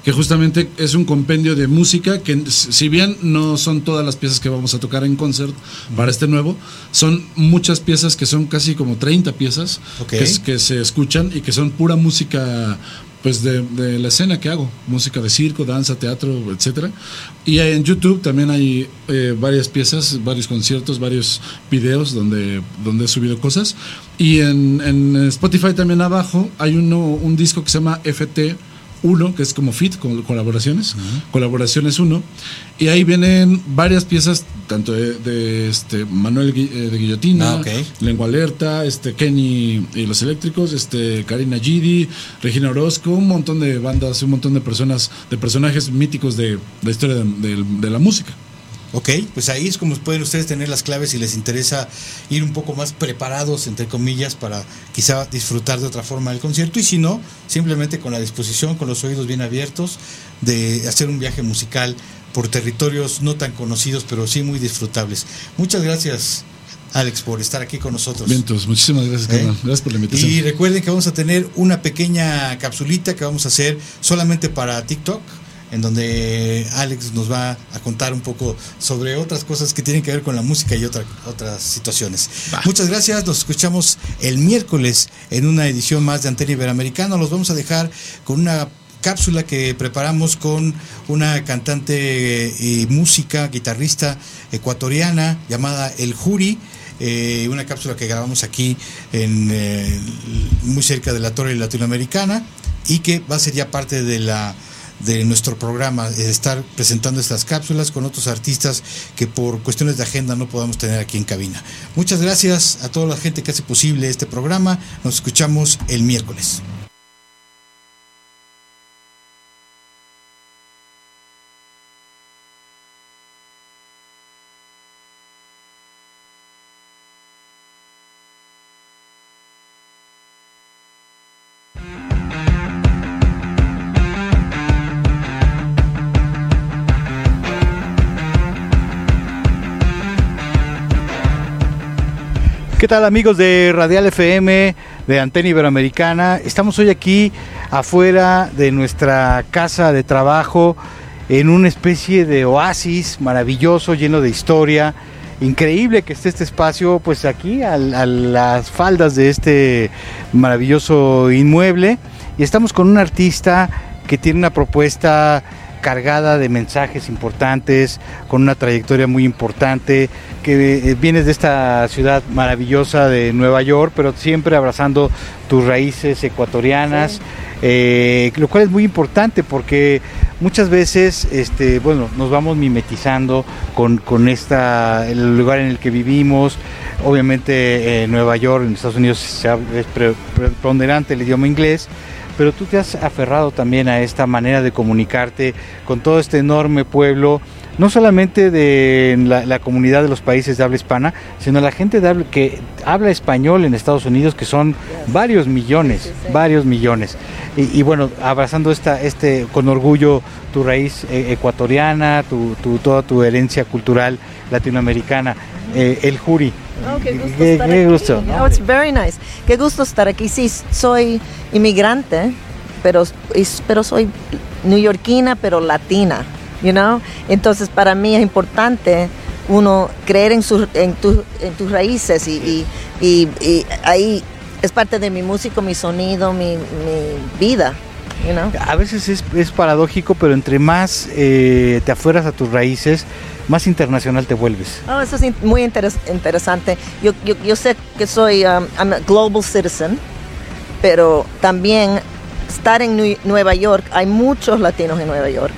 que justamente es un compendio de música que si bien no son todas las piezas que vamos a tocar en concert para este nuevo, son muchas piezas que son casi como 30 piezas Ok. que, es- que se escuchan y que son pura música pues de, la escena que hago, música de circo, danza, teatro, etcétera. Y en YouTube también hay eh, varias piezas, varios conciertos, varios videos donde, donde he subido cosas. Y en, en Spotify también abajo hay uno, un disco que se llama FT 1, que es como fit, con colaboraciones, colaboraciones 1. Y ahí vienen varias piezas, tanto de, de, este Manuel Gui- eh, de Guillotina, Ah. Lengua Alerta, este Kenny y los Eléctricos, este Karina Gidi, Regina Orozco, un montón de bandas, un montón de personas, de personajes míticos de la historia de la música. Ok, pues ahí es como pueden ustedes tener las claves si les interesa ir un poco más preparados, entre comillas, para quizá disfrutar de otra forma del concierto y si no, simplemente con la disposición, con los oídos bien abiertos, de hacer un viaje musical por territorios no tan conocidos, pero sí muy disfrutables. Muchas gracias, Alex, por estar aquí con nosotros. Vientos, muchísimas gracias, ¿Eh? Gracias por la invitación. Y recuerden que vamos a tener una pequeña capsulita que vamos a hacer solamente para TikTok, en donde Alex nos va a contar un poco sobre otras cosas que tienen que ver con la música y otra- otras situaciones. Muchas gracias, nos escuchamos el miércoles en una edición más de Antena Iberoamericana. Los vamos a dejar con una cápsula que preparamos con una cantante y música, guitarrista ecuatoriana llamada El Juri. eh, una cápsula que grabamos aquí en eh, muy cerca de la Torre Latinoamericana y que va a ser ya parte de la de nuestro programa, eh, estar presentando estas cápsulas con otros artistas que por cuestiones de agenda no podamos tener aquí en cabina. Muchas gracias a toda la gente que hace posible este programa. Nos escuchamos el miércoles. ¿Qué tal amigos de Radial FM, de Antena Iberoamericana? Estamos hoy aquí afuera de nuestra casa de trabajo en una especie de oasis maravilloso, lleno de historia. Increíble que esté este espacio, pues aquí al- a, las faldas de este maravilloso inmueble. Y estamos con un artista que tiene una propuesta cargada de mensajes importantes, con una trayectoria muy importante, que eh, vienes de esta ciudad maravillosa de Nueva York, pero siempre abrazando tus raíces ecuatorianas, eh, lo cual es muy importante porque muchas veces, este, bueno, nos vamos mimetizando con, con esta, el lugar en el que vivimos. Obviamente en Nueva York, en Estados Unidos, se es pre- preponderante el idioma inglés pero tú te has aferrado también a esta manera de comunicarte con todo este enorme pueblo, no solamente de la, la comunidad de los países de habla hispana, sino la gente de habla- que habla español en Estados Unidos, que son varios millones, varios millones. Y, y bueno, abrazando esta, este, con orgullo tu raíz eh, ecuatoriana, tu, tu- toda tu herencia cultural latinoamericana, eh, el jury. Oh, qué gusto Qué- estar qué aquí. gusto. Oh, it's very nice. Qué gusto estar aquí. Sí, soy inmigrante, pero, pero soy neoyorquina, pero latina, you know? Entonces, para mí es importante uno creer en, sus- en, tu- en tus raíces y, y- y- y ahí es parte de mi música, mi sonido, mi, mi vida, you know? A veces es, es paradójico, pero entre más eh, te afueras a tus raíces, más internacional te vuelves. Oh, eso es in- muy interes- interesante. Yo, yo, yo sé que soy um, I'm a global citizen, pero también estar en Nue- Nueva York, hay muchos latinos en Nueva York.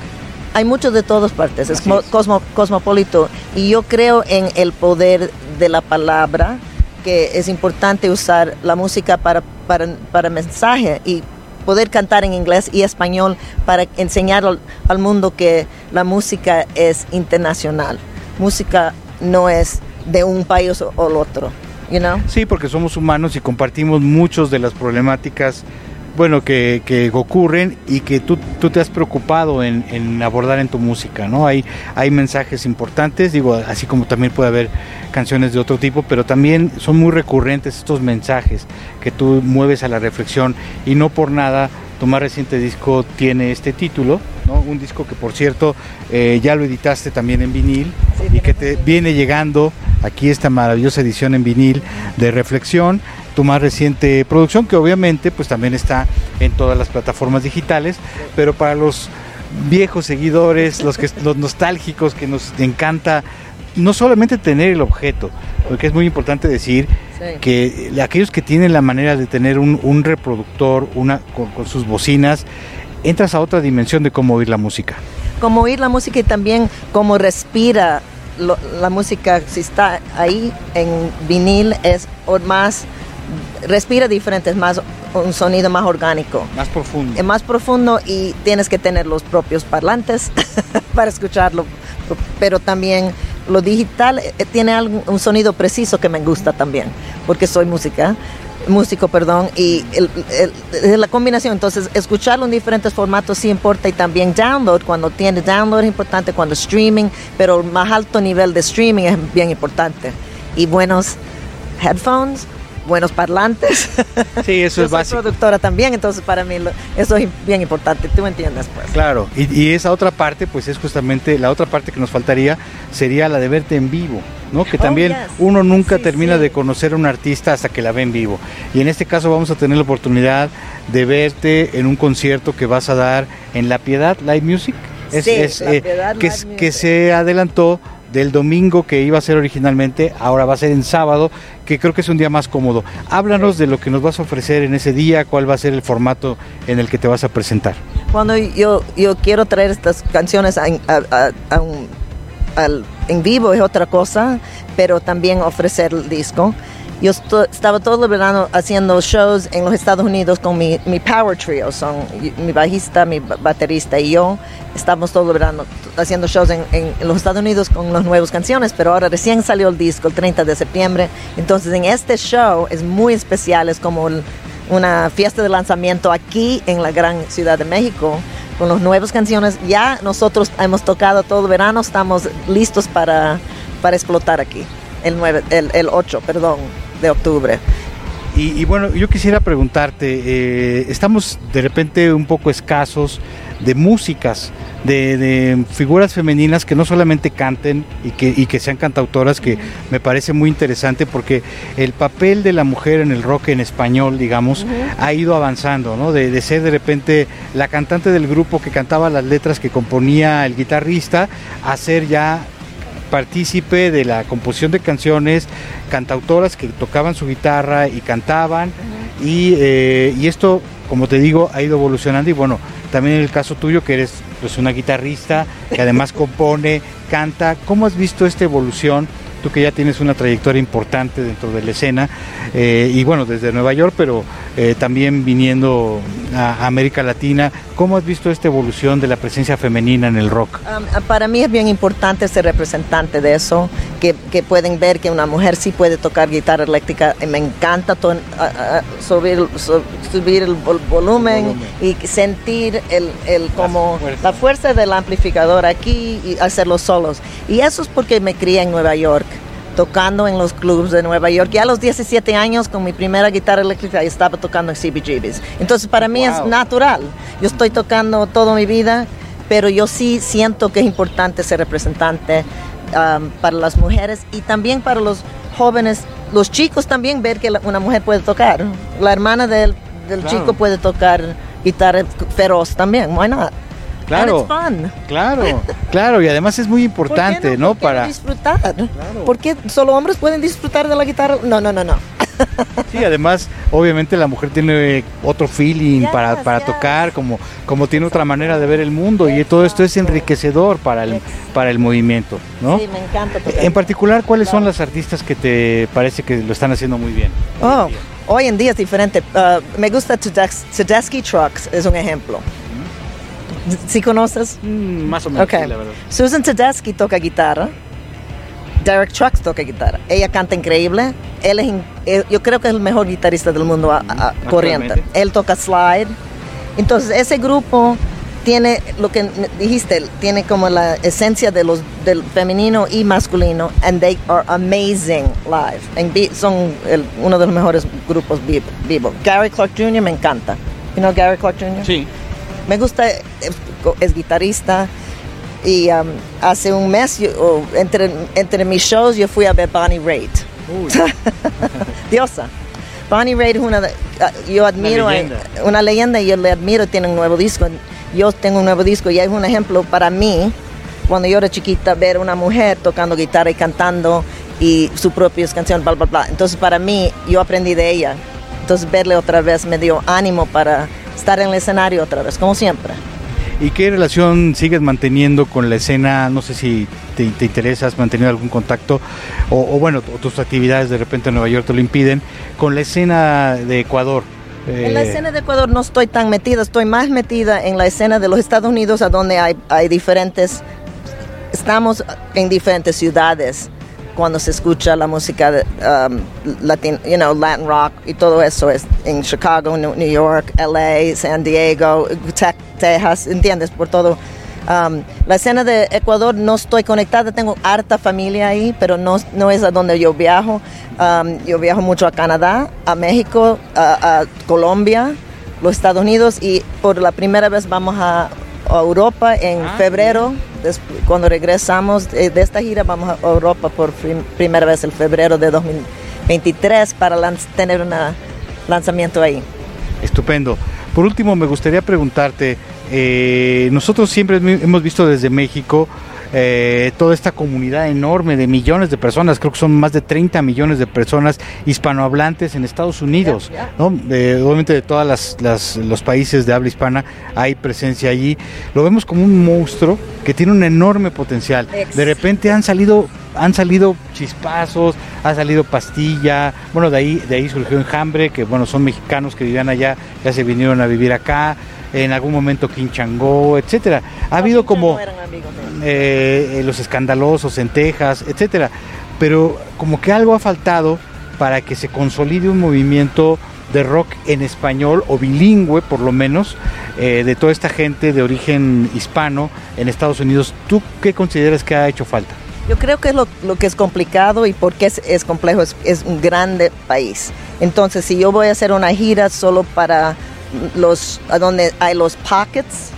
Hay muchos de todas partes, es, mo- cosmo- cosmopolito. Y yo creo en el poder de la palabra, que es importante usar la música para, para, para mensaje y poder cantar en inglés y español para enseñar al, al mundo que la música es internacional. Música no es de un país o, o el otro, you know? Sí, porque somos humanos y compartimos muchos de las problemáticas, bueno, que, que ocurren y que tú, tú te has preocupado en, en abordar en tu música, ¿no? Hay, hay mensajes importantes, digo, así como también puede haber canciones de otro tipo, pero también son muy recurrentes estos mensajes que tú mueves a la reflexión y no por nada tu más reciente disco tiene este título, ¿no? Un disco que por cierto eh, ya lo editaste también en vinil y que te viene llegando aquí esta maravillosa edición en vinil de reflexión, tu más reciente producción que obviamente pues también está en todas las plataformas digitales, pero para los viejos seguidores, los que los nostálgicos que nos encanta no solamente tener el objeto, porque es muy importante decir Sí. que aquellos que tienen la manera de tener un, un reproductor una, con, con sus bocinas, entras a otra dimensión de cómo oír la música. Como oír la música y también cómo respira lo- la música, si está ahí en vinil, es o más, respira diferente, es más un sonido más orgánico. Más profundo. Es más profundo y tienes que tener los propios parlantes para escucharlo pero también lo digital eh, tiene algo- un sonido preciso que me gusta también, porque soy música, músico, perdón, y el- la combinación, entonces escucharlo en diferentes formatos sí importa y también download, cuando tiene download es importante, cuando streaming, pero el más alto nivel de streaming es bien importante. Y buenos headphones, buenos parlantes. Sí, eso Yo es soy básico. productora también, entonces para mí lo- eso es bien importante, tú me entiendes pues. Claro, y, y esa otra parte, pues es justamente la otra parte que nos faltaría sería la de verte en vivo, ¿no? Que Oh, también yes. uno nunca Sí, termina sí. de conocer a un artista hasta que la ve en vivo. Y en este caso vamos a tener la oportunidad de verte en un concierto que vas a dar en La Piedad Live Music. Es, Sí, es, La eh, Piedad que, que se adelantó del domingo que iba a ser originalmente, ahora va a ser en sábado, que creo que es un día más cómodo. Háblanos de lo que nos vas a ofrecer en ese día, cuál va a ser el formato en el que te vas a presentar. Cuando yo, yo quiero traer estas canciones a- en vivo es otra cosa, pero también ofrecer el disco. Yo estaba todo el verano haciendo shows en los Estados Unidos con mi, power trio, son mi bajista, mi ba- baterista y yo. Estamos todo el verano haciendo shows en, los Estados Unidos con las nuevas canciones, pero ahora recién salió el disco el 30 de septiembre. Entonces en este show es muy especial, es como una fiesta de lanzamiento aquí en la gran ciudad de México con las nuevas canciones. Ya nosotros hemos tocado todo el verano, estamos listos para, para explotar aquí, el, 9, el, el 8, perdón, de octubre. Y, y bueno, yo quisiera preguntarte, eh, estamos de repente un poco escasos de músicas, de, de figuras femeninas que no solamente canten y que, y que sean cantautoras, que me parece muy interesante porque el papel de la mujer en el rock en español, digamos, ha ido avanzando, ¿no? De, de ser de repente la cantante del grupo que cantaba las letras que componía el guitarrista, a ser ya partícipe de la composición de canciones, cantautoras que tocaban su guitarra y cantaban, y, eh, y esto, como te digo, ha ido evolucionando y bueno, también en el caso tuyo que eres pues una guitarrista que además compone, canta, ¿cómo has visto esta evolución? Tú que ya tienes una trayectoria importante dentro de la escena, eh, y bueno, desde Nueva York, pero eh, también viniendo a América Latina, ¿cómo has visto esta evolución de la presencia femenina en el rock? Um, para mí es bien importante ser representante de eso, que, que pueden ver que una mujer sí puede tocar guitarra eléctrica. Me encanta ton- a- a- subir, su- subir el vol- volumen y sentir el, el como la fuerza del amplificador aquí y hacer los solos. Y eso es porque me crié en Nueva York tocando en los clubs de Nueva York. Ya a los 17 años, con mi primera guitarra eléctrica, estaba tocando en CBGBs. Entonces, para mí es natural. Yo estoy tocando toda mi vida, pero yo sí siento que es importante ser representante um, para las mujeres y también para los jóvenes, los chicos también, ver que la- una mujer puede tocar. La hermana del, del Claro. chico puede tocar guitarra feroz también. Why not? Claro. Claro, claro, y además es muy importante, ¿no? Para disfrutar. ¿Por qué solo hombres pueden disfrutar de la guitarra? No, no, no, no. sí, además, obviamente la mujer tiene otro feeling Yes, para, para yes. tocar, como, como tiene otra manera de ver el mundo, y todo esto es enriquecedor para el, para el movimiento, ¿no? Sí, me encanta tocar. En particular, ¿cuáles son las artistas que te parece que lo están haciendo muy bien? Oh, hoy en día es diferente. Uh, me gusta Tedes- Tedeschi Trucks, es un ejemplo. ¿Sí conoces? más o menos, Ok. sí, la verdad. Susan Tedeschi toca guitarra. Derek Trucks toca guitarra. Ella canta increíble. Él es, yo creo que es el mejor guitarrista del mundo a- a- corriente. Él toca slide. Entonces ese grupo tiene lo que dijiste, tiene como la esencia de los del femenino y masculino, and they are amazing live. En son el- uno de los mejores grupos vi- vivo. Gary Clark Jr. me encanta. You know Gary Clark Jr. Sí. Me gusta, es, es guitarrista y um, hace un mes, yo- entre, entre mis shows, yo fui a ver Bonnie Raitt. Diosa. Bonnie Raitt es una ah, yo admiro, a- leyenda. una leyenda y yo le admiro, tiene un nuevo disco. Yo tengo un nuevo disco y es un ejemplo para mí, cuando yo era chiquita, ver una mujer tocando guitarra y cantando y sus propias canciones, bla, bla, bla. Entonces para mí, yo aprendí de ella. Entonces verle otra vez me dio ánimo para estar en el escenario otra vez, como siempre. ¿Y qué relación sigues manteniendo con la escena? No sé si te, te interesa, has mantenido algún contacto, o, o bueno, tus actividades de repente en Nueva York te lo impiden, con la escena de Ecuador. En la Eh, escena de Ecuador no estoy tan metida, estoy más metida en la escena de los Estados Unidos, a donde hay, hay diferentes estamos en diferentes ciudades cuando se escucha la música de, um, latin, you know, Latin rock y todo eso es en Chicago, New York, LA, San Diego, Te- Texas, ¿entiendes? Por todo. Um, la escena de Ecuador no estoy conectada, tengo harta familia ahí, pero no, no es a donde yo viajo. Um, yo viajo mucho a Canadá, a México, a, a Colombia, los Estados Unidos y por la primera vez vamos a, a Europa en febrero. Cuando regresamos eh, de esta gira vamos a Europa por prim- primera vez en febrero de 2023 para tener un lanzamiento ahí. Estupendo. Por último, me gustaría preguntarte, eh, nosotros siempre hemos visto desde México eh, toda esta comunidad enorme de millones de personas, creo que son más de 30 millones de personas hispanohablantes en Estados Unidos, ¿no? Eh, obviamente de todos las, las- los países de habla hispana hay presencia allí. Lo vemos como un monstruo que tiene un enorme potencial. De repente han salido han salido chispazos, ha salido pastilla, bueno, de ahí, de ahí surgió Enjambre, que bueno, son mexicanos que vivían allá, ya se vinieron a vivir acá, en algún momento Quinchangó, etcétera. Ha habido como eh, eh, los escandalosos en Texas, etcétera. Pero como que algo ha faltado para que se consolide un movimiento de rock en español o bilingüe por lo menos eh, de toda esta gente de origen hispano en Estados Unidos. ¿Tú qué consideras que ha hecho falta? Yo creo que es lo, lo que es complicado y por qué es, es complejo, es, es un grande país. Entonces, si yo voy a hacer una gira solo para los, a donde hay los pockets,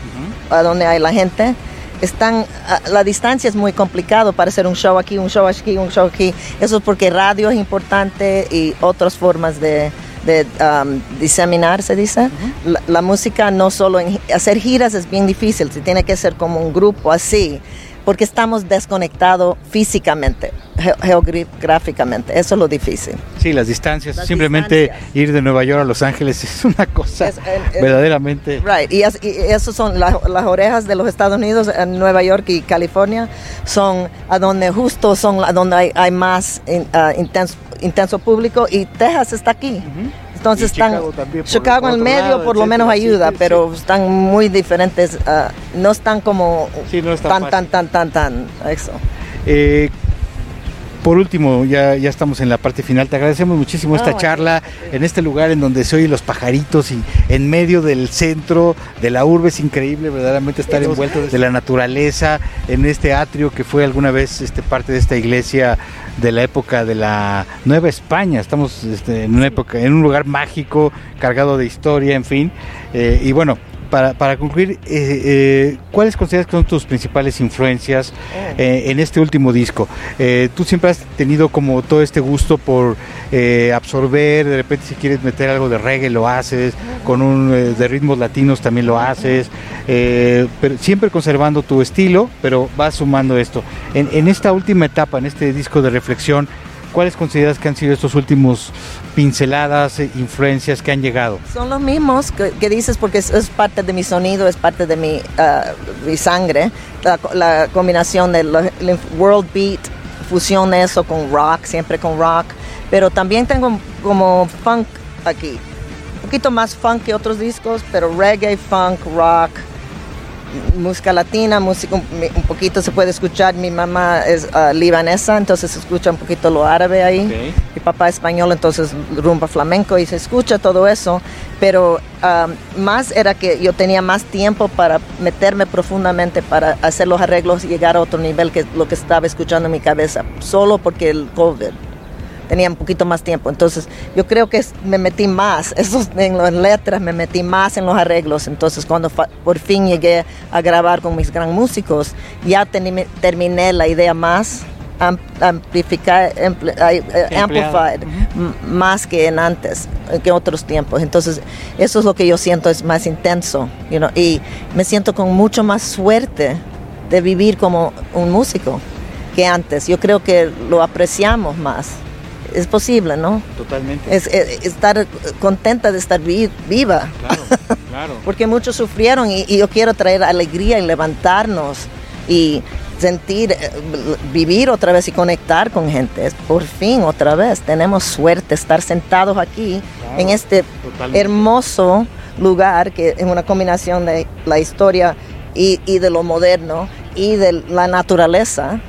a donde hay la gente, están, a- la distancia es muy complicado para hacer un show aquí, un show aquí, un show aquí. Eso es porque radio es importante y otras formas de, de um, diseminar, se dice. la, la música no solo en hacer giras es bien difícil, se tiene que ser como un grupo así, porque estamos desconectados físicamente, ge- geográficamente. Eso es lo difícil. Sí, las distancias, simplemente ir de Nueva York a Los Ángeles es una cosa Es- el- el- verdaderamente... Right, y, es- y eso son la- las orejas de los Estados Unidos en Nueva York y California, son a donde justo son a donde hay, hay más in- ah, intenso, intenso público y Texas está aquí. Entonces Y están Chicago también, en otro medio lado, por lo menos. Sí, ayuda, sí, pero están muy diferentes, ah, no están como tan tan, tan, tan, tan, tan, eso. Eh, por último, ya, ya estamos en la parte final. Te agradecemos muchísimo esta charla en este lugar en donde se oyen los pajaritos y en medio del centro de la urbe. Es increíble verdaderamente estar envuelto de la naturaleza en este atrio que fue alguna vez este, parte de esta iglesia de la época de la Nueva España. Estamos este, en una época, en un lugar mágico, cargado de historia, en fin. Eh, y bueno, para, para concluir, eh, eh, ¿cuáles consideras que son tus principales influencias eh, en este último disco? Eh, tú siempre has tenido como todo este gusto por eh, absorber, de repente si quieres meter algo de reggae lo haces, con un eh, de ritmos latinos también lo haces, pero siempre conservando tu estilo, pero vas sumando esto. En, en esta última etapa, en este disco de reflexión, ¿cuáles consideras que han sido estos últimos pinceladas, eh, influencias que han llegado? Son los mismos que, que dices porque es, es parte de mi sonido, es parte de mi, ah, mi sangre. La, la combinación del el world beat, fusión eso con rock, siempre con rock. Pero también tengo como funk aquí. Un poquito más funk que otros discos, pero reggae, funk, rock, música latina, música un, un poquito se puede escuchar. Mi mamá es ah, libanesa, entonces se escucha un poquito lo árabe ahí. Mi papá es español, entonces rumba flamenco y se escucha todo eso. Pero ah, más era que yo tenía más tiempo para meterme profundamente para hacer los arreglos y llegar a otro nivel que lo que estaba escuchando en mi cabeza, solo porque el COVID tenía un poquito más tiempo. Entonces, yo creo que me metí más esos, en las letras, me metí más en los arreglos. Entonces, cuando por fin llegué a grabar con mis gran músicos, ya terminé la idea más am- amplificar, ampli- ay, eh, amplified, m- más que en antes, eh, que otros tiempos. Entonces, eso es lo que yo siento es más intenso, you know, y me siento con mucho más suerte de vivir como un músico que antes. Yo creo que lo apreciamos más. Es posible, ¿no? Totalmente. Es, es- estar contenta de estar vi- viva. Claro. Porque muchos sufrieron y, y yo quiero traer alegría y levantarnos y sentir, eh, vivir otra vez y conectar con gente. Por fin, otra vez, tenemos suerte estar sentados aquí en este totalmente. hermoso lugar que es una combinación de la historia y, y de lo moderno y de la naturaleza.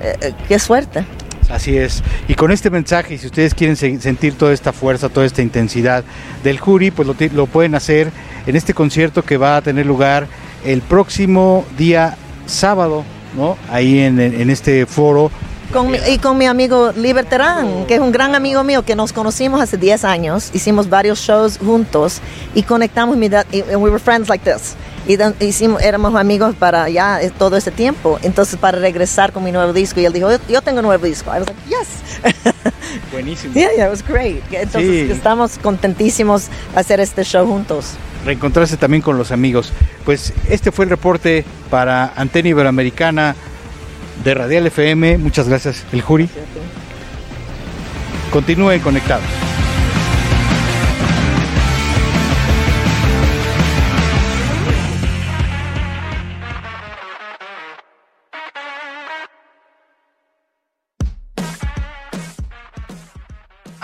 Eh, eh, qué suerte. Así es. Y con este mensaje, si ustedes quieren se- sentir toda esta fuerza, toda esta intensidad del jury, pues lo, pueden hacer en este concierto que va a tener lugar el próximo día sábado, ¿no? Ahí en, este foro. Con y con mi amigo Liberterán, que es un gran amigo mío que nos conocimos hace 10 años, hicimos varios shows juntos y conectamos, and we were friends like this. Y hicimos, éramos amigos para ya eh, todo ese tiempo. Entonces, para regresar con mi nuevo disco, y él dijo, yo, tengo un nuevo disco. I was like, yes. Buenísimo. Yeah, yeah, it was great. Entonces, Sí. estamos contentísimos hacer este show juntos. reencontrarse también con los amigos. Pues este fue el reporte para Antena Iberoamericana de Radial FM. Muchas gracias, el jury. Continúen conectados.